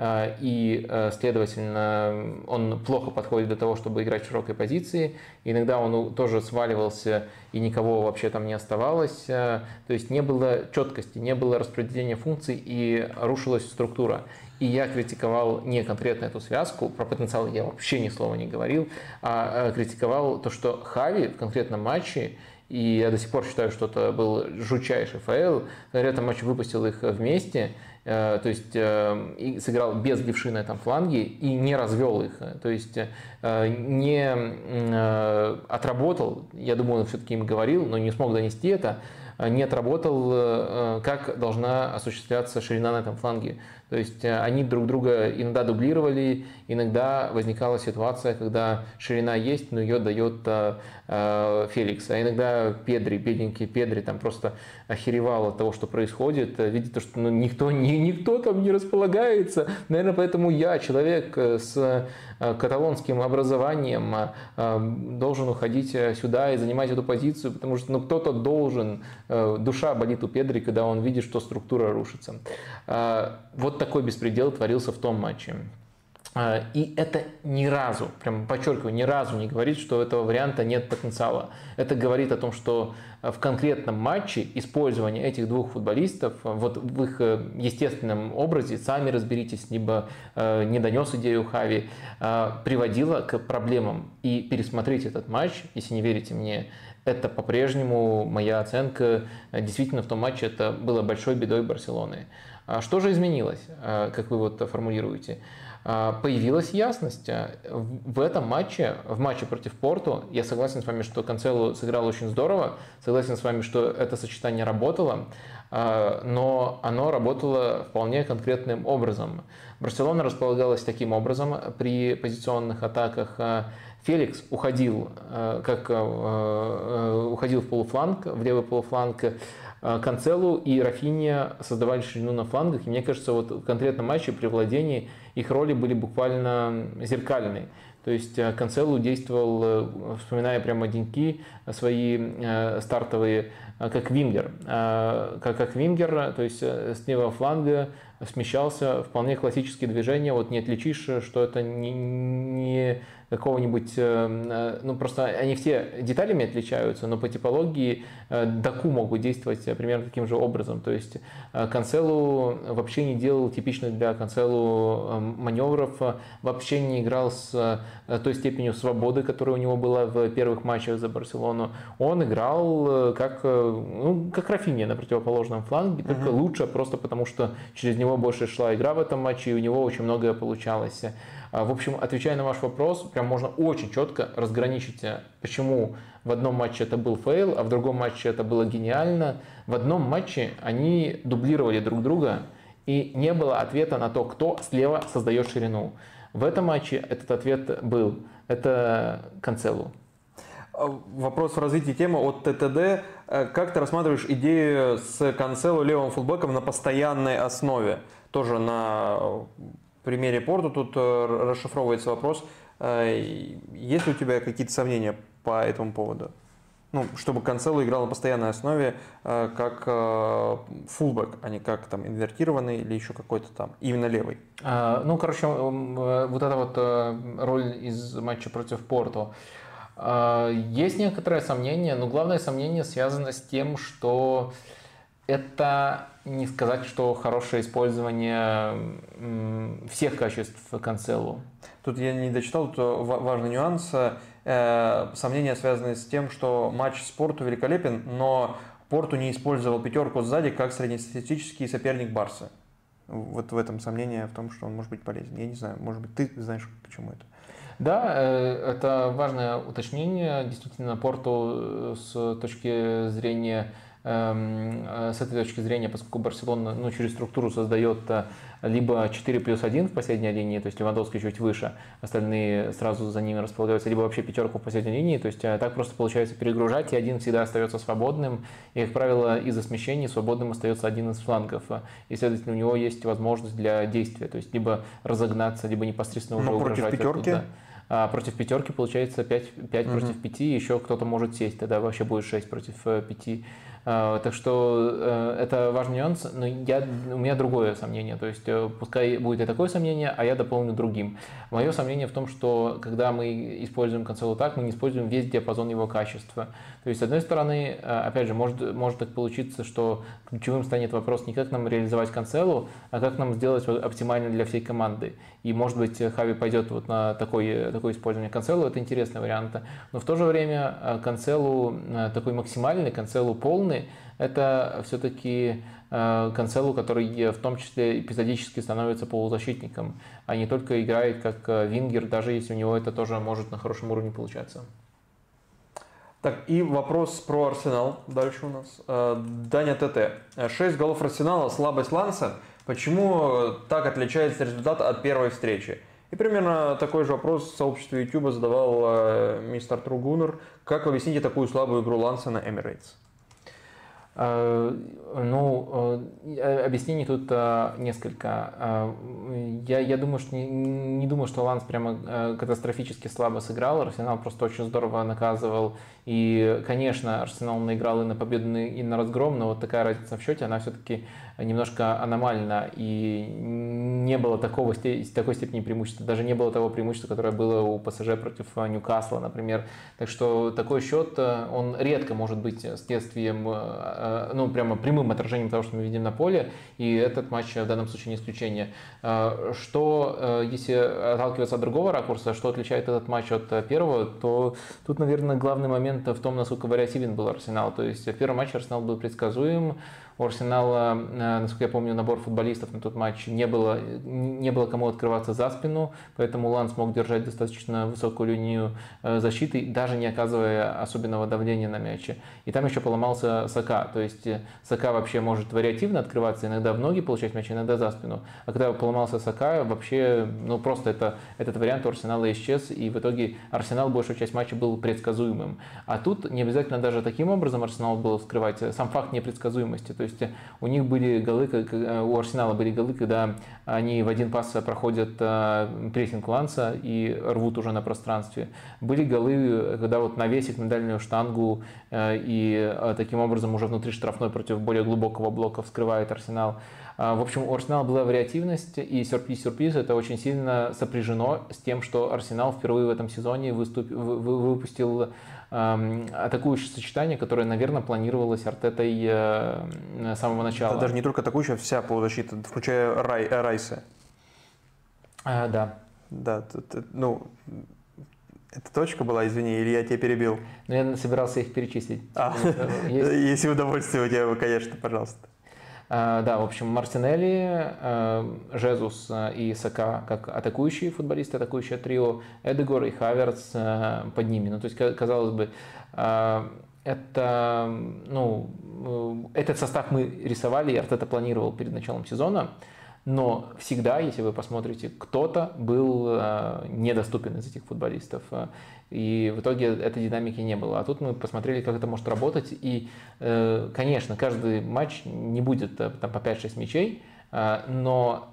и, следовательно, он плохо подходит для того, чтобы играть в широкой позиции. Иногда он тоже сваливался, и никого вообще там не оставалось. То есть не было четкости, не было распределения функций, и рушилась структура. И я критиковал не конкретно эту связку, про потенциал я вообще ни слова не говорил, а, а критиковал то, что Хави в конкретном матче, и я до сих пор считаю, что это был жутчайший фейл, в конкретном матче выпустил их вместе, э, то есть э, и сыграл без левши на этом фланге и не развел их, то есть э, не отработал, я думаю, он все-таки им говорил, но не смог донести это, не отработал, как должна осуществляться ширина на этом фланге. То есть э, они друг друга иногда дублировали, иногда возникала ситуация, когда ширина есть, но ее дает э, э, Феликс. А иногда Педри, бедненький Педри, там просто охеревал от того, что происходит, видит то, что ну, никто [LAUGHS] не, никто там не располагается. Наверное, поэтому я, человек с каталонским образованием, должен уходить сюда и занимать эту позицию, потому что ну, кто-то должен, душа болит у Педри, когда он видит, что структура рушится. Вот такой беспредел творился в том матче. А, и это ни разу, прям подчеркиваю, ни разу не говорит, что у этого варианта нет потенциала. Это говорит о том, что в конкретном матче использование этих двух футболистов вот в их э, естественном образе, сами разберитесь, либо э, не донес идею Хави, приводило к проблемам. И пересмотреть этот матч, если не верите мне, это по-прежнему моя оценка. Действительно, в том матче это было большой бедой Барселоны. А что же изменилось, как вы вот формулируете? А, появилась ясность. А, в этом матче, в матче против Порту, я согласен с вами, что Канцелу сыграл очень здорово, согласен с вами, что это сочетание работало, а, но оно работало вполне конкретным образом. Барселона располагалась таким образом при позиционных атаках. Феликс уходил, как уходил в полуфланг, в левый полуфланг, Канцелу и Рафинья создавали ширину на флангах. И мне кажется, вот в конкретном матче при владении их роли были буквально зеркальные. То есть э, Канцелу действовал, э, вспоминая прямо деньки э, свои стартовые, как вингер. Как, как вингер, то есть с левого фланга смещался, вполне классические движения, вот не отличишь, что это не, не какого-нибудь, э, э, ну просто они все деталями отличаются, но по типологии э, Даку могут действовать примерно таким же образом. То есть Канцелу вообще не делал типичных для Канцелу маневров, вообще не играл с той степенью свободы, которая у него была в первых матчах за Барселону. Он играл как, ну, как Рафиния на противоположном фланге, только uh-huh. лучше просто потому, что через него больше шла игра в этом матче, и у него очень многое получалось. А, в общем, отвечая на ваш вопрос, прям можно очень четко разграничить, э, почему в одном матче это был фейл, а в другом матче это было гениально. В одном матче они дублировали друг друга, и не было ответа на то, кто слева создает ширину. В этом матче этот ответ был. Это Канцелу. А, вопрос в развитии темы от ТТД. Э, как ты рассматриваешь идею с Канцелу левым фулбеком на постоянной основе? Тоже на примере Порту тут э, расшифровывается вопрос. Э, есть ли у тебя какие-то сомнения по этому поводу? Ну, чтобы Канцело играл на постоянной основе э, как фулбэк, а не как там инвертированный или еще какой-то там, именно левый. А, ну, короче, вот эта вот роль из матча против Порту. Есть некоторое сомнение, но главное сомнение связано с тем, что это не сказать, что хорошее использование всех качеств Канцелу. Тут я не дочитал, тут важный нюанс. Э, сомнения связаны с тем, что матч спорту великолепен, но Порту не использовал пятерку сзади как среднестатистический соперник Барса. Вот в этом сомнение в том, что он может быть полезен. Я не знаю, может быть, ты знаешь, почему это. Да, э, это важное уточнение. Действительно, Порту э, с точки зрения э, с этой точки зрения, поскольку Барселона ну, через структуру создает э, либо 4 плюс 1 в последней линии, то есть Левандовский чуть выше, остальные сразу за ними располагаются, либо вообще пятерку в последней линии, то есть э, так просто получается перегружать, и один всегда остается свободным, и, как правило, из-за смещений свободным остается один из флангов, и, следовательно, у него есть возможность для действия, то есть либо разогнаться, либо непосредственно уже Но угрожать пятерки? Оттуда. А против пятерки получается 5, 5 угу. против 5, еще кто-то может сесть, тогда вообще будет 6 против 5. А, так что э, это важный нюанс, но я, у меня другое сомнение. То есть э, пускай будет и такое сомнение, а я дополню другим. Мое сомнение в том, что когда мы используем консоль так, мы не используем весь диапазон его качества. То есть, с одной стороны, э, опять же, может, может так получиться, что ключевым станет вопрос не как нам реализовать концелу, а как нам сделать оптимально для всей команды. И, может быть, Хави пойдет вот на такое, такое использование концелу, это интересный вариант. Но в то же время концелу такой максимальный, концелу полный, это все-таки э, Канцелу, который в том числе эпизодически становится полузащитником, а не только играет как э, вингер, даже если у него это тоже может на хорошем уровне получаться. Так, и вопрос про Арсенал дальше у нас. Э, Даня ТТ. 6 голов Арсенала, слабость Ланса. Почему так отличается результат от первой встречи? И примерно такой же вопрос в сообществе YouTube задавал мистер Тругунер. Как вы объясните такую слабую игру Ланса на Эмирейтс? Э, ну, э, объяснений тут э, несколько. Я, я думаю, что не, не думаю, что Ланс прямо катастрофически слабо сыграл. Арсенал просто очень здорово наказывал. И, конечно, Арсенал наиграл и на победу, и на разгром, но вот такая разница в счете, она все-таки немножко аномальна. И не было такого, такой степени преимущества. Даже не было того преимущества, которое было у ПСЖ против Ньюкасла, например. Так что такой счет, он редко может быть следствием Э, ну, прямо прямым отражением того, что мы видим на поле, и этот матч в данном случае не исключение. Э, что, э, если отталкиваться от другого ракурса, что отличает этот матч от первого, то тут, наверное, главный момент в том, насколько вариативен был Арсенал. То есть в первом матче Арсенал был предсказуем, у Арсенала, э, насколько я помню, набор футболистов на тот матч не было, не было кому открываться за спину, поэтому Лан смог держать достаточно высокую линию э, защиты, даже не оказывая особенного давления на мяче. И там еще поломался Сака, то есть э, Сака вообще может вариативно открываться, иногда в ноги получать мяч, иногда за спину. А когда поломался Сака, вообще, ну просто это, этот вариант у Арсенала исчез, и в итоге Арсенал большую часть матча был предсказуемым. А тут не обязательно даже таким образом Арсенал был вскрывать, сам факт непредсказуемости. То есть у них были голы, э, у Арсенала были голы, когда они в один пас проходят э, прессинг Ланса и рвут уже на пространстве. Были голы, когда вот навесик на дальнюю штангу э, и таким образом уже внутри штрафной против более глубокого блока вскрывает Арсенал. В общем, у Арсенала была вариативность, и сюрприз-сюрприз это очень сильно сопряжено с тем, что Арсенал впервые в этом сезоне выступ... выпустил атакующее сочетание, которое, наверное, планировалось Артетой э, с самого начала. Это даже не только атакующая, вся полузащита, включая Рай, э, Райса. А, да. Да, тут, э, ну, это точка была, извини, или я тебя перебил? Ну, я собирался их перечислить. А, если удовольствие у тебя, конечно, пожалуйста. А, да, в общем, Мартинелли, а, Жезус а, и Сака как атакующие футболисты, атакующее трио, Эдегор и Хаверс под ними. Ну, то есть, казалось бы, это, ну, э, этот состав мы рисовали, и Артета планировал перед началом сезона, но всегда, если вы посмотрите, кто-то был недоступен из этих футболистов. И в итоге этой динамики не было. А тут мы посмотрели, как это может работать. И, э, конечно, каждый матч не будет э, там, по 5-6 мячей, э, но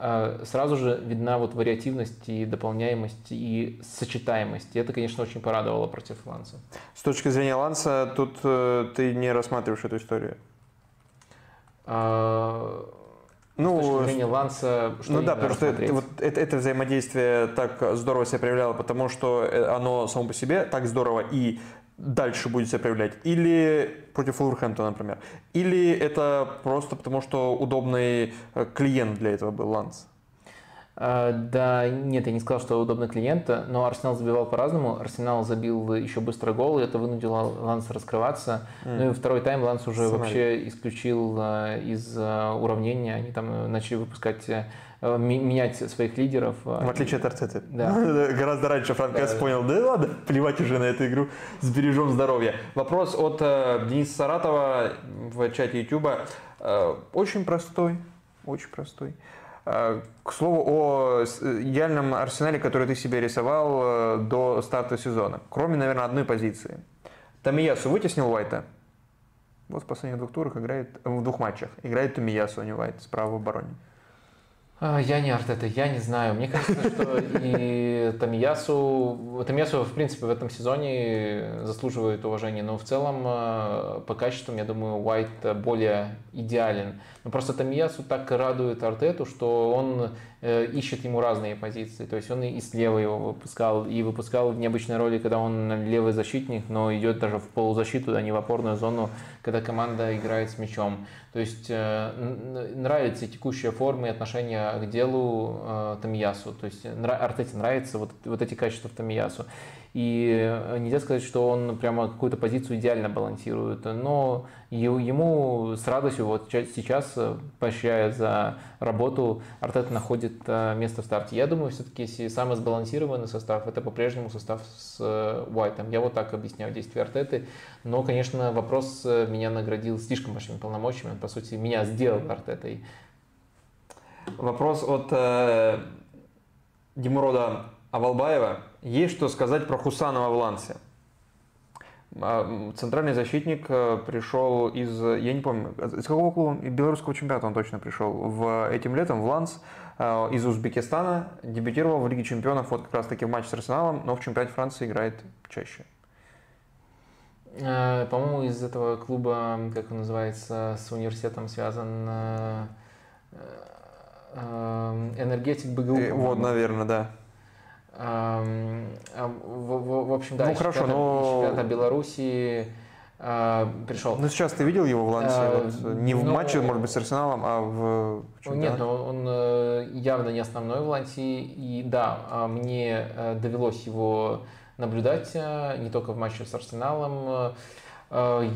сразу же видна вот вариативность и дополняемость и сочетаемость. И это, конечно, очень порадовало против Ланса. С точки зрения Ланса, тут ты не рассматриваешь эту историю? А, ну, с точки зрения Ланса, что Ну да, потому что это, вот это, это взаимодействие так здорово себя проявляло, потому что э, оно само по себе так здорово и дальше будет себя проявлять. Или против Вулверхэмптона, например. Или это просто потому, что удобный э, клиент для этого был Ланс. А, да, нет, я не сказал, что удобно клиента, но Арсенал забивал по-разному. Арсенал забил еще быстро гол, и это вынудило Ланса раскрываться. Mm. Ну и второй тайм Ланс уже Сценарий. вообще исключил а, из а, уравнения. Они там начали выпускать менять своих лидеров. В отличие от Арцеты. Да. [LAUGHS] Гораздо раньше Франк да, понял, да ладно, плевать уже на эту игру, сбережем здоровье. Вопрос от э, Дениса Саратова в чате YouTube. Э, очень простой, очень простой. Э, к слову о идеальном арсенале, который ты себе рисовал э, до старта сезона. Кроме, наверное, одной позиции. Тамиясу вытеснил Уайта. Вот в последних двух турах играет, в двух матчах играет Тамиясу, а не Уайт, справа в обороне. А, я не Артета, я не знаю. Мне кажется, что и Тамиясу, Тамиясу, в принципе, в этом сезоне заслуживает уважения, но в целом э, по качествам, я думаю, Уайт более идеален. Но просто Тамиясу так радует Артету, что он Э, ищет ему разные позиции. То есть он и слева его выпускал, и выпускал в необычной роли, когда он левый защитник, но идет даже в полузащиту, а не в опорную зону, когда команда играет с мячом. То есть э, нравится текущая форма и отношение к делу э, Тамиясу. То есть Артете нравится вот, вот эти качества в Тамиясу. И нельзя сказать, что он прямо какую-то позицию идеально балансирует, но ему с радостью вот сейчас, поощряя за работу, Артет находит э, место в старте. Я думаю, все-таки самый сбалансированный состав, это по-прежнему состав с э, Уайтом. Я вот так объясняю действия Артеты. Но, конечно, вопрос э, меня наградил слишком большими полномочиями. Он, по сути, меня сделал Артетой. Вопрос от э, Димурода Авалбаева. Есть что сказать про Хусанова в Лансе? А, центральный защитник э, пришел из, я не помню, из какого клуба? Белорусского чемпионата он точно пришел. В, этим летом в Ланс э, из Узбекистана дебютировал в Лиге чемпионов вот как раз таки в матче с Арсеналом, но в чемпионате Франции играет чаще. Э, по-моему, из этого клуба, как он называется, с университетом связан энергетик БГУ. Вот, наверное, да. В, в общем, да, ну, хорошо, но... чемпионата Белоруссии а, пришел. Ну, сейчас ты видел его в Лансе? А, вот, не в но... матче, может быть, с Арсеналом, а в чемпионате? Нет, но он э, явно не основной в Лансе. И да, а, мне э, довелось его наблюдать э, не только в матче с Арсеналом, Э,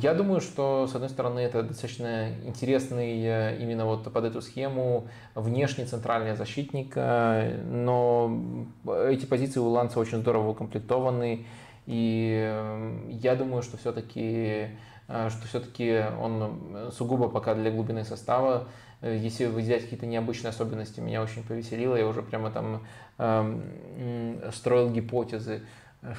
я думаю, что, с одной стороны, это достаточно интересный э, именно вот под эту схему внешний центральный защитник, э, но эти позиции у Ланца очень здорово укомплектованы, и я думаю, что все-таки что все-таки он сугубо пока для глубины состава. Если выделять какие-то необычные особенности, меня очень повеселило. Я уже прямо там э, строил гипотезы,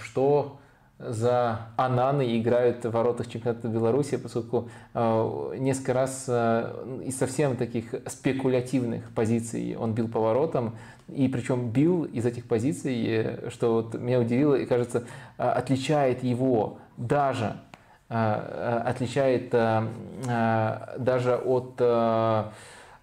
что за Ананы играют в воротах чемпионата Беларуси, поскольку э, несколько раз э, из совсем таких спекулятивных позиций он бил по воротам, и причем бил из этих позиций, э, что вот меня удивило и, кажется, отличает его даже отличает даже от э,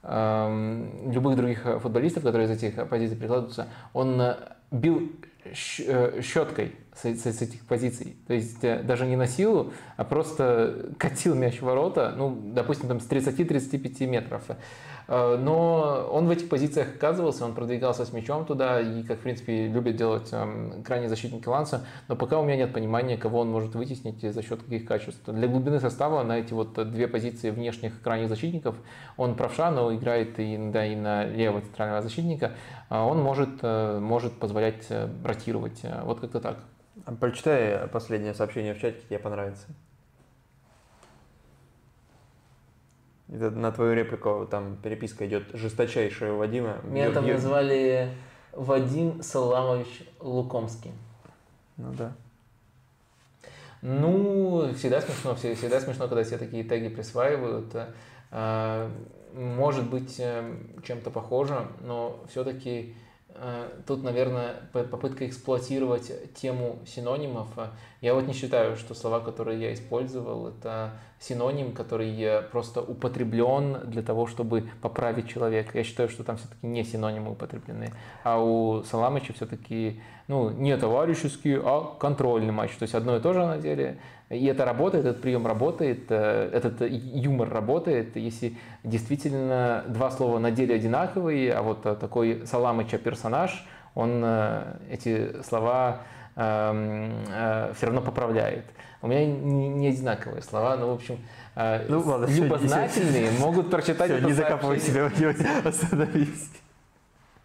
э, любых других футболистов, которые из этих позиций прикладываются, он бил щеткой с, с, с этих позиций. То есть э, даже не на силу, а просто катил мяч в ворота, ну, допустим, там с 30-35 метров. Э, но он в этих позициях оказывался, он продвигался с мячом туда, и, как, в принципе, любят делать эм, крайне защитники Ланса, но пока у меня нет понимания, кого он может вытеснить за счет каких качеств. Для глубины состава на эти вот две позиции внешних крайних защитников он правша, но играет и, да, и на левого центрального защитника, а он может, э, может позволять э, ротировать. Вот как-то так. Прочитай последнее сообщение в чате, тебе понравится. Это на твою реплику там переписка идет жесточайшая у Вадима. Меня там назвали Вадим Саламович Лукомский. Ну да. Ну, всегда смешно, всегда смешно, когда все такие теги присваивают. А, может быть, э, чем-то похоже, но все-таки тут, наверное, попытка эксплуатировать тему синонимов. Я вот не считаю, что слова, которые я использовал, это синоним, который просто употреблен для того, чтобы поправить человека. Я считаю, что там все-таки не синонимы употреблены. А у Саламыча все-таки ну, не товарищеский, а контрольный матч. То есть одно и то же на деле. И это работает, этот прием работает, э, этот юмор работает, если действительно два слова на деле одинаковые, а вот такой Саламыча персонаж, он э, эти слова э, все равно поправляет. У меня не одинаковые слова, но, в общем, ну, ладно, любознательные все, могут прочитать все, это Не закапывай себя, остановись.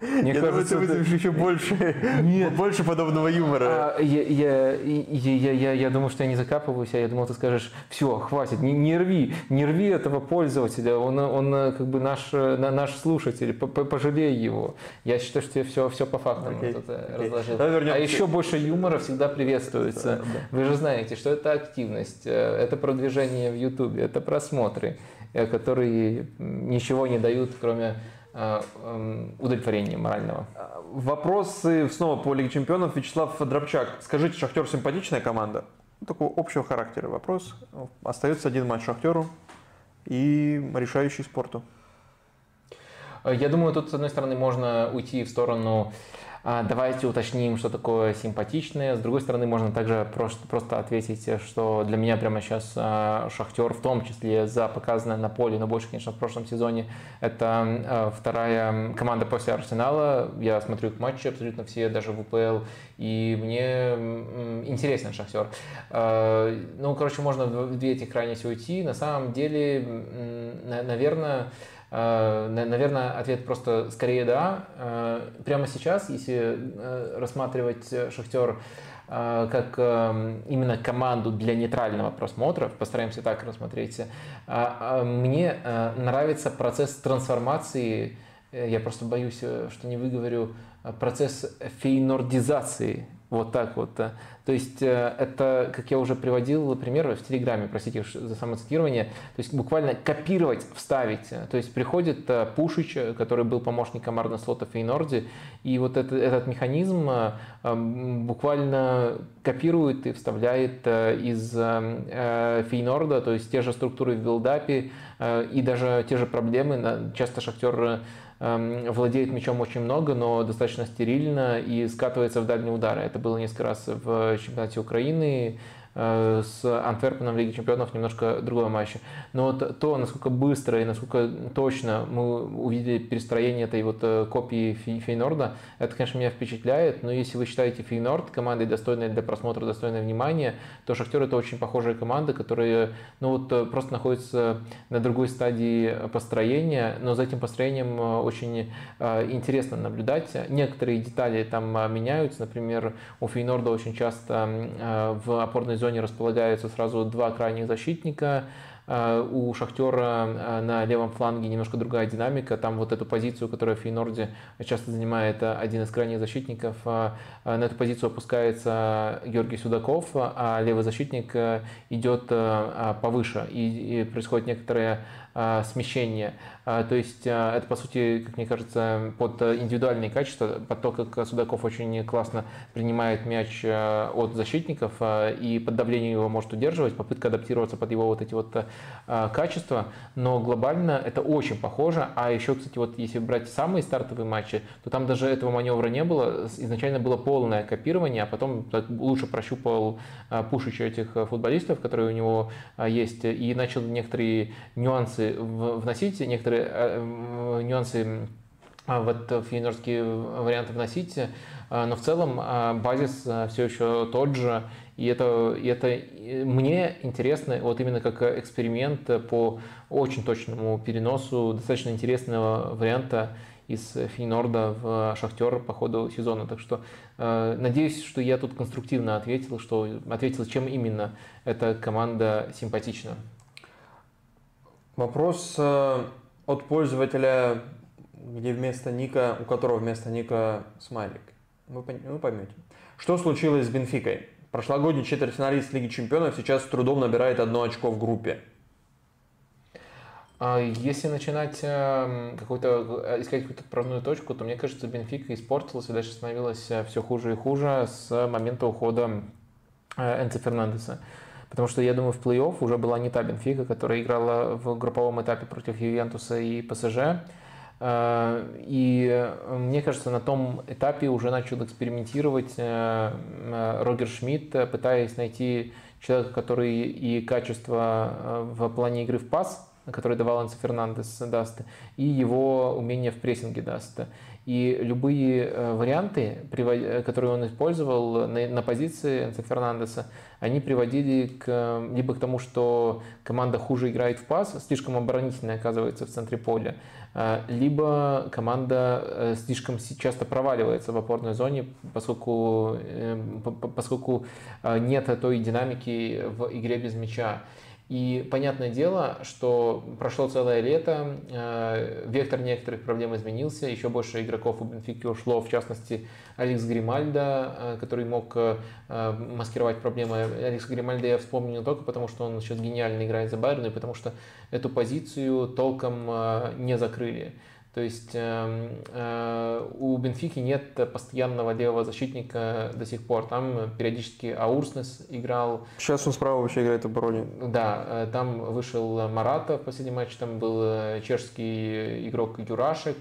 Мне я кажется, думаю, ты вызовешь еще больше, Нет. больше подобного юмора. А, я, я, я, я, я думаю, что я не закапываюсь, а я думал, ты скажешь, все, хватит, не, не рви, не рви этого пользователя, он, он как бы наш, наш слушатель, пожалей его. Я считаю, что я все, все по фактам okay. вот это okay. разложил. А еще больше юмора всегда приветствуется. Да. Вы же знаете, что это активность, э, это продвижение в Ютубе, это просмотры, э, которые ничего не дают, кроме удовлетворения морального. Вопросы снова по Лиге Чемпионов. Вячеслав Дробчак. Скажите, Шахтер симпатичная команда? Такого общего характера вопрос. Остается один матч Шахтеру и решающий спорту. Я думаю, тут, с одной стороны, можно уйти в сторону давайте уточним, что такое симпатичное. С другой стороны, можно также просто, просто ответить, что для меня прямо сейчас а, Шахтер, в том числе за показанное на поле, но больше, конечно, в прошлом сезоне, это а, вторая команда после Арсенала. Я смотрю их матчи абсолютно все, даже в УПЛ, и мне интересен Шахтер. Ну, короче, можно в две эти крайности уйти. На самом деле, наверное, наверное, ответ просто скорее да. Э, прямо сейчас, если э, рассматривать Шахтер как именно команду для нейтрального просмотра, постараемся так рассмотреть, мне нравится процесс трансформации, я просто боюсь, что не выговорю процесс фейнордизации вот так вот. То есть э, это, как я уже приводил пример в Телеграме, простите за самоцитирование, то есть буквально копировать, вставить. То есть приходит э, Пушич, который был помощником Арна Слота в Фейнорде, и вот этот, этот механизм э, буквально копирует и вставляет из Фейнорда, то есть те же структуры в билдапе и даже те же проблемы. Часто Шахтер владеет мячом очень много, но достаточно стерильно и скатывается в дальние удары. Это было несколько раз в чемпионате Украины, с Антверпеном в Лиге Чемпионов немножко другой матч. Но вот то, насколько быстро и насколько точно мы увидели перестроение этой вот э, копии Фейнорда, это, конечно, меня впечатляет. Но если вы считаете Фейнорд командой достойной для просмотра, достойной внимания, то Шахтер это очень похожая команда, которая ну вот э, просто находится на другой стадии построения, но за этим построением очень интересно наблюдать. Некоторые детали там меняются, например, у Фейнорда очень часто в опорной зоне располагаются сразу два крайних защитника. Э, у Шахтера э, на левом фланге немножко другая динамика. Там вот эту позицию, которую Фейнорде часто занимает э, один из крайних защитников, на эту позицию опускается Георгий Судаков, а левый защитник идет повыше. И происходит некоторое смещение. А, то есть а, это, по сути, как мне кажется, под индивидуальные качества, под то, как Судаков очень классно принимает мяч а, от защитников и под давлением его может удерживать, попытка адаптироваться под его вот эти вот качества, но глобально это очень похоже. А еще, кстати, вот если брать самые стартовые матчи, то там даже этого маневра не было. Изначально было полное копирование, а потом лучше прощупал Пушича этих футболистов, которые у него есть, и начал некоторые нюансы вносить, некоторые э, нюансы а, вот в юниорские варианты вносить, э, но в целом а, базис все еще тот же, и это, и это мне интересно вот именно как эксперимент по очень точному переносу достаточно интересного варианта из Фейнорда в Шахтер по ходу сезона. Так что э, надеюсь, что я тут конструктивно ответил, что ответил, чем именно эта команда симпатична. Вопрос от пользователя, где вместо ника, у которого вместо ника смайлик. Вы, вы поймете. Что случилось с Бенфикой? Прошлогодний четвертьфиналист Лиги Чемпионов сейчас с трудом набирает одно очко в группе. А если начинать эм, какой-то, э, искать какую-то отправную точку, то мне кажется, Бенфика испортилась и дальше становилась э, все хуже и хуже с момента ухода э, Энци Фернандеса. Потому что, я думаю, в плей-офф уже была не та Бенфика, которая играла в групповом этапе против Ювентуса и ПСЖ. Э, и мне кажется, на том этапе уже начал экспериментировать э, э, Рогер Шмидт, пытаясь найти человека, который и качество в плане игры в пас, который давал Энсо Фернандес даст, и его умение в прессинге даст. И любые э, варианты, э, которые он использовал на, позиции Энцо Фернандеса, они приводили к, либо к тому, что команда хуже играет в пас, слишком оборонительная оказывается в центре поля, э, либо команда слишком часто проваливается в опорной зоне, поскольку, поскольку нет той динамики в игре без мяча. И понятное дело, что прошло целое лето, э, вектор некоторых проблем изменился, еще больше игроков у Бенфики ушло, в частности, Алекс Гримальда, э, который мог э, маскировать проблемы. Алекс Гримальда я вспомнил не только потому, что он сейчас гениально играет за Байерн, и потому что эту позицию толком не закрыли. То есть э, э, у Бенфики нет постоянного левого защитника до сих пор. Там периодически Аурснес играл. Сейчас он справа вообще играет в обороне. Да, э, там вышел Марата в последнем матче, там был э, чешский игрок Юрашек.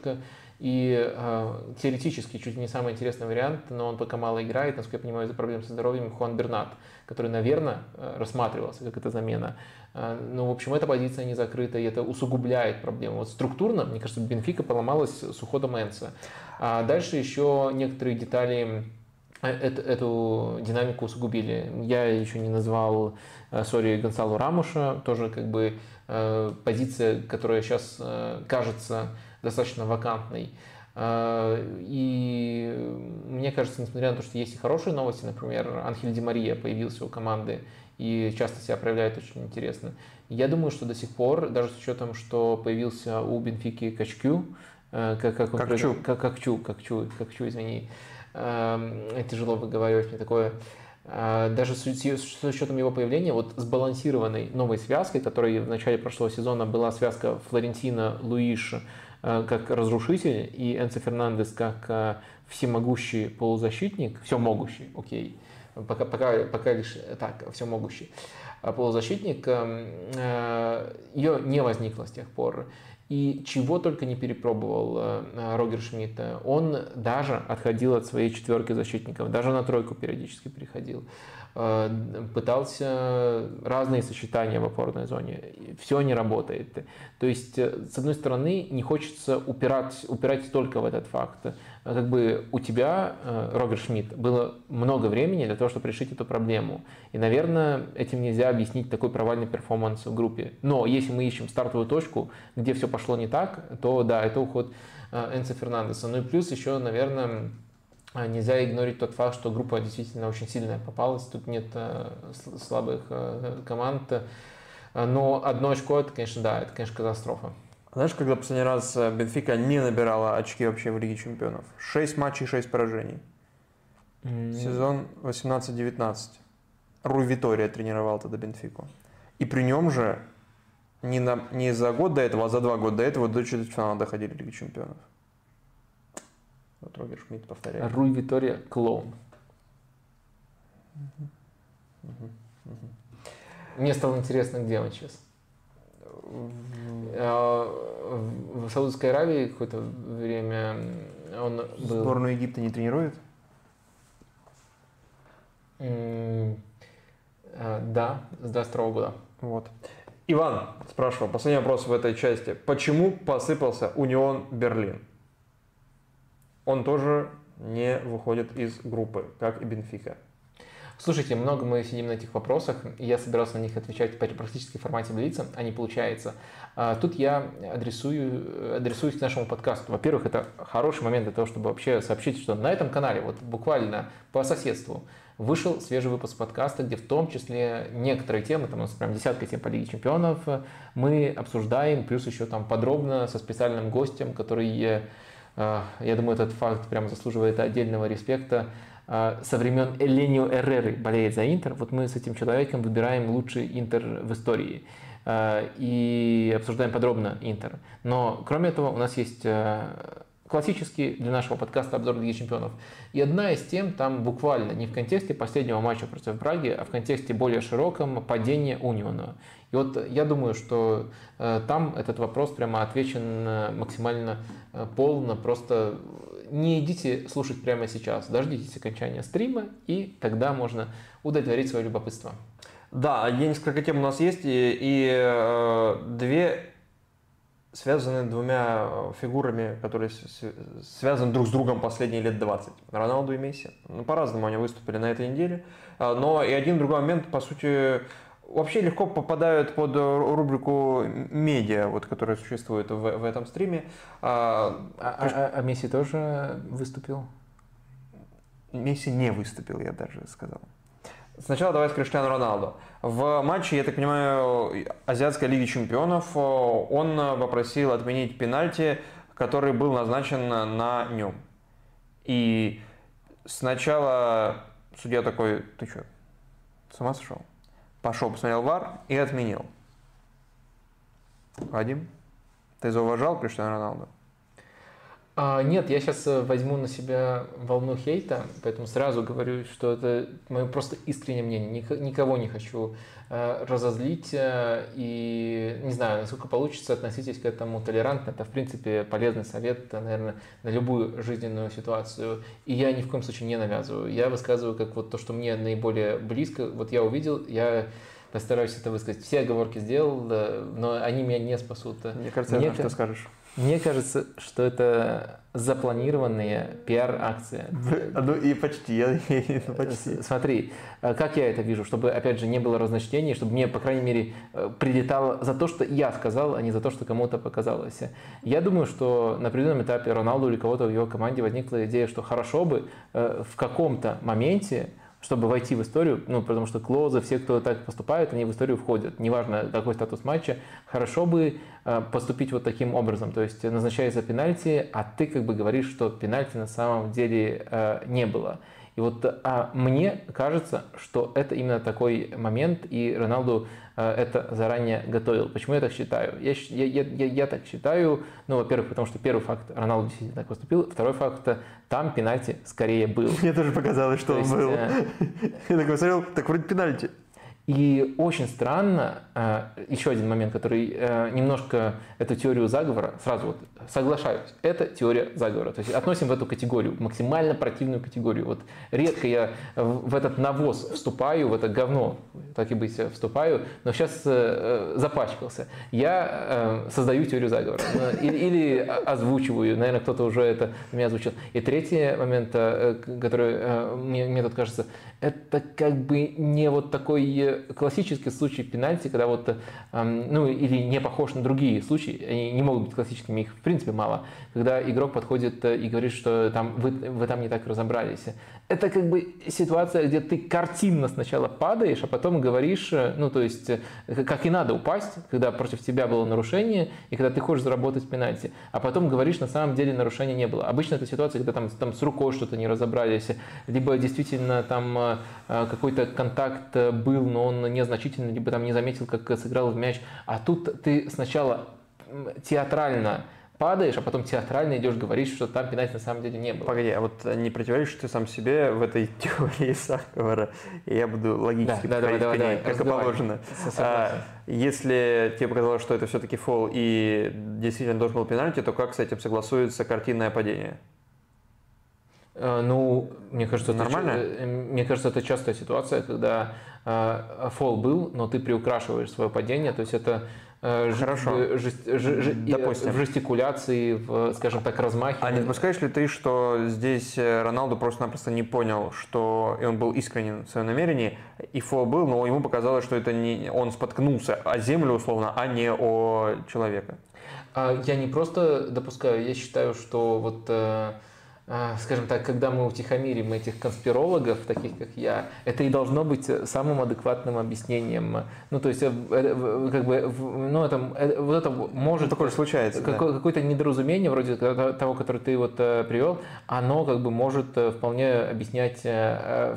И э, теоретически чуть не самый интересный вариант, но он пока мало играет, насколько я понимаю, из-за проблем со здоровьем, Хуан Бернат, который, наверное, э, рассматривался как эта замена. Э, ну, в общем, эта позиция не закрыта, и это усугубляет проблему. Вот структурно, мне кажется, Бенфика поломалась с уходом Энса. А дальше еще некоторые детали э, эту, эту динамику усугубили. Я еще не назвал, э, сори, Гонсалу Рамуша, тоже как бы позиция, которая сейчас кажется достаточно вакантной. И мне кажется, несмотря на то, что есть и хорошие новости, например, Анхель Ди Мария появился у команды и часто себя проявляет очень интересно. Я думаю, что до сих пор, даже с учетом, что появился у Бенфики Качкю, как, как, он как, чу. как, как чу, как чу, как чу, извини. Э, тяжело выговаривать мне такое. Э, даже с, с учетом его появления, вот сбалансированной новой связкой, которой в начале прошлого сезона была связка Флорентина Луиш э, как разрушитель и Энцо Фернандес как э, всемогущий полузащитник, все могущий, окей, пока, пока, пока лишь так, все могущий полузащитник, ее не возникло с тех пор. И чего только не перепробовал э, Рогер Шмидт. Он даже отходил от своей четверки защитников, даже на тройку периодически переходил. Э, пытался разные сочетания в опорной зоне. Все не работает. То есть, э, с одной стороны, не хочется упирать, упирать только в этот факт. Как бы у тебя, Рогер Шмидт, было много времени для того, чтобы решить эту проблему. И, наверное, этим нельзя объяснить такой провальный перформанс в группе. Но если мы ищем стартовую точку, где все пошло не так, то да, это уход Энса Фернандеса. Ну и плюс еще, наверное, а, нельзя игнорить тот факт, что группа действительно очень сильная попалась. Тут нет э, слабых э, команд. Но одно очко, это, конечно, да, это, конечно, катастрофа. Знаешь, когда последний раз э, Бенфика не набирала очки вообще в Лиге Чемпионов? Шесть матчей, шесть поражений. Mm. Сезон 18-19. Руй Витория тренировал тогда Бенфику. И при нем же не, на, не за год до этого, а за два года до этого до четвертьфинала доходили Лиги Чемпионов. Вот Рогер Шмидт повторяет. Руй Витория клоун. Мне стало интересно, где он сейчас. А, в Саудовской Аравии какое-то время он был... Сборную Египта не тренирует? А, да, с 22 года. Вот. Иван спрашивал, последний вопрос в этой части. Почему посыпался Унион Берлин? он тоже не выходит из группы, как и Бенфика. Слушайте, много мы сидим на этих вопросах, и я собирался на них отвечать практически в формате Блица, а не получается. А, тут я адресую, адресуюсь к нашему подкасту. Во-первых, это хороший момент для того, чтобы вообще сообщить, что на этом канале, вот буквально по соседству, вышел свежий выпуск подкаста, где в том числе некоторые темы, там у нас прям десятка тем по Лиге Чемпионов, мы обсуждаем, плюс еще там подробно со специальным гостем, который а, я думаю, этот факт прямо заслуживает отдельного респекта. А, со времен Эленио Эрреры болеет за Интер. Вот мы с этим человеком выбираем лучший Интер в истории а, и обсуждаем подробно Интер. Но кроме этого у нас есть классический для нашего подкаста обзор Лиги Чемпионов. И одна из тем там буквально не в контексте последнего матча против Браги, а в контексте более широком падения Униона. И вот я думаю, что э, там этот вопрос прямо отвечен э, максимально э, полно. Просто не идите слушать прямо сейчас, дождитесь окончания стрима, и тогда можно удовлетворить свое любопытство. Да, несколько тем у нас есть, и, и э, две связаны двумя фигурами, которые связаны друг с другом последние лет 20. Роналду и Месси. Ну, по-разному они выступили на этой неделе. Но и один другой момент, по сути, вообще легко попадают под рубрику медиа, вот, которая существует в, в этом стриме. А, а, а, а Месси тоже выступил? Месси не выступил, я даже сказал. Сначала давай с Криштиану Роналду. В матче, я так понимаю, Азиатской лиги чемпионов он попросил отменить пенальти, который был назначен на нем. И сначала судья такой, ты что, с ума сошел? Пошел, посмотрел ВАР и отменил. Вадим, ты зауважал Криштиану Роналду? А, нет, я сейчас э, возьму на себя волну хейта, поэтому сразу говорю, что это мое просто искреннее мнение. Никого не хочу э, разозлить э, и не знаю, насколько получится, относитесь к этому толерантно. Это, в принципе, полезный совет, наверное, на любую жизненную ситуацию. И я ни в коем случае не навязываю. Я высказываю как вот то, что мне наиболее близко. Вот я увидел, я постараюсь это высказать. Все оговорки сделал, но они меня не спасут. Мне кажется, мне, что скажешь. Мне кажется, что это запланированные пиар-акции. Ну и почти, я, [LAUGHS] ну, почти. Смотри, э, как я это вижу, чтобы, опять же, не было разночтений, чтобы мне, по крайней мере, э, прилетало за то, что я сказал, а не за то, что кому-то показалось. Я думаю, что на определенном этапе Роналду или кого-то в его команде возникла идея, что хорошо бы э, в каком-то моменте чтобы войти в историю, ну, потому что Клоза, все, кто так поступают, они в историю входят. Неважно, какой статус матча, хорошо бы э, поступить вот таким образом. То есть назначается пенальти, а ты как бы говоришь, что пенальти на самом деле э, не было. И вот а мне кажется, что это именно такой момент, и Роналду э, это заранее готовил. Почему я так считаю? Я, я, я, я так считаю, ну, во-первых, потому что первый факт, Роналду действительно так поступил, второй факт, там пенальти скорее был. [LAUGHS] Мне тоже показалось, что То он есть, был. Э... [LAUGHS] Я такой смотрел, так вроде пенальти. И очень странно, э, еще один момент, который э, немножко эту теорию заговора, сразу вот соглашаюсь, это теория заговора. То есть относим в эту категорию, максимально противную категорию. Вот редко я в этот навоз вступаю, в это говно, так и быть, вступаю, но сейчас э, запачкался. Я создаю теорию заговора. Или, или озвучиваю, наверное, кто-то уже это меня озвучил. И третий момент, который мне, мне тут кажется, это как бы не вот такой классический случай пенальти, когда вот, ну или не похож на другие случаи, они не могут быть классическими, их в принципе мало, когда игрок подходит э, и говорит, что там вы, вы там не так разобрались это как бы ситуация, где ты картинно сначала падаешь, а потом говоришь, э, ну то есть, э, как и надо упасть, когда против тебя было нарушение, и когда ты хочешь заработать пенальти, а потом говоришь, на самом деле нарушения не было. Обычно это ситуация, когда там, там с рукой что-то не разобрались, либо действительно там э, какой-то контакт был, но он незначительный, либо там не заметил, как сыграл в мяч, а тут ты сначала театрально падаешь, а потом театрально идешь говорить, что там пенальти на самом деле не было. Погоди, а вот не противоречишь ты сам себе в этой [LAUGHS] теории? И я буду логически да, подходить да, давай, к ней, давай, как и положено. А, если тебе показалось, что это все-таки фол и действительно должен был пенальти, то как с этим согласуется картинное падение? А, ну, мне кажется, нормально. Это, мне кажется, это частая ситуация, когда э, фол был, но ты приукрашиваешь свое падение, то есть это Э, Хорошо. Жест, ж, Допустим. в жестикуляции, в, скажем так, размахе. А не допускаешь ли ты, что здесь э, Роналду просто-напросто не понял, что и он был искренен в своем намерении, и фол был, но ему показалось, что это не он споткнулся о землю, условно, а не о человека? Я не просто допускаю, я считаю, что вот э, скажем так, когда мы утихомирим этих конспирологов, таких как я, это и должно быть самым адекватным объяснением. Ну, то есть, э, э, как бы, ну, это, э, вот это может... Ну, такое случается, какое, да. Какое-то недоразумение, вроде того, которое ты вот привел, оно как бы может вполне объяснять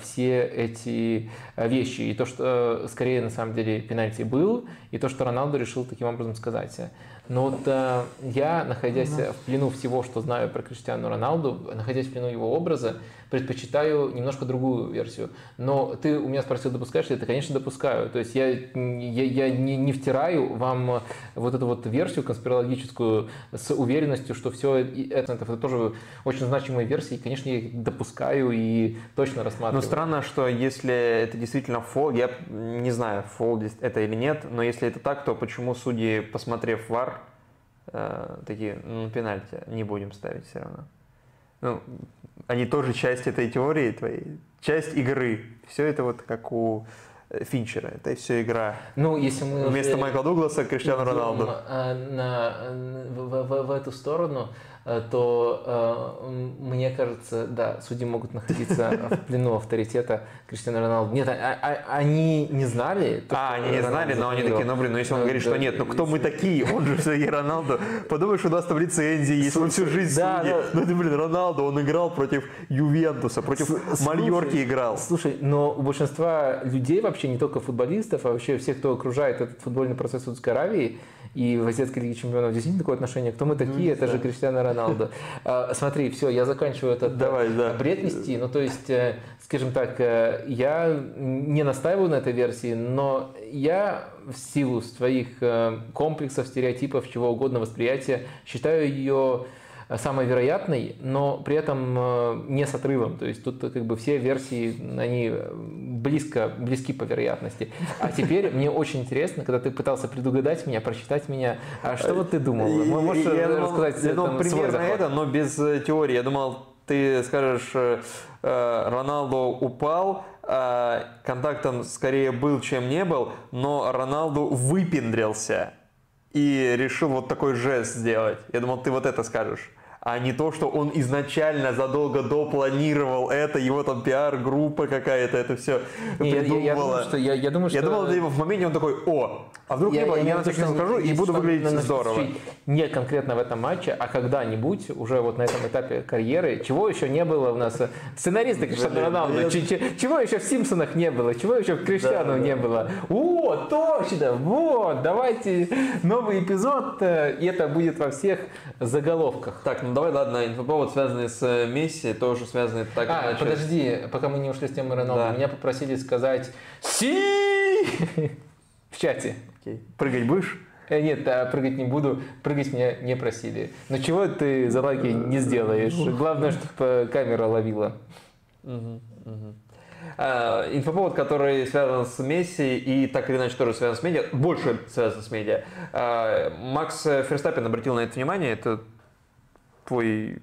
все эти вещи. И то, что скорее на самом деле пенальти был, и то, что Роналду решил таким образом сказать. Но вот э, я, находясь в плену всего, что знаю про Криштиану Роналду, находясь в плену его образа, предпочитаю немножко другую версию. Но ты у меня спросил, допускаешь ли это? Конечно, допускаю. То есть я, я, я не, не втираю вам вот эту вот версию конспирологическую с уверенностью, что все это, это тоже очень значимые версии. Конечно, я их допускаю и точно рассматриваю. Но странно, что если это действительно фол, я не знаю, фол это или нет, но если это так, то почему судьи, посмотрев вар, э, такие, ну, пенальти не будем ставить все равно? Ну, они тоже часть этой теории твоей, часть игры. Все это вот как у э, Финчера. Это все игра. Ну, если мы вместо Майкла Дугласа Криштиану Роналду. На, на, в, в, в эту сторону, Э, то э, мне кажется, да, судьи могут находиться в плену авторитета Криштиану Роналду. Нет, а, а, они не знали. А, они не знали, но они такие, ну блин, ну если он говорит, что нет, ну кто мы такие? Он же все Роналду. Подумаешь, у нас там лицензии есть, он всю жизнь судьи. Да. Ну ты, блин, Роналду, он играл против Ювентуса, против Мальорки играл. Слушай, но у большинства людей вообще, не только футболистов, а вообще всех, кто окружает этот футбольный процесс в Саудовской Аравии, и в Азиатской Лиге Чемпионов действительно такое отношение. Кто мы такие? Ну, это да. же Криштиану Роналду. [LAUGHS] А, смотри, все, я заканчиваю этот Давай, да. бред нести. Ну, то есть, э, скажем так, э, я не настаиваю на этой версии, но я в силу своих э, комплексов, стереотипов, чего угодно, восприятия, считаю ее самой вероятной, но при этом э, не с отрывом. То есть тут как бы все версии, они близко, близки по вероятности. А теперь мне очень интересно, когда ты пытался предугадать меня, прочитать меня, а что вот ты думал? Можешь я рассказать я думал, примерно это, но без э, теории. Я думал, ты скажешь, э, Роналдо упал, контактом скорее был, чем не был, но Роналду выпендрился и решил вот такой жест сделать. Я думал, ты вот это скажешь. А не то, что он изначально задолго до планировал это, его там пиар-группа какая-то, это все не, придумывала. Я, я, думаю, что, я, я думаю, что... Я думал, что в моменте он такой, о, а вдруг я, я, я, я на всякий скажу и буду выглядеть на, здорово. Не конкретно в этом матче, а когда-нибудь, уже вот на этом этапе карьеры, чего еще не было у нас, сценаристы Криштиану Роналду, чего еще в Симпсонах не было, чего еще в Криштиану не было. О, точно, вот, давайте новый эпизод, э, и это будет во всех заголовках. Так, ну давай, ладно, инфоповод, связанный с э, Месси, тоже связанный так А, иначе. подожди, пока мы не ушли с темы Роналду, да. меня попросили сказать «Си!» [LAUGHS] в чате. Окей. Прыгать будешь? Э, нет, прыгать не буду, прыгать меня не просили. Но чего ты за лайки не сделаешь? Главное, чтобы камера ловила. Угу, угу. А, инфоповод, который связан с Месси и так или иначе тоже связан с медиа, больше связан с медиа. А, Макс Ферстаппин обратил на это внимание, это твой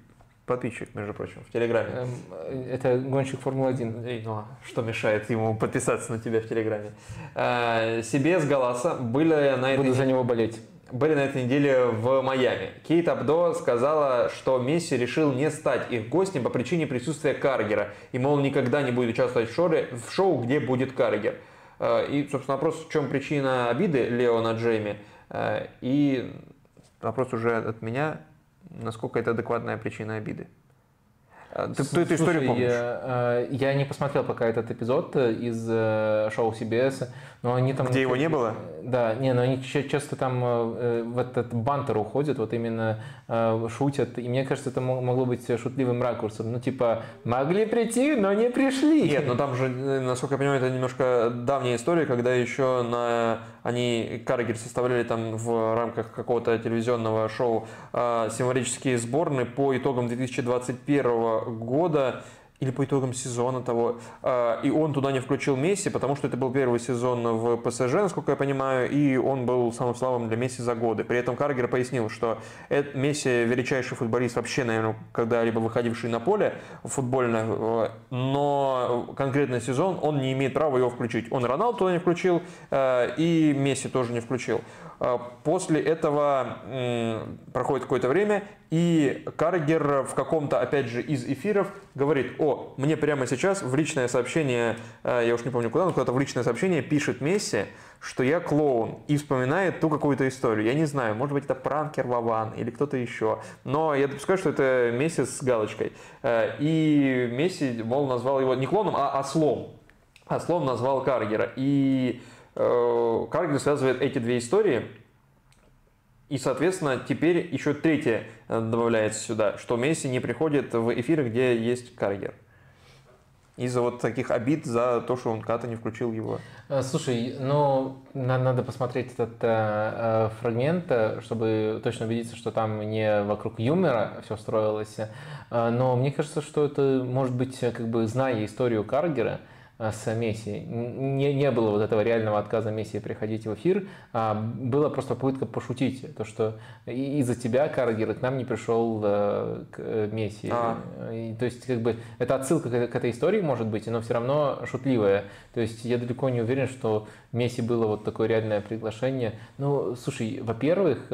подписчик, между прочим, в Телеграме. Эм, это гонщик Формулы-1. Ну, что мешает ему подписаться на тебя в Телеграме? А, себе с Галаса были на этой... Буду за него болеть были на этой неделе в Майами. Кейт Абдо сказала, что Месси решил не стать их гостем по причине присутствия Каргера. И, мол, никогда не будет участвовать в шоу, в шоу где будет Каргер. Э, и, собственно, вопрос, в чем причина обиды Лео на Джейми. Э, и вопрос уже от меня, насколько это адекватная причина обиды. Э, ты, ты эту историю помнишь? Я, я не посмотрел пока этот эпизод из шоу CBS. Но они там... Где его не было? Да, не, но они часто там э, в этот бантер уходят, вот именно э, шутят. И мне кажется, это могло быть шутливым ракурсом. Ну, типа, могли прийти, но не пришли. Нет, но там же, э, насколько я понимаю, это немножко давняя история, когда еще на... они Каргер составляли там в рамках какого-то телевизионного шоу э, символические сборные по итогам 2021 года или по итогам сезона того. А, и он туда не включил Месси, потому что это был первый сезон в ПСЖ, насколько я понимаю, и он был самым слабым для Месси за годы. При этом Каргер пояснил, что Месси величайший футболист вообще, наверное, когда-либо выходивший на поле футбольное, э, но конкретный сезон он не имеет права его включить. Он Роналду туда не включил, э, и Месси тоже не включил. А, после этого проходит какое-то время, и Каргер в каком-то, опять же, из эфиров говорит, о, мне прямо сейчас в личное сообщение, э, я уж не помню куда, но куда-то в личное сообщение пишет Месси, что я клоун, и вспоминает ту какую-то историю. Я не знаю, может быть, это пранкер Вован или кто-то еще, но я допускаю, что это Месси с галочкой. Э, и Месси, мол, назвал его не клоуном, а ослом. Ослом назвал Каргера. И Каргель связывает эти две истории, и, соответственно, теперь еще третье э, добавляется сюда, что Месси не приходит в эфиры, где есть Каргер. Из-за вот таких обид за то, что он когда-то не включил его. Э, слушай, ну, надо посмотреть этот э, фрагмент, чтобы точно убедиться, что там не вокруг юмора все строилось. Но мне кажется, что это может быть, как бы, зная историю Каргера, Э, с Месси. Не, не было вот этого реального отказа Месси приходить в эфир, а была просто попытка пошутить, то, что из-за тебя, Каргер, к нам не пришел э, к э, Месси. А. И, то есть, как бы, это отсылка к, к этой истории, может быть, но все равно шутливая. То есть, я далеко не уверен, что Месси было вот такое реальное приглашение. Ну, слушай, во-первых,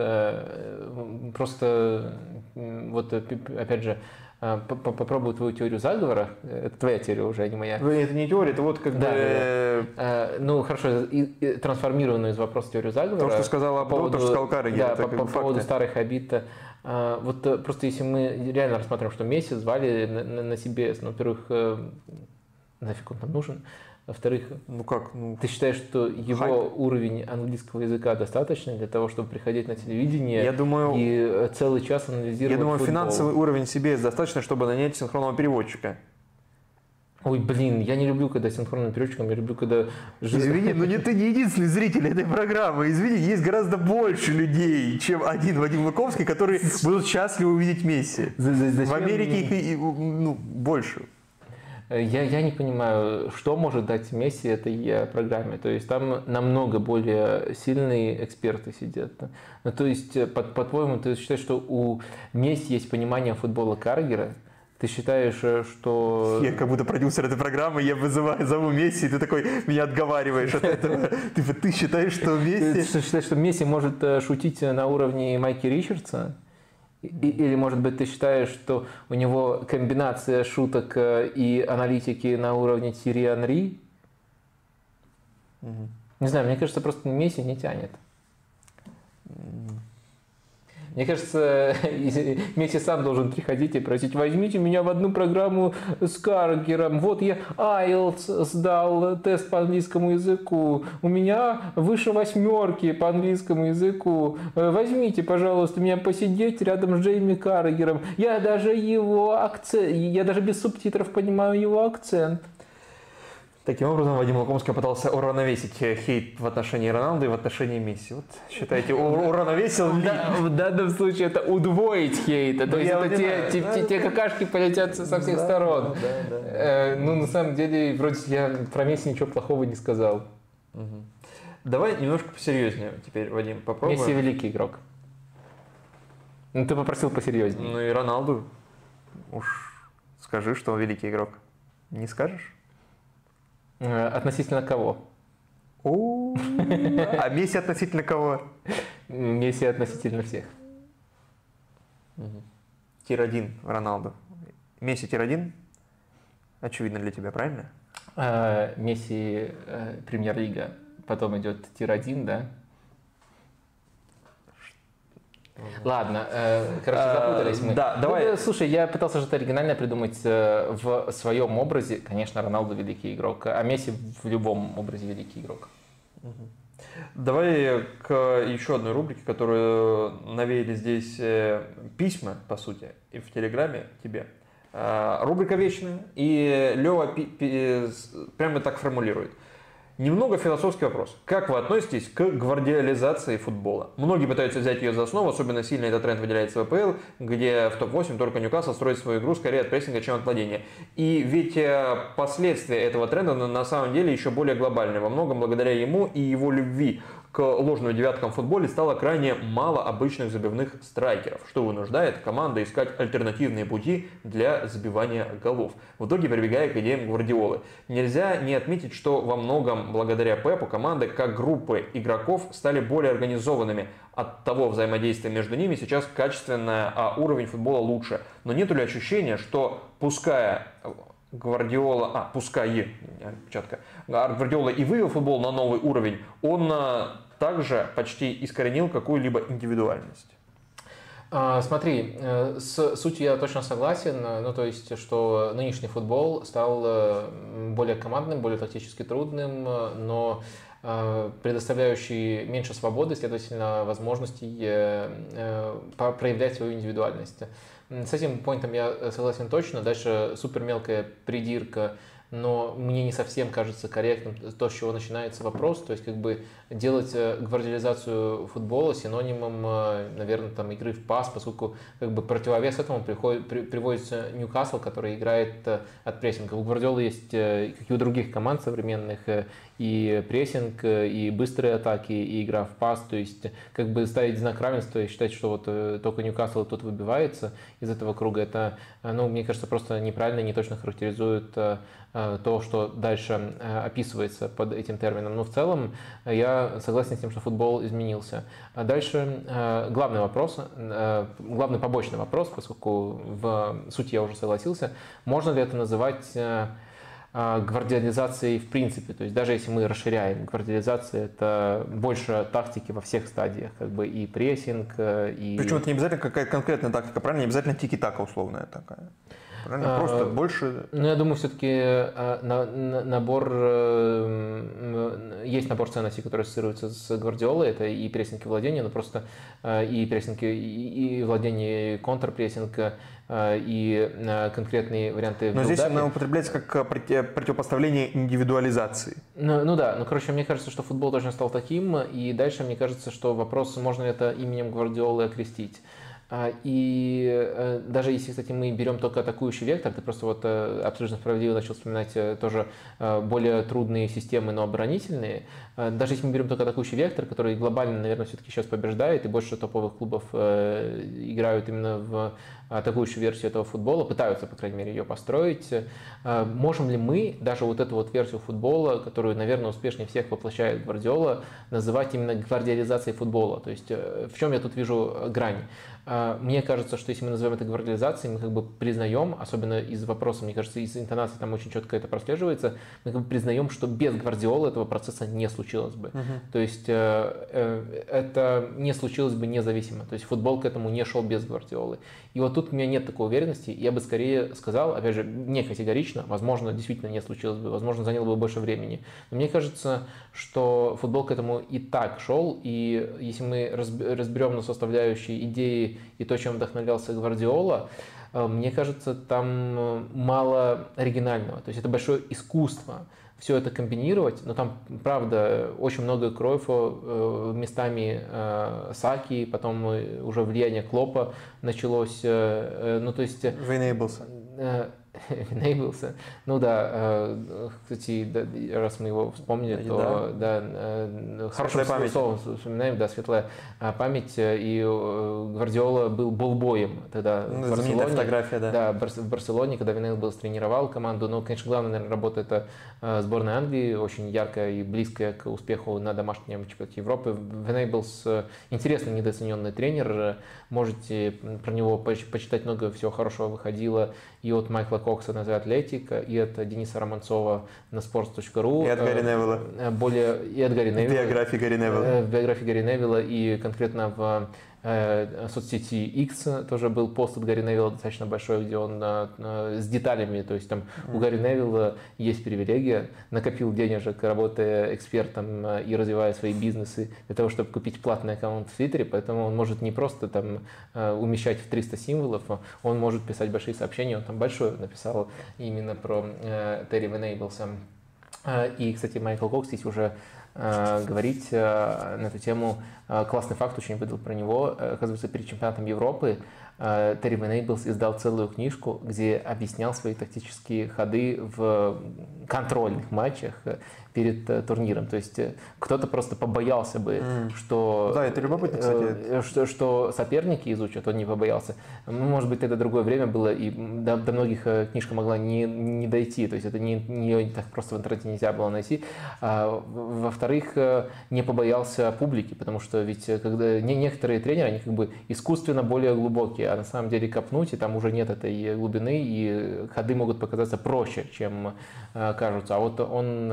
просто, вот, опять же, попробую твою теорию заговора. Это твоя теория уже, а не моя. Ну, это не теория, это вот как да, бы... Да. А, ну, хорошо, трансформированную из вопроса теорию заговора. То, что сказала по поводу, сказал Караги. Да, по, по поводу старых обид. Вот э, просто если мы реально рассматриваем, что Месси звали на, на, на CBS, ну, во-первых, э, нафиг он нам нужен, во-вторых, ну как? Ну, ты считаешь, что его хайп. уровень английского языка достаточно для того, чтобы приходить на телевидение я думаю, и э, целый час анализировать Я думаю, футбол? финансовый уровень себе достаточно, чтобы нанять синхронного переводчика. Ой, блин, я не люблю, когда синхронным переводчиком, я люблю, когда... Извини, но не ты не единственный зритель этой программы. Извини, есть гораздо больше людей, чем один Вадим Луковский, которые будут счастливы увидеть Месси. В Америке их ну, больше. Я, я не понимаю, что может дать Месси этой э, программе. То есть там намного более сильные эксперты сидят. Ну, то есть, э, по, по-твоему, ты считаешь, что у Месси есть понимание футбола Каргера? Ты считаешь, э, что... Я как будто продюсер этой программы, я вызываю, зову Месси, и ты такой меня отговариваешь от этого. [LAUGHS] Ты, ты считаешь, что Месси... Ты считаешь, что Месси может шутить на уровне Майки Ричардса? Или, может быть, ты считаешь, что у него комбинация шуток э, и аналитики на уровне Тири Анри? Угу. Не знаю, мне кажется, просто Месси не тянет. Мне кажется, [LAUGHS] Месси сам должен приходить и просить, возьмите меня в одну программу с Каргером. Вот я IELTS сдал тест по английскому языку. У меня выше восьмерки по английскому языку. Возьмите, пожалуйста, меня посидеть рядом с Джейми Каргером. Я даже его акцент, я даже без субтитров понимаю его акцент. Таким образом, Вадим Лукомский пытался уравновесить хейт в отношении Роналду и в отношении Месси. Вот считаете, уравновесил ли? В данном случае это удвоить хейт. То ну, есть это те, те, те, те какашки полетят со всех сторон. Э, ну, на самом деле, вроде я про Месси ничего плохого не сказал. Давай немножко посерьезнее теперь, Вадим, попробуем. Месси великий игрок. Ну, ты попросил посерьезнее. Ну и Роналду. Уж скажи, что он великий игрок. Не скажешь? Э, относительно кого? А Месси относительно кого? Месси относительно всех. Tier-1 Роналду. Месси tier-1? Очевидно для тебя, правильно? Э, Месси э, премьер-лига. Потом идет tier-1, да? Ладно, э, короче, а, запутались мы. Да, давай. Ну, слушай, я пытался что-то оригинальное придумать э, в своем образе. Конечно, Роналду великий игрок, а Месси в любом образе великий игрок. Давай к еще одной рубрике, которую навеяли здесь э, письма, по сути, и в Телеграме тебе. Рубрика вечная, и Лева прямо так формулирует – Немного философский вопрос. Как вы относитесь к гвардиализации футбола? Многие пытаются взять ее за основу, особенно сильно этот тренд выделяется в АПЛ, где в топ-8 только Ньюкасл строит свою игру скорее от прессинга, чем от владения. И ведь э, последствия этого тренда на самом деле еще более глобальные. Во многом благодаря ему и его любви к ложным девяткам в футболе стало крайне мало обычных забивных страйкеров, что вынуждает команды искать альтернативные пути для забивания голов, в итоге прибегая к идеям Гвардиолы. Нельзя не отметить, что во многом благодаря Пепу команды как группы игроков стали более организованными, от того взаимодействия между ними сейчас качественное, а уровень футбола лучше. Но нет ли ощущения, что пуская Гвардиола, а, пускай, печатка, Гвардиола и вывел футбол на новый уровень, он а, также почти искоренил какую-либо индивидуальность. А, смотри, э, с сутью я точно согласен, ну то есть, что нынешний футбол стал э, более командным, более тактически трудным, но э, предоставляющий меньше свободы, следовательно, возможностей проявлять свою индивидуальность. С этим поинтом я э, согласен точно. Дальше супер мелкая придирка но мне не совсем кажется корректным то, с чего начинается вопрос, то есть как бы делать э, гвардиализацию футбола синонимом, э, наверное, там игры в пас, поскольку как бы противовес этому приходит, при, приводится Ньюкасл, который играет от прессинга. У Гвардиолы есть, как и у других команд современных, и прессинг, и быстрые атаки, и игра в пас. То есть как бы ставить знак равенства и считать, что вот э, только Ньюкасл тут выбивается из этого круга, это, э, ну, мне кажется, просто неправильно, не точно характеризует э, то, что дальше описывается под этим термином. Но в целом я согласен с тем, что футбол изменился. А дальше главный вопрос, главный побочный вопрос, поскольку в сути я уже согласился, можно ли это называть гвардиализации в принципе. То есть даже если мы расширяем, гвардиализация это больше тактики во всех стадиях, как бы и прессинг, э, и... Причем это не обязательно какая-то конкретная тактика, правильно? Не обязательно тики-така условная такая. Правильно? А, Просто а, больше... Ну, я думаю, все-таки а, на, на, набор... Э, есть набор ценностей, которые ассоциируются с Гвардиолой. Это и прессинг, и владение, но просто э, и прессинг, и, и владение, и контрпрессинг, э, и конкретные варианты Но здесь она употребляется как противопоставление индивидуализации. Ну, ну да, ну короче, мне кажется, что футбол тоже стал таким, и дальше мне кажется, что вопрос, можно ли это именем Гвардиолы окрестить. А, и э, даже если, кстати, мы берем только атакующий вектор, ты просто вот э, абсолютно справедливо начал вспоминать э, тоже более трудные системы, но оборонительные. Даже если мы берем только атакующий вектор, который глобально, наверное, все-таки сейчас побеждает, и больше топовых клубов играют именно в атакующую версию этого футбола, пытаются, по крайней мере, ее построить. Можем ли мы даже вот эту вот версию футбола, которую, наверное, успешнее всех воплощает Гвардиола, называть именно гвардиализацией футбола? То есть в чем я тут вижу грань? А, мне кажется, что если мы называем это гвардиализацией, мы как бы признаем, особенно из вопроса, мне кажется, из интонации там очень четко это прослеживается, мы как бы признаем, что без Гвардиолы этого процесса не случилось бы. Угу. То есть э, э, это не случилось бы независимо. То есть футбол к этому не шел без Гвардиолы. И вот тут у меня нет такой уверенности. Я бы скорее сказал, опять же, не категорично, возможно, действительно не случилось бы, возможно, заняло бы больше времени. Но мне кажется, что футбол к этому и так шел, и если мы разберем на составляющие идеи и то, чем вдохновлялся Гвардиола, э, мне кажется, там э, мало оригинального. То есть это большое искусство все это комбинировать, но там, правда, очень много Кройфа, э, местами Саки, потом уже влияние Клопа началось, ну то есть... Вейнейблса. [LAUGHS] Винейблса. Ну да, э, кстати, раз мы его вспомнили, то да, э, хорошим память. словом вспоминаем, да, светлая а, память. И э, Гвардиола был болбоем тогда ну, в Барселоне. фотография, да. Да, в Барселоне, когда Винейблс тренировал команду. Но, конечно, главная, наверное, работа это сборная Англии, очень яркая и близкая к успеху на домашнем чемпионате Европы. Винейблс интересный недооцененный тренер. Можете про него почитать много всего хорошего выходило и от Майкла Кокса на The Athletic, и от Дениса Романцова на sports.ru. И от Гарри Невилла. Э, более, и от Гарри Невилла. В биографии Гарри Невилла. Э, в биографии Гарри Невилла и конкретно в Э, соцсети X тоже был пост от Гарри Невилла достаточно большой, где он э, с деталями, то есть там у Гарри Невилла есть привилегия, накопил денежек, работая экспертом э, и развивая свои бизнесы для того, чтобы купить платный аккаунт в Твиттере, поэтому он может не просто там умещать в 300 символов, он может писать большие сообщения, он там большое написал именно про Терри Венейблса. И, кстати, Майкл Кокс здесь уже Э, говорить э, на эту тему. Э, классный факт очень выдал про него. Оказывается, перед чемпионатом Европы Терри Венейблс издал целую книжку, где объяснял свои тактические ходы в контрольных матчах перед э, турниром. То есть э, кто-то просто побоялся бы, mm. что, да, это любопытно, кстати. Э, что, что соперники изучат, он не побоялся. Ну, может быть, это другое время было, и до, до многих книжка могла не, не дойти. То есть это не, не так просто в интернете нельзя было найти. А, во-вторых, не побоялся публики, потому что ведь когда не, некоторые тренеры, они как бы искусственно более глубокие, а на самом деле копнуть, и там уже нет этой глубины, и ходы могут показаться проще, чем кажутся. А вот он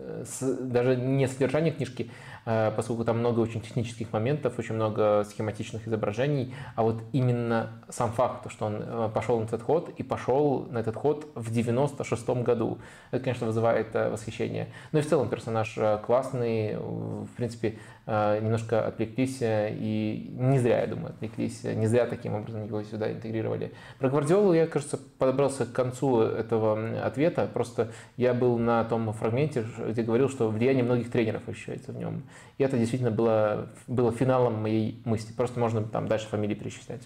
даже не содержание книжки, Э, поскольку там много очень технических моментов, очень много схематичных изображений, а вот именно сам факт, что он э, пошел на этот ход и пошел на этот ход в 96 году, это, конечно, вызывает э, восхищение. Ну и в целом персонаж классный, в принципе, немножко отвлеклись, и не зря, я думаю, отвлеклись, не зря таким образом его сюда интегрировали. Про Гвардиолу я, кажется, подобрался к концу этого ответа, просто я был на том фрагменте, где говорил, что влияние многих тренеров ощущается в нем. И это действительно было, было финалом моей мысли. Просто можно там дальше фамилии перечислять.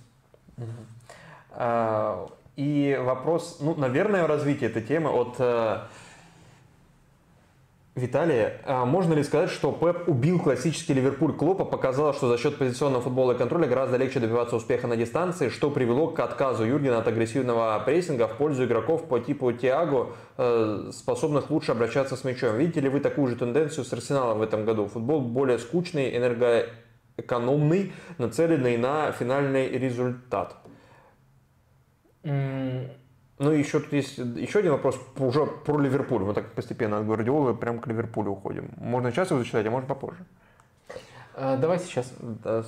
А, и вопрос, ну, наверное, развитие этой темы от э, Виталий, а можно ли сказать, что Пеп убил классический Ливерпуль Клопа, показал, что за счет позиционного футбола и контроля гораздо легче добиваться успеха на дистанции, что привело к отказу Юргена от агрессивного прессинга в пользу игроков по типу Тиаго, э, способных лучше обращаться с мячом. Видите ли вы такую же тенденцию с Арсеналом в этом году? Футбол более скучный, энергоэкономный, нацеленный на финальный результат. Ну еще тут есть еще один вопрос уже про Ливерпуль. Мы так постепенно от Гвардиолы прям к Ливерпулю уходим. Можно сейчас его зачитать, а можно попозже. А, давай сейчас.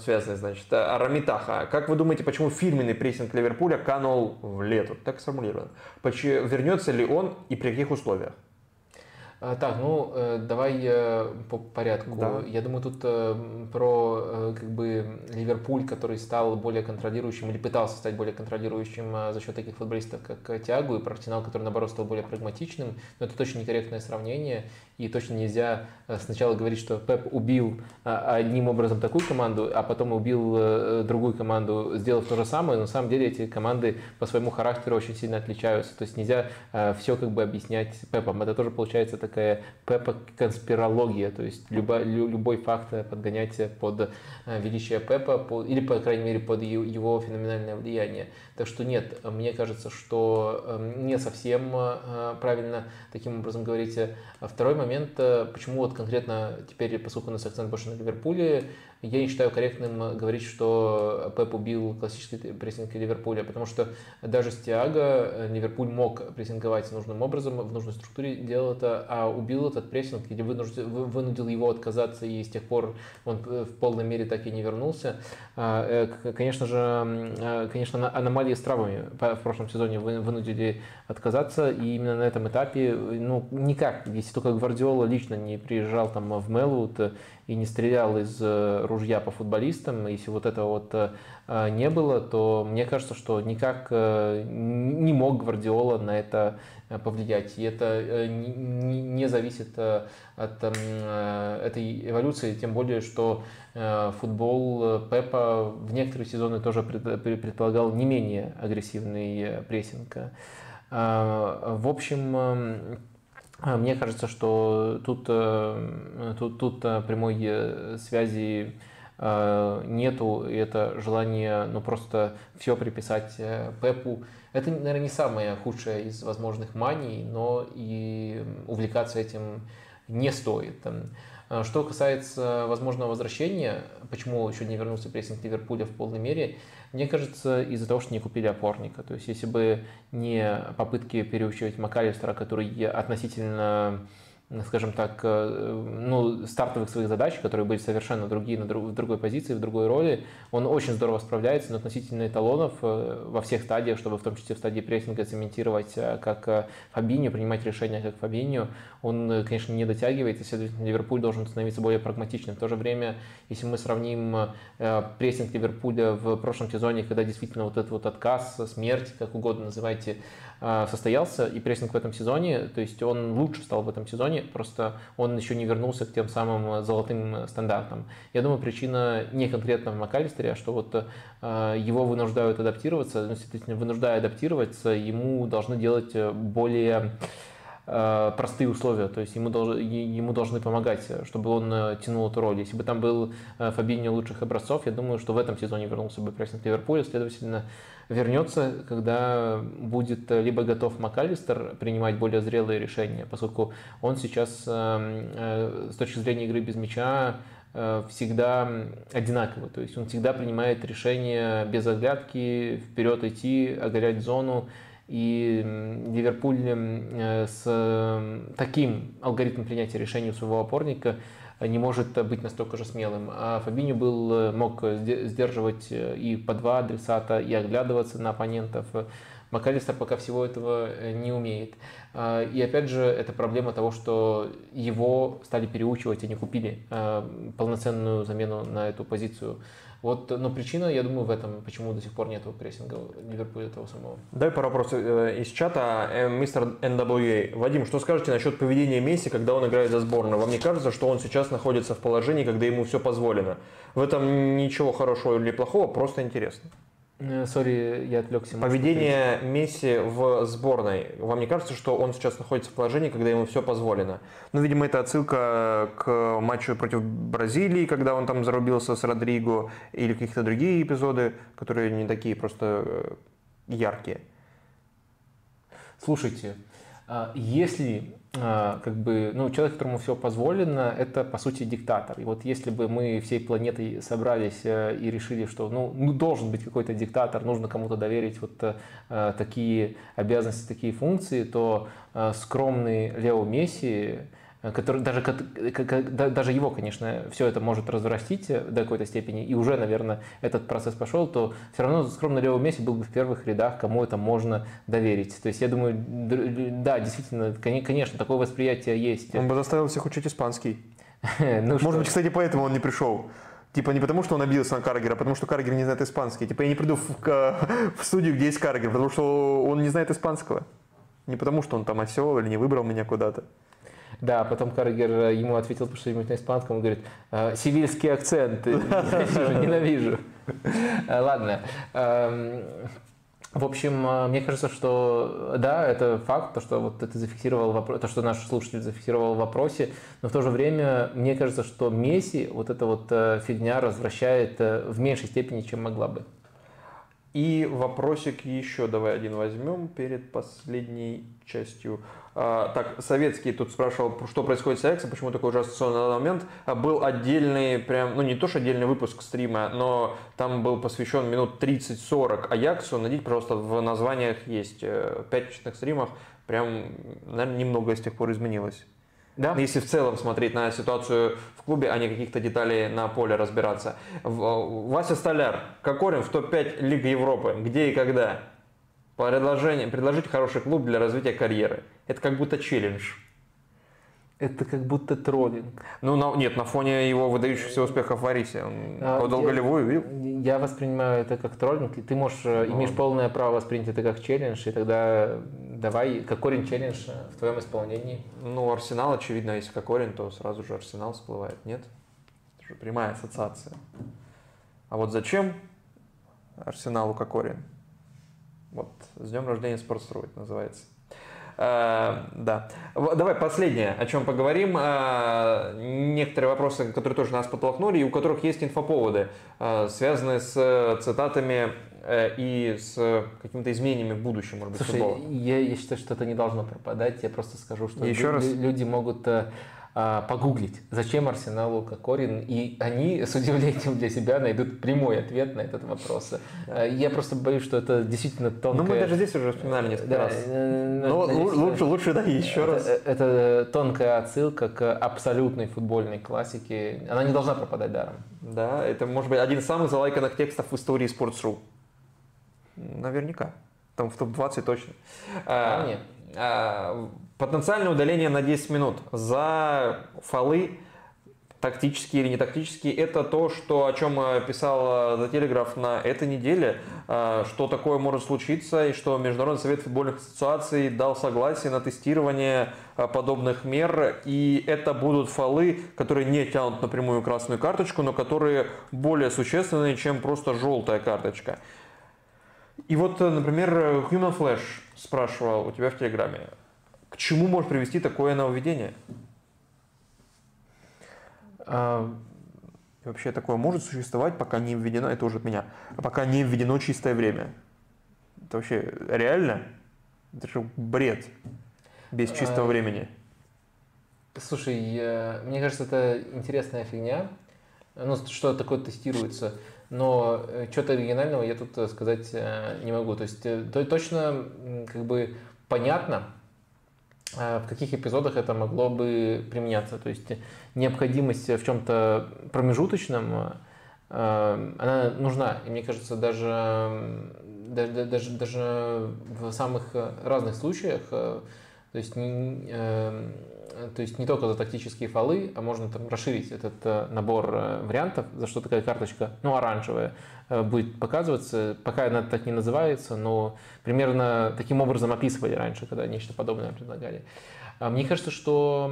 Связанный, значит. Арамитаха. Как вы думаете, почему фирменный прессинг Ливерпуля канул в лету? Так сформулировано. Вернется ли он и при каких условиях? А, так, ну э, давай э, по порядку. Да. Я думаю, тут э, про как бы Ливерпуль, который стал более контролирующим или пытался стать более контролирующим за счет таких футболистов, как Тиагу, и про Арсенал, который наоборот стал более прагматичным. Но это точно некорректное сравнение. И точно нельзя э, сначала говорить, что Пеп убил а, одним образом такую команду, а потом убил э, другую команду, сделав то же самое. Но на самом деле эти команды по своему характеру очень сильно отличаются. То есть нельзя э, все как бы объяснять Пепом. Это тоже получается такая Пепа-конспирология. То есть любой, любой факт подгонять под величие Пепа или, по крайней мере, под его феноменальное влияние. Так что нет, мне кажется, что не совсем правильно таким образом говорить. Второй момент момент, э, почему вот конкретно теперь, поскольку у нас акцент больше на Ливерпуле, я не считаю корректным говорить, что Пеп убил классический прессинг Ливерпуля, потому что даже с Тиаго Ливерпуль мог прессинговать нужным образом, в нужной структуре делал это, а убил этот прессинг, где вынудил, его отказаться, и с тех пор он в полной мере так и не вернулся. А, э, конечно же, конечно, аномалии с травами в прошлом сезоне вынудили отказаться, и именно на этом этапе, ну, никак, если только Гвардиола лично не приезжал там в Мелвуд и не стрелял из э, ружья по футболистам, если вот этого вот э, не было, то мне кажется, что никак э, не мог Гвардиола на это повлиять. И это не зависит от этой эволюции, тем более, что футбол Пепа в некоторые сезоны тоже предполагал не менее агрессивный прессинг. В общем, а, мне кажется, что тут, э, тут, тут э, прямой э, связи нету, и это желание ну, просто все приписать Пепу. Это, наверное, не самое худшее из возможных маний, но и увлекаться этим не стоит. Что касается возможного возвращения, почему еще не вернулся прессинг Ливерпуля в полной мере, мне кажется, из-за того, что не купили опорника. То есть, если бы не попытки переучивать Макалистера, который относительно скажем так, э, ну, стартовых своих задач, которые были совершенно другие, на в другой позиции, в другой роли. Он очень здорово справляется, но относительно эталонов э, во всех стадиях, чтобы в том числе в стадии прессинга цементировать э, как Фабинho, принимать решения как Фабинho, он, конечно, не дотягивает, и, следовательно, Ливерпуль должен становиться более прагматичным. В то же время, если мы сравним прессинг Ливерпуля в прошлом сезоне, когда действительно вот этот вот отказ, смерть, как угодно называйте, состоялся, и прессинг в этом сезоне, то есть он лучше стал в этом сезоне, просто он еще не вернулся к тем самым золотым стандартам. Я думаю, причина не конкретно в Макалистере, а что вот а, его вынуждают адаптироваться, ну, действительно, вынуждая адаптироваться, ему должны делать более а, простые условия, то есть ему, долж, ему должны помогать, чтобы он э, тянул эту роль. Если бы там был э, Фабинho лучших образцов, я думаю, что в этом сезоне вернулся бы прессинг Ливерпуля, следовательно, вернется, когда будет либо готов МакАлистер принимать более зрелые решения, поскольку он сейчас эм, э, с точки зрения игры без мяча э, всегда одинаковый. То есть он всегда принимает решение без оглядки, вперед идти, оголять зону. И Ливерпуль э, с таким алгоритмом принятия решений у своего опорника – не может быть настолько же смелым. А Фабинho был, э, мог сдерживать э, и по два адресата, и оглядываться на оппонентов. Макалистер пока всего этого э, не умеет. А, и опять же, это проблема того, что его стали переучивать, и не купили полноценную замену на эту позицию. Вот, но причина, я думаю, в этом, почему до сих пор нет прессинга Ливерпуля того самого. Дай пару вопросов э, из чата. Э, мистер NWA. Вадим, что скажете насчет поведения Месси, когда он играет за сборную? Вам не кажется, что он сейчас находится в положении, когда ему все позволено? В этом ничего хорошего или плохого, просто интересно. Э, сори, я отвлекся. Поведение Месси в сборной. Вам не кажется, что он сейчас находится в положении, когда ему все позволено? Ну, видимо, это отсылка к матчу против Бразилии, когда он там зарубился с Родриго, или каких-то другие эпизоды, которые не такие просто э, яркие. Слушайте, если а, как бы, ну, человек, которому все позволено, это, по сути, диктатор. И вот если бы мы всей планетой собрались э, и решили, что, ну, ну должен быть какой-то диктатор, нужно кому-то доверить вот э, такие обязанности, такие функции, то э, скромный Лео Месси, Э, который даже, даже его, конечно, все это может разрастить э, до какой-то степени, и уже, наверное, этот процесс пошел, то все равно скромно Лео Месси был бы в первых рядах, кому это можно доверить. То есть я думаю, да, действительно, конечно, такое восприятие есть. Он бы заставил всех учить испанский. [LAUGHS] ну, Может что? быть, кстати, поэтому он не пришел. Типа не потому, что он обиделся на Каргера, а потому что Каргер не знает испанский. Типа я не приду в, [LAUGHS] в студию, где есть Каргер, потому что он не знает испанского. Не потому, что он там осел или не выбрал меня куда-то. Да, потом Каргер э, ему ответил что-нибудь на испанском, он говорит, «Э, сивильский акцент, [LAUGHS] ненавижу. Э, ладно. Эм, в общем, мне кажется, что да, это факт, то, что вот ты зафиксировал вопрос, то, что наш слушатель зафиксировал в вопросе, но в то же время мне кажется, что Месси вот эта вот фигня развращает в меньшей степени, чем могла бы. И вопросик еще давай один возьмем перед последней частью. А, так, советский тут спрашивал, что происходит с Аяксом, почему такой ужасный сон на данный момент. А, был отдельный, прям, ну не то, что отдельный выпуск стрима, но там был посвящен минут 30-40 Аяксу. Найдите, пожалуйста, в названиях есть э, пятничных стримах. Прям, наверное, немного с тех пор изменилось. Да? Если в целом смотреть на ситуацию в клубе, а не каких-то деталей на поле разбираться. Вася Столяр, Кокорин в топ-5 Лиги Европы. Где и когда? Предложение, предложить хороший клуб для развития карьеры. Это как будто челлендж. Это как будто троллинг. Ну, на, нет, на фоне его выдающихся успехов в Арисе. Он а, подал я, голевую, видел? Я воспринимаю это как троллинг, и ты можешь, э, ну, имеешь полное право воспринять это как челлендж, и тогда давай, как корень челлендж э, в твоем исполнении. Ну, Арсенал, очевидно, если как корень, то сразу же Арсенал всплывает, нет? Это же прямая ассоциация. А вот зачем Арсеналу как корень? Вот, с днем рождения Спортстроить называется. Э, да. Давай последнее, о чем поговорим. Э, некоторые вопросы, которые тоже нас подтолкнули, и у которых есть инфоповоды, э, связанные с цитатами и с какими-то изменениями в будущем, может быть, Слушай, футбола. Я, я считаю, что это не должно пропадать. Я просто скажу, что Еще лю- раз? люди могут а, погуглить, зачем Арсеналу Кокорин, и они с удивлением для себя найдут прямой ответ на этот вопрос. А, я просто боюсь, что это действительно тонкая... Ну, мы даже здесь уже вспоминали несколько да, раз. Э, Но лучше, лучше, да, еще это, раз. Это тонкая отсылка к абсолютной футбольной классике. Она не должна пропадать даром. Да, это может быть один из самых залайканных текстов в истории Sports.ru. Наверняка. Там в топ-20 точно. А, а, нет. А, потенциальное удаление на 10 минут за фолы, тактические или не тактические, это то, что, о чем э, писал The Telegraph на этой неделе, э, что такое может случиться, и что Международный совет футбольных ассоциаций дал согласие на тестирование э, подобных мер, и это будут фолы, которые не тянут напрямую красную карточку, но которые более существенные, чем просто желтая карточка. И вот, например, Human Flash спрашивал у тебя в Телеграме, к чему может привести такое нововведение? А, вообще такое может существовать, пока не введено, это уже от меня, пока не введено чистое время. Это вообще реально? Это же бред без чистого а, времени. Слушай, я, мне кажется, это интересная фигня. Ну, что такое тестируется. Но э, что-то оригинального я тут э, сказать э, не могу. То есть то, точно как бы понятно, в каких эпизодах это могло бы применяться. То есть необходимость в чем-то промежуточном, она нужна. И мне кажется, даже, даже, даже, даже в самых разных случаях, то есть Э, то есть не только за тактические фолы, а можно там расширить этот э, набор э, вариантов, за что такая карточка, ну, оранжевая, будет показываться. Пока она так не называется, но примерно таким образом описывали раньше, когда нечто подобное предлагали. А мне кажется, что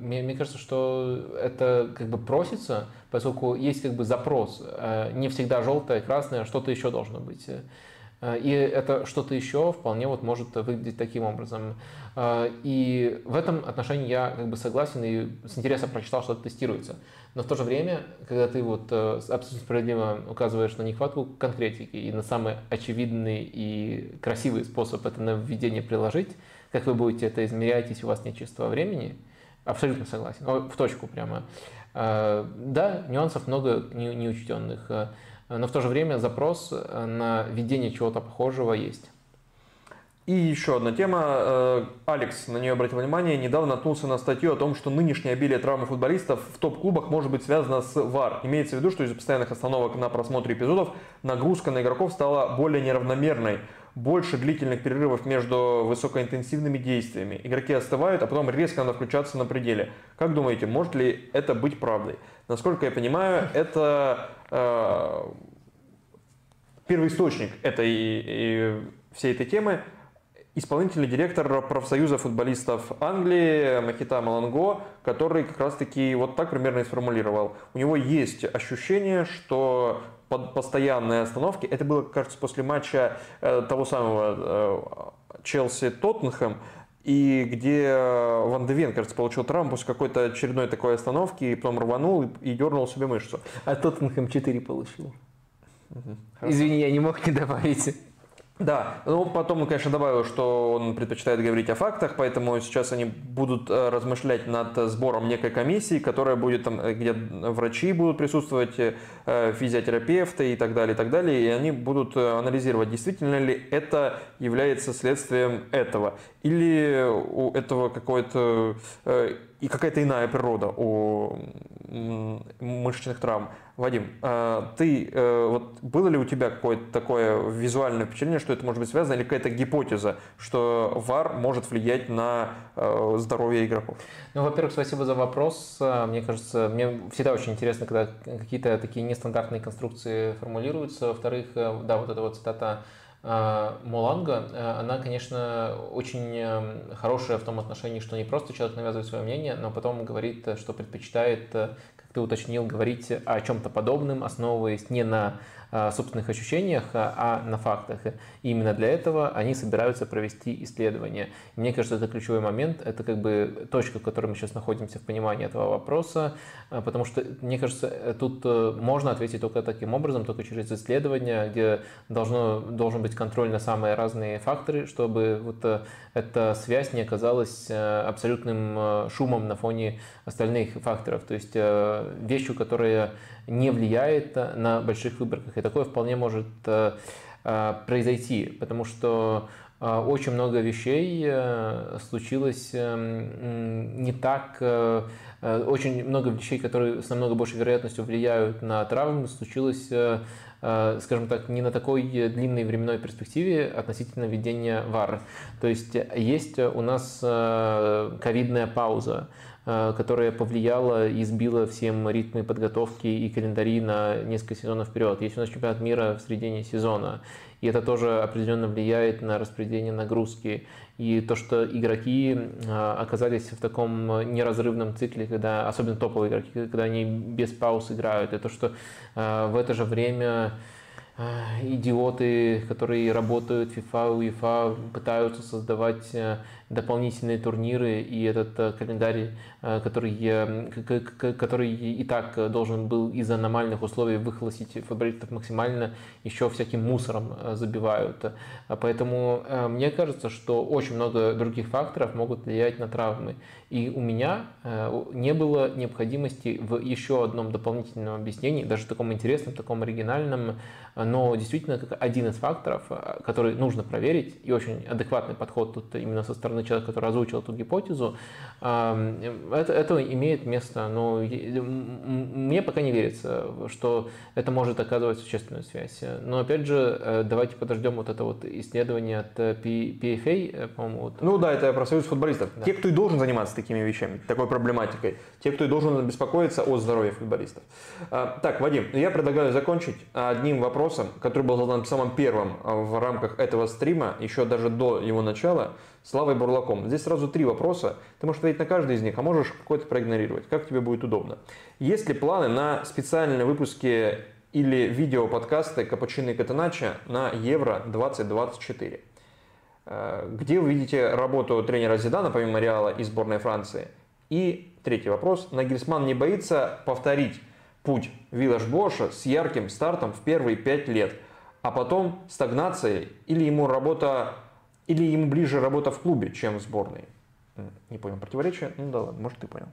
мне, кажется, что это как бы просится, поскольку есть как бы запрос. Не всегда желтое, красное, что-то еще должно быть. И это что-то еще вполне вот может выглядеть таким образом. А, и в этом отношении я как бы согласен и с интересом прочитал, что это тестируется. Но в то же время, когда ты вот э, абсолютно справедливо указываешь на нехватку конкретики и на самый очевидный и красивый способ это на введение приложить, как вы будете это измерять, если у вас нет чистого времени, абсолютно согласен, в точку прямо. А, да, нюансов много неучтенных, э, но в то же время запрос на введение чего-то похожего есть. И еще одна тема. Э, Алекс на нее обратил внимание. Недавно наткнулся на статью о том, что нынешнее обилие травмы футболистов в топ-клубах может быть связано с ВАР. Имеется в виду, что из-за постоянных остановок на просмотре эпизодов нагрузка на игроков стала более неравномерной. Больше длительных перерывов между высокоинтенсивными действиями. Игроки остывают, а потом резко надо включаться на пределе. Как думаете, может ли это быть правдой? Насколько я понимаю, это э, первоисточник этой, и, всей этой темы – исполнительный директор профсоюза футболистов Англии Махита Маланго, который как раз-таки вот так примерно и сформулировал. У него есть ощущение, что под постоянные остановки, это было, кажется, после матча э, того самого э, Челси-Тоттенхэм, и где Ван Девен, кажется, получил травму после какой-то очередной такой остановки, и потом рванул и, и дернул себе мышцу. А Тоттенхэм 4 получил. Извини, я не мог не добавить. Да, ну потом он, конечно, добавил, что он предпочитает говорить о фактах, поэтому сейчас они будут э, размышлять над сбором некой комиссии, которая будет там, э, где врачи будут присутствовать, э, физиотерапевты и так далее, и так далее, и они будут анализировать, действительно ли это является следствием этого, или у этого какое-то и какая-то иная природа у мышечных травм. Вадим, а, ты, э, вот было ли у тебя какое-то такое визуальное впечатление, что это может быть связано, или какая-то гипотеза, что ВАР может влиять на э, здоровье игроков? Ну, во-первых, спасибо за вопрос. А, мне кажется, мне всегда очень интересно, когда какие-то такие нестандартные конструкции формулируются. Во-вторых, э, да, вот эта вот цитата а, Моланга, она, конечно, очень хорошая в том отношении, что не просто человек навязывает свое мнение, но потом говорит, что предпочитает ты уточнил, говорить о чем-то подобном, основываясь не на а, собственных ощущениях, а, а на фактах. И именно для этого они собираются провести исследование. Мне кажется, это ключевой момент, это как бы точка, в которой мы сейчас находимся в понимании этого вопроса, а, потому что, мне кажется, тут э, можно ответить только таким образом, только через исследование, где должно, должен быть контроль на самые разные факторы, чтобы вот э, эта связь не оказалась э, абсолютным шумом на фоне остальных факторов, то есть вещью, которая не влияет на больших выборках. И такое вполне может э, э, произойти, потому что э, очень много вещей случилось не так, очень много вещей, которые с намного большей вероятностью влияют на травмы, случилось скажем так, не на такой длинной временной перспективе относительно введения ВАР. То есть есть у нас ковидная пауза. Э, которая повлияла и сбила всем ритмы подготовки и календари на несколько сезонов вперед. Есть у нас чемпионат мира в середине сезона, и это тоже определенно влияет на распределение нагрузки. И то, что игроки э, оказались в таком неразрывном цикле, когда, особенно топовые игроки, когда они без пауз играют, и то, что э, в это же время идиоты, которые работают FIFA, UEFA, пытаются создавать дополнительные турниры и этот э, календарь, э, который, который и так должен был из аномальных условий выхлостить футболистов максимально, еще всяким мусором э, забивают. Поэтому мне кажется, что очень много других факторов могут влиять на травмы. И у меня не было необходимости в еще одном дополнительном объяснении, даже таком интересном, таком оригинальном, но действительно как один из факторов, который нужно проверить, и очень адекватный подход тут именно со стороны человека, который озвучил эту гипотезу, это, это имеет место, но мне пока не верится, что это может оказывать существенную связь. Но опять же, э, давайте подождем вот это вот исследование от PFA, э, по-моему. Вот. Ну да, это про союз футболистов. Да. Те, кто и должен заниматься такими вещами, такой проблематикой, те, кто и должен беспокоиться о здоровье футболистов. А, так, Вадим, я предлагаю закончить одним вопросом, который был задан самым первым в рамках этого стрима, еще даже до его начала. Славой Бурлаком. Здесь сразу три вопроса. Ты можешь ответить на каждый из них, а можешь какой-то проигнорировать. Как тебе будет удобно. Есть ли планы на специальные выпуски или видео подкасты Капучино и Катенача на Евро 2024? Э, где вы видите работу тренера Зидана, помимо Реала и сборной Франции? И третий вопрос. Нагельсман не боится повторить путь Виллаш Боша с ярким стартом в первые пять лет, а потом стагнацией или ему работа или ему ближе работа в клубе, чем в сборной? Не понял противоречия? Ну да ладно, может ты понял.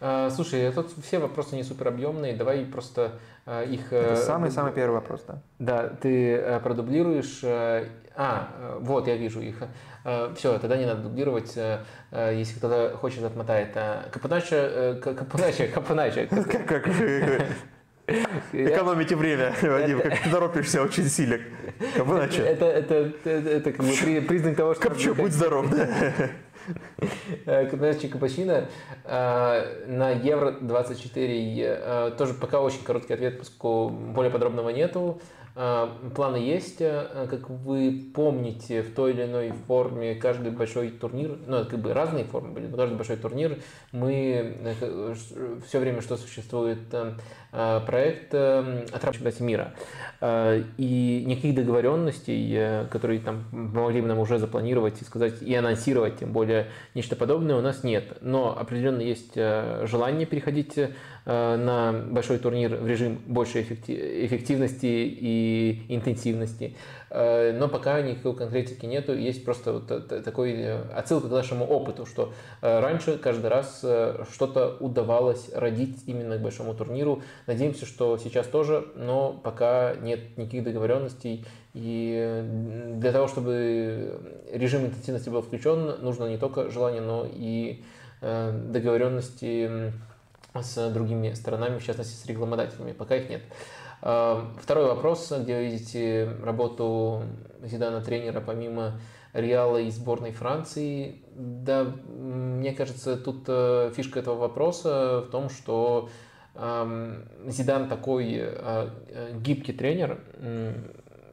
А, слушай, тут все вопросы не супер объемные, давай просто а, их... Это самый-самый первый вопрос, да? Да, ты продублируешь... А, вот, я вижу их. Все, тогда не надо дублировать, если кто-то хочет отмотать. Капунача, Капунача, Капунача. [LAUGHS] Как Экономите время, [LAUGHS] Вадим, как ты торопишься очень сильно. Иначе. Это, это, это, это как бы признак того, что... Копчу, будь здоров, да. [LAUGHS] Капитан Капучино э, на Евро-24 э, тоже пока очень короткий ответ, поскольку более подробного нету. планы есть, как вы помните, в той или иной форме каждый большой турнир, ну, это как бы разные формы были, но каждый большой турнир мы все время, что существует проект от чемпионате мира. И никаких договоренностей, которые там помогли бы нам уже запланировать и сказать, и анонсировать, тем более нечто подобное у нас нет. Но определенно есть желание переходить Э, на большой турнир в режим большей эффективности и интенсивности. Э, но пока никакой конкретики нету, есть просто вот такой э, отсылка к нашему опыту, что раньше каждый раз что-то удавалось родить именно к большому турниру. Надеемся, что сейчас тоже, но пока нет никаких договоренностей. И для того, чтобы режим интенсивности был включен, нужно не только желание, но и договоренности с другими сторонами, в частности с рекламодателями. Пока их нет. А, второй вопрос, где вы видите работу Зидана тренера помимо Реала и сборной Франции. Да, мне кажется, тут э, фишка этого вопроса в том, что Зидан такой э, гибкий тренер,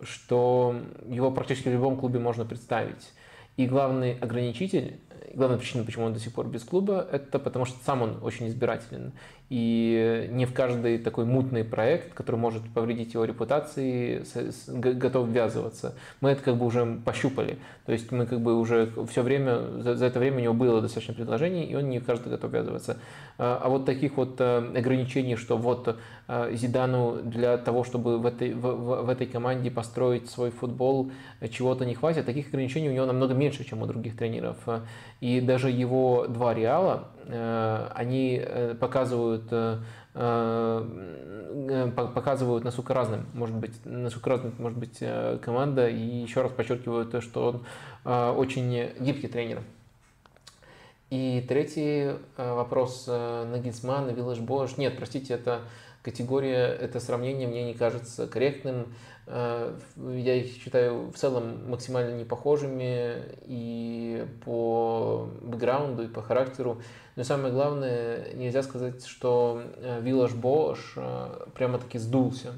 что его практически в любом клубе можно представить. И главный ограничитель главная причина, почему он до сих пор без клуба, это потому что сам он очень избирателен. И не в каждый такой мутный проект, который может повредить его репутации, готов ввязываться. Мы это как бы уже пощупали. То есть мы как бы уже все время, за, за это время у него было достаточно предложений, и он не в каждый готов ввязываться. А, а вот таких вот э, ограничений, что вот э, Зидану для того, чтобы в этой, в, в этой команде построить свой футбол, чего-то не хватит, таких ограничений у него намного меньше, чем у других тренеров. И даже его два Реала, Э, они э, показывают э, показывают, насколько разным может быть, насколько разным может быть команда, и еще раз подчеркивают то, что он очень гибкий тренер. И третий вопрос Нагельсман и Виллаж Бош. Нет, простите, это категория, это сравнение мне не кажется корректным. Я их считаю в целом максимально непохожими и по бэкграунду, и по характеру. Но самое главное, нельзя сказать, что Виллаж Бош прямо-таки сдулся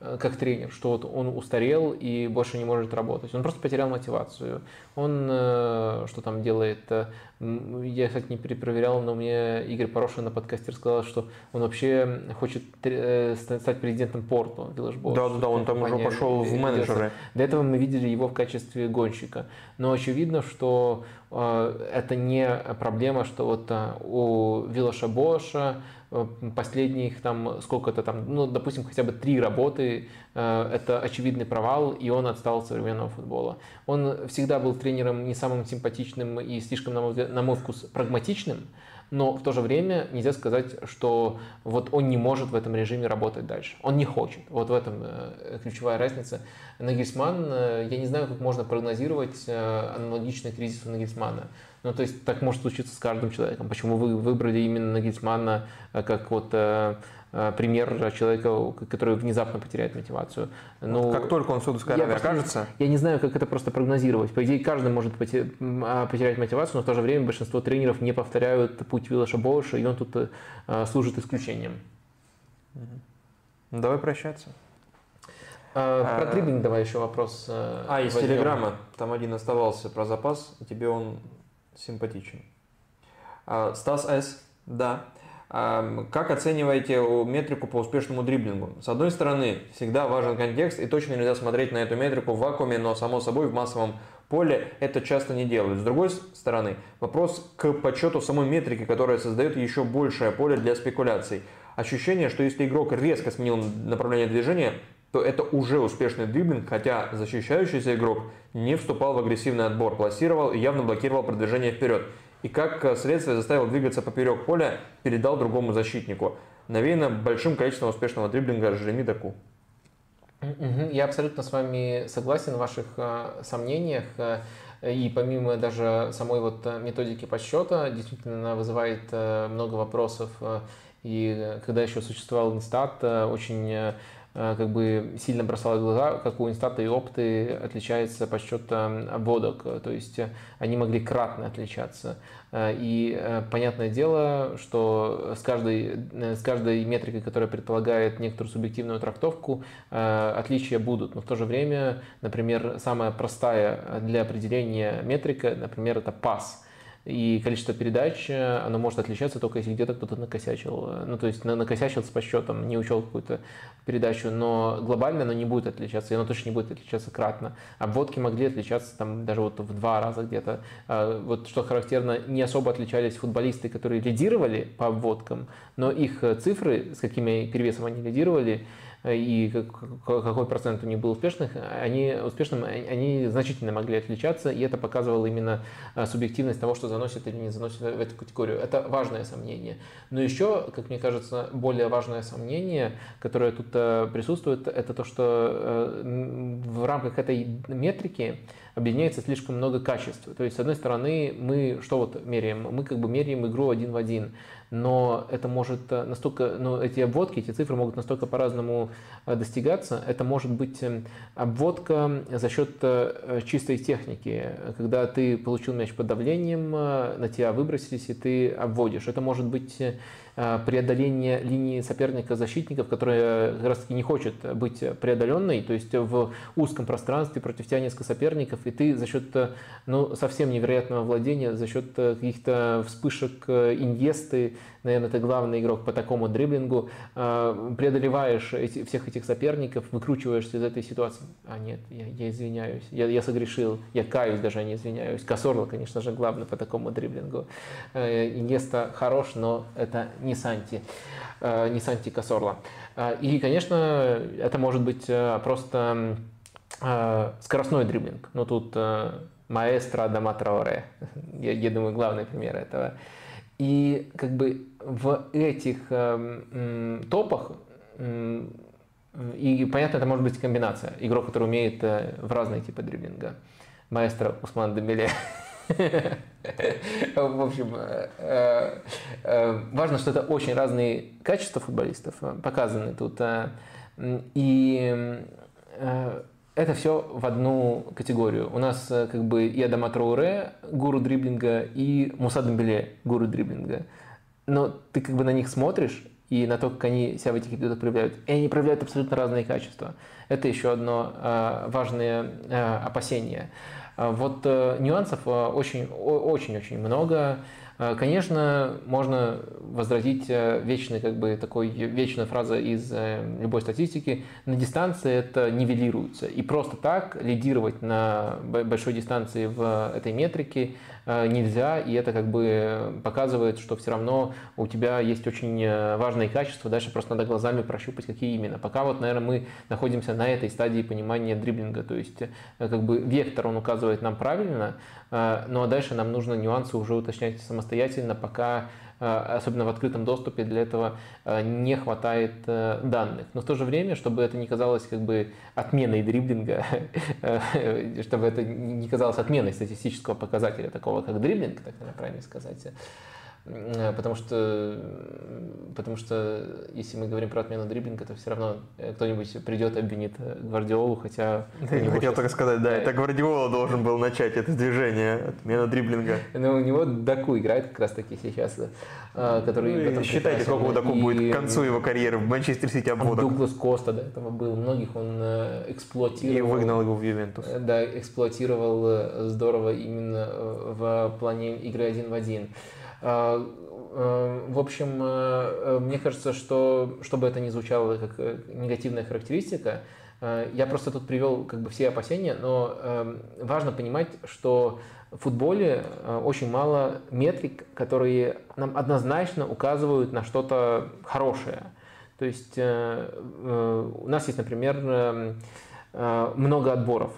э, как тренер, что вот он устарел и больше не может работать. Он просто потерял мотивацию. Он э, что там делает? Э, я, кстати, не перепроверял, но мне Игорь Порошин на подкасте рассказал, что он вообще хочет стать президентом Порту, Да, да, да, он там уже пошел в менеджеры. До этого мы видели его в качестве гонщика. Но очевидно, что это не проблема, что вот у Вилоша Боша Э, последних там сколько-то там, ну, допустим, хотя бы три работы, э, это очевидный провал, и он отстал от современного футбола. Он всегда был тренером не самым симпатичным и слишком, на мой, на мой вкус, прагматичным, но в то же время нельзя сказать, что вот он не может в этом режиме работать дальше. Он не хочет. Вот в этом э, ключевая разница. Нагельсман, я не знаю, как можно прогнозировать аналогичный кризис у Нагельсмана. Ну, то есть так может случиться с каждым человеком. Почему вы выбрали именно Нагельсмана э, как вот э, э, пример человека, который внезапно потеряет мотивацию. Ну, как только он в Саудовской Аравии окажется? Я не знаю, как это просто прогнозировать. По идее, каждый может а, потерять мотивацию, но в то же время большинство тренеров не повторяют путь Виллаша Боуша, и он тут служит исключением. Давай прощаться. А, про дриблинг давай еще вопрос. А, из Телеграма. Там один оставался про запас. Тебе он симпатичен. А, Стас С. Да. Как оцениваете метрику по успешному дриблингу? С одной стороны, всегда важен контекст, и точно нельзя смотреть на эту метрику в вакууме, но само собой в массовом поле это часто не делают. С другой стороны, вопрос к подсчету самой метрики, которая создает еще большее поле для спекуляций. Ощущение, что если игрок резко сменил направление движения, то это уже успешный дриблинг, хотя защищающийся игрок не вступал в агрессивный отбор, пласировал и явно блокировал продвижение вперед. И как э, следствие заставил двигаться поперек поля, передал другому защитнику. Навеяно большим количеством успешного дриблинга Жереми Даку. Я абсолютно с вами согласен в ваших э, сомнениях. Э, и помимо даже самой вот методики подсчета, действительно она вызывает много вопросов. И когда еще существовал Инстат, очень как бы сильно бросало в глаза, как у инстата и опты отличается подсчет обводок. То есть они могли кратно отличаться. И понятное дело, что с каждой, с каждой метрикой, которая предполагает некоторую субъективную трактовку, отличия будут. Но в то же время, например, самая простая для определения метрика, например, это пас – и количество передач, э, оно может отличаться только если где-то кто-то накосячил. Ну, то есть накосячил с подсчетом, не учел какую-то передачу, но глобально оно не будет отличаться, и оно точно не будет отличаться кратно. Обводки могли отличаться там даже вот в два раза где-то. А, вот что характерно, не особо отличались футболисты, которые лидировали по обводкам, но их цифры, с какими перевесом они лидировали, и какой процент у них был успешных, они, успешным, они значительно могли отличаться, и это показывало именно а, субъективность того, что заносит или не заносит в эту категорию. Это важное сомнение. Но еще, как мне кажется, более важное сомнение, которое тут э, присутствует, это то, что э, в рамках этой метрики объединяется слишком много качеств. То есть, с одной стороны, мы что вот меряем? Мы как бы меряем игру один в один но это может э, настолько, ну, эти обводки, эти цифры могут настолько по-разному э, достигаться. Это может быть эм, обводка за счет э, чистой техники, когда ты получил мяч под давлением, на тебя выбросились, и ты обводишь. Это может быть Э, преодоление линии соперника-защитников, которая как раз таки не хочет быть преодоленной, то есть в узком пространстве против тебя несколько соперников, и ты за счет ну, совсем невероятного владения, за счет каких-то вспышек иньесты, наверное, ты главный игрок по такому дриблингу, э, преодолеваешь эти, всех этих соперников, выкручиваешься из этой ситуации. А нет, я, я извиняюсь, я, я согрешил, я каюсь даже, а не извиняюсь. Косорло, конечно же, главный по такому дриблингу. Э, Иньеста хорош, но это не Санти, э, не Санти Косорло. И, конечно, это может быть просто скоростной дриблинг. Но тут маэстро Адама Траоре, [LAUGHS] я, я думаю, главный пример этого. И как бы в этих э, топах э, и понятно, это может быть комбинация. Игрок, который умеет э, в разные типы дриблинга. Маэстро Усман Дембеле. В общем, э, э, важно, что это очень разные качества футболистов показаны тут. И это все в одну категорию. У нас э, как бы и Адама Троуре, гуру дриблинга, и Муса Дембеле, гуру дриблинга. Но ты как бы на них смотришь, и на то, как они себя в этих эпизодах проявляют. И они проявляют абсолютно разные качества. Это еще одно э, важное э, опасение. А вот э, нюансов очень-очень-очень много. Э, конечно, можно возразить э, вечный, как бы, такой, вечная фраза из э, любой статистики. На дистанции это нивелируется. И просто так лидировать на большой дистанции в этой метрике нельзя. И это как бы показывает, что все равно у тебя есть очень важные качества. Дальше просто надо глазами прощупать, какие именно. Пока вот, наверное, мы находимся на этой стадии понимания дриблинга. То есть, как бы, вектор он указывает нам правильно, ну а дальше нам нужно нюансы уже уточнять самостоятельно пока э, особенно в открытом доступе, для этого э, не хватает э, данных. Но в то же время, чтобы это не казалось как бы отменой дриблинга, [LAUGHS] чтобы это не казалось отменой статистического показателя такого, как дриблинг, так правильно сказать, Э, потому что, потому что если мы говорим про отмену дриблинга, то все равно э, кто-нибудь придет, обвинит э, Гвардиолу, хотя... [LAUGHS] Я хотел только сказать, да, это Гвардиола должен был начать это движение, отмена дриблинга. [LAUGHS] Но у него Даку играет как раз таки сейчас, который... Ну, считайте, сколько у Даку будет к концу его карьеры в Манчестер Сити обводок. Дуглас Коста до этого был, многих он эксплуатировал. И выгнал его в Ювентус. Да, эксплуатировал здорово именно в плане игры один в один. А, а, в общем, э, мне кажется, что чтобы это не звучало как э, негативная характеристика, э, я просто тут привел как бы все опасения, но важно понимать, что в футболе очень мало метрик, которые нам однозначно указывают на что-то хорошее. То есть у нас есть, например, много отборов.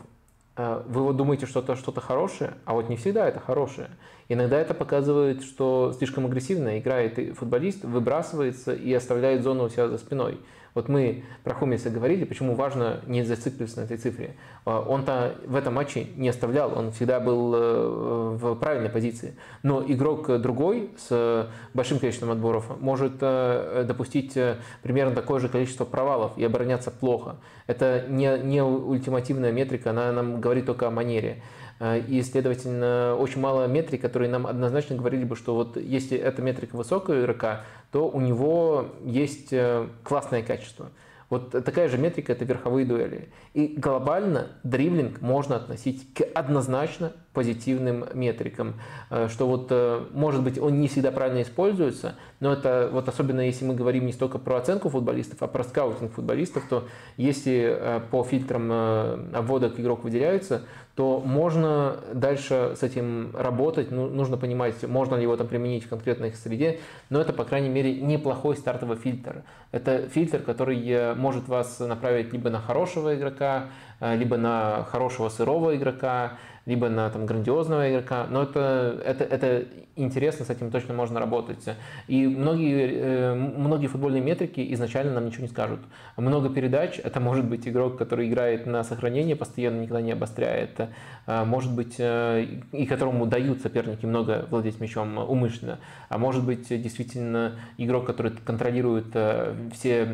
Вы вот думаете, что это что-то хорошее, а вот не всегда это хорошее. Иногда это показывает, что слишком агрессивно играет футболист, выбрасывается и оставляет зону у себя за спиной. Вот мы про Хумиса говорили, почему важно не зацикливаться на этой цифре. А, он-то в этом матче не оставлял, он всегда был э, в правильной позиции. Но игрок другой с большим количеством отборов может э, допустить э, примерно такое же количество провалов и обороняться плохо. Это не, не ультимативная метрика, она нам говорит только о манере. И, следовательно, очень мало метрик, которые нам однозначно говорили бы, что вот если эта метрика высокая игрока, то у него есть классное качество. Вот такая же метрика – это верховые дуэли. И глобально дриблинг можно относить к однозначно позитивным метрикам, э, что вот, э, может быть, он не всегда правильно используется, но это вот особенно если мы говорим не столько про оценку футболистов, а про скаутинг футболистов, то если э, по фильтрам обводок игрок выделяется, то можно дальше с этим работать, ну, нужно понимать, можно ли его там применить в конкретной среде, но это, по крайней мере, неплохой стартовый фильтр. Это фильтр, который может вас направить либо на хорошего игрока, либо на хорошего сырого игрока, либо на там, грандиозного игрока, но это, это, это интересно, с этим точно можно работать. И многие, э, многие футбольные метрики изначально нам ничего не скажут. Много передач, это может быть игрок, который играет на сохранение, постоянно никогда не обостряет, а может быть, э, и которому дают соперники много владеть мячом умышленно, а может быть, действительно игрок, который контролирует э, все,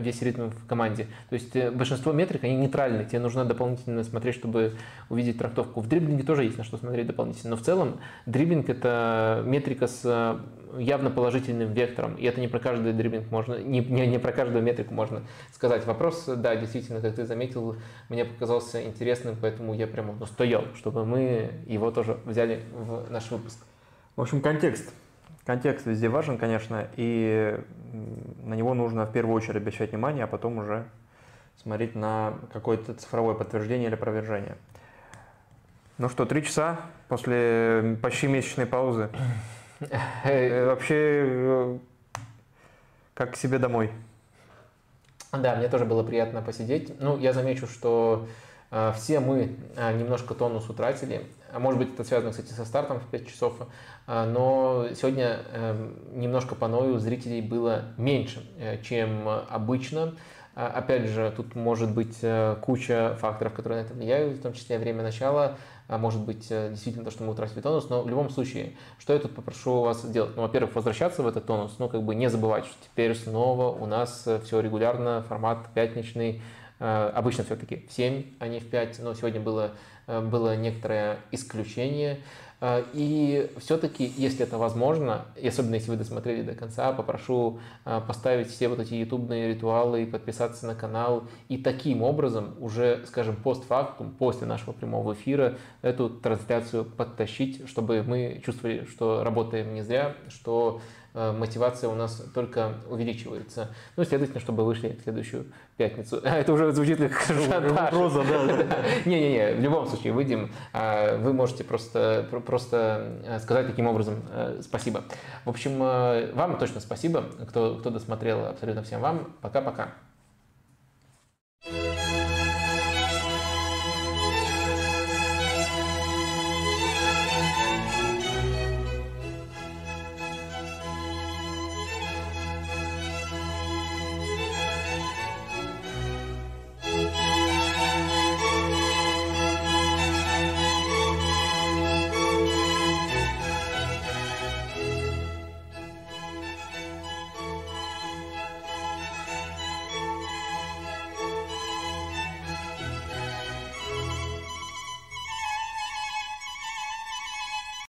весь ритм в команде. То есть большинство метрик, они нейтральны, тебе нужно дополнительно смотреть, чтобы увидеть трактовку в дриблинге тоже есть на что смотреть дополнительно, но в целом дриблинг это метрика с э, явно положительным вектором, и это не про каждый дриблинг можно, не, не, не про каждую метрику можно сказать. Вопрос, да, действительно, как ты заметил, мне показался интересным, поэтому я прямо настоял, чтобы мы его тоже взяли в наш выпуск. В общем, контекст. Контекст везде важен, конечно, и на него нужно в первую очередь обращать внимание, а потом уже смотреть на какое-то цифровое подтверждение или опровержение. Ну что, три часа после почти месячной паузы. Э, вообще, э, как к себе домой. Да, мне тоже было приятно посидеть. Ну, я замечу, что э, все мы э, немножко тонус утратили. А может быть, это связано, кстати, со стартом в 5 часов. Э, но сегодня э, немножко по ною зрителей было меньше, э, чем обычно. А, опять же, тут может быть э, куча факторов, которые на это влияют, в том числе время начала, а может быть э, действительно то, что мы утратили тонус, но в любом случае, что я тут попрошу вас сделать? Ну, во-первых, возвращаться в этот тонус, ну, как бы не забывать, что теперь снова у нас э, все регулярно, формат пятничный, обычно все-таки в 7, а не в 5, но сегодня было, было некоторое исключение. А, и все-таки, если это возможно, и особенно если вы досмотрели до конца, попрошу а, поставить все вот эти ютубные ритуалы и подписаться на канал. И таким образом уже, скажем, постфактум, после нашего прямого эфира, эту трансляцию подтащить, чтобы мы чувствовали, что работаем не зря, что мотивация у нас только увеличивается. Ну, следовательно, чтобы вышли в следующую пятницу. [LAUGHS] Это уже звучит как шантаж. Роза, да. [LAUGHS] Не-не-не, в любом случае выйдем. А, вы можете просто, просто э, сказать таким образом э, спасибо. В общем, вам точно спасибо, кто, кто досмотрел, абсолютно всем вам. Пока-пока.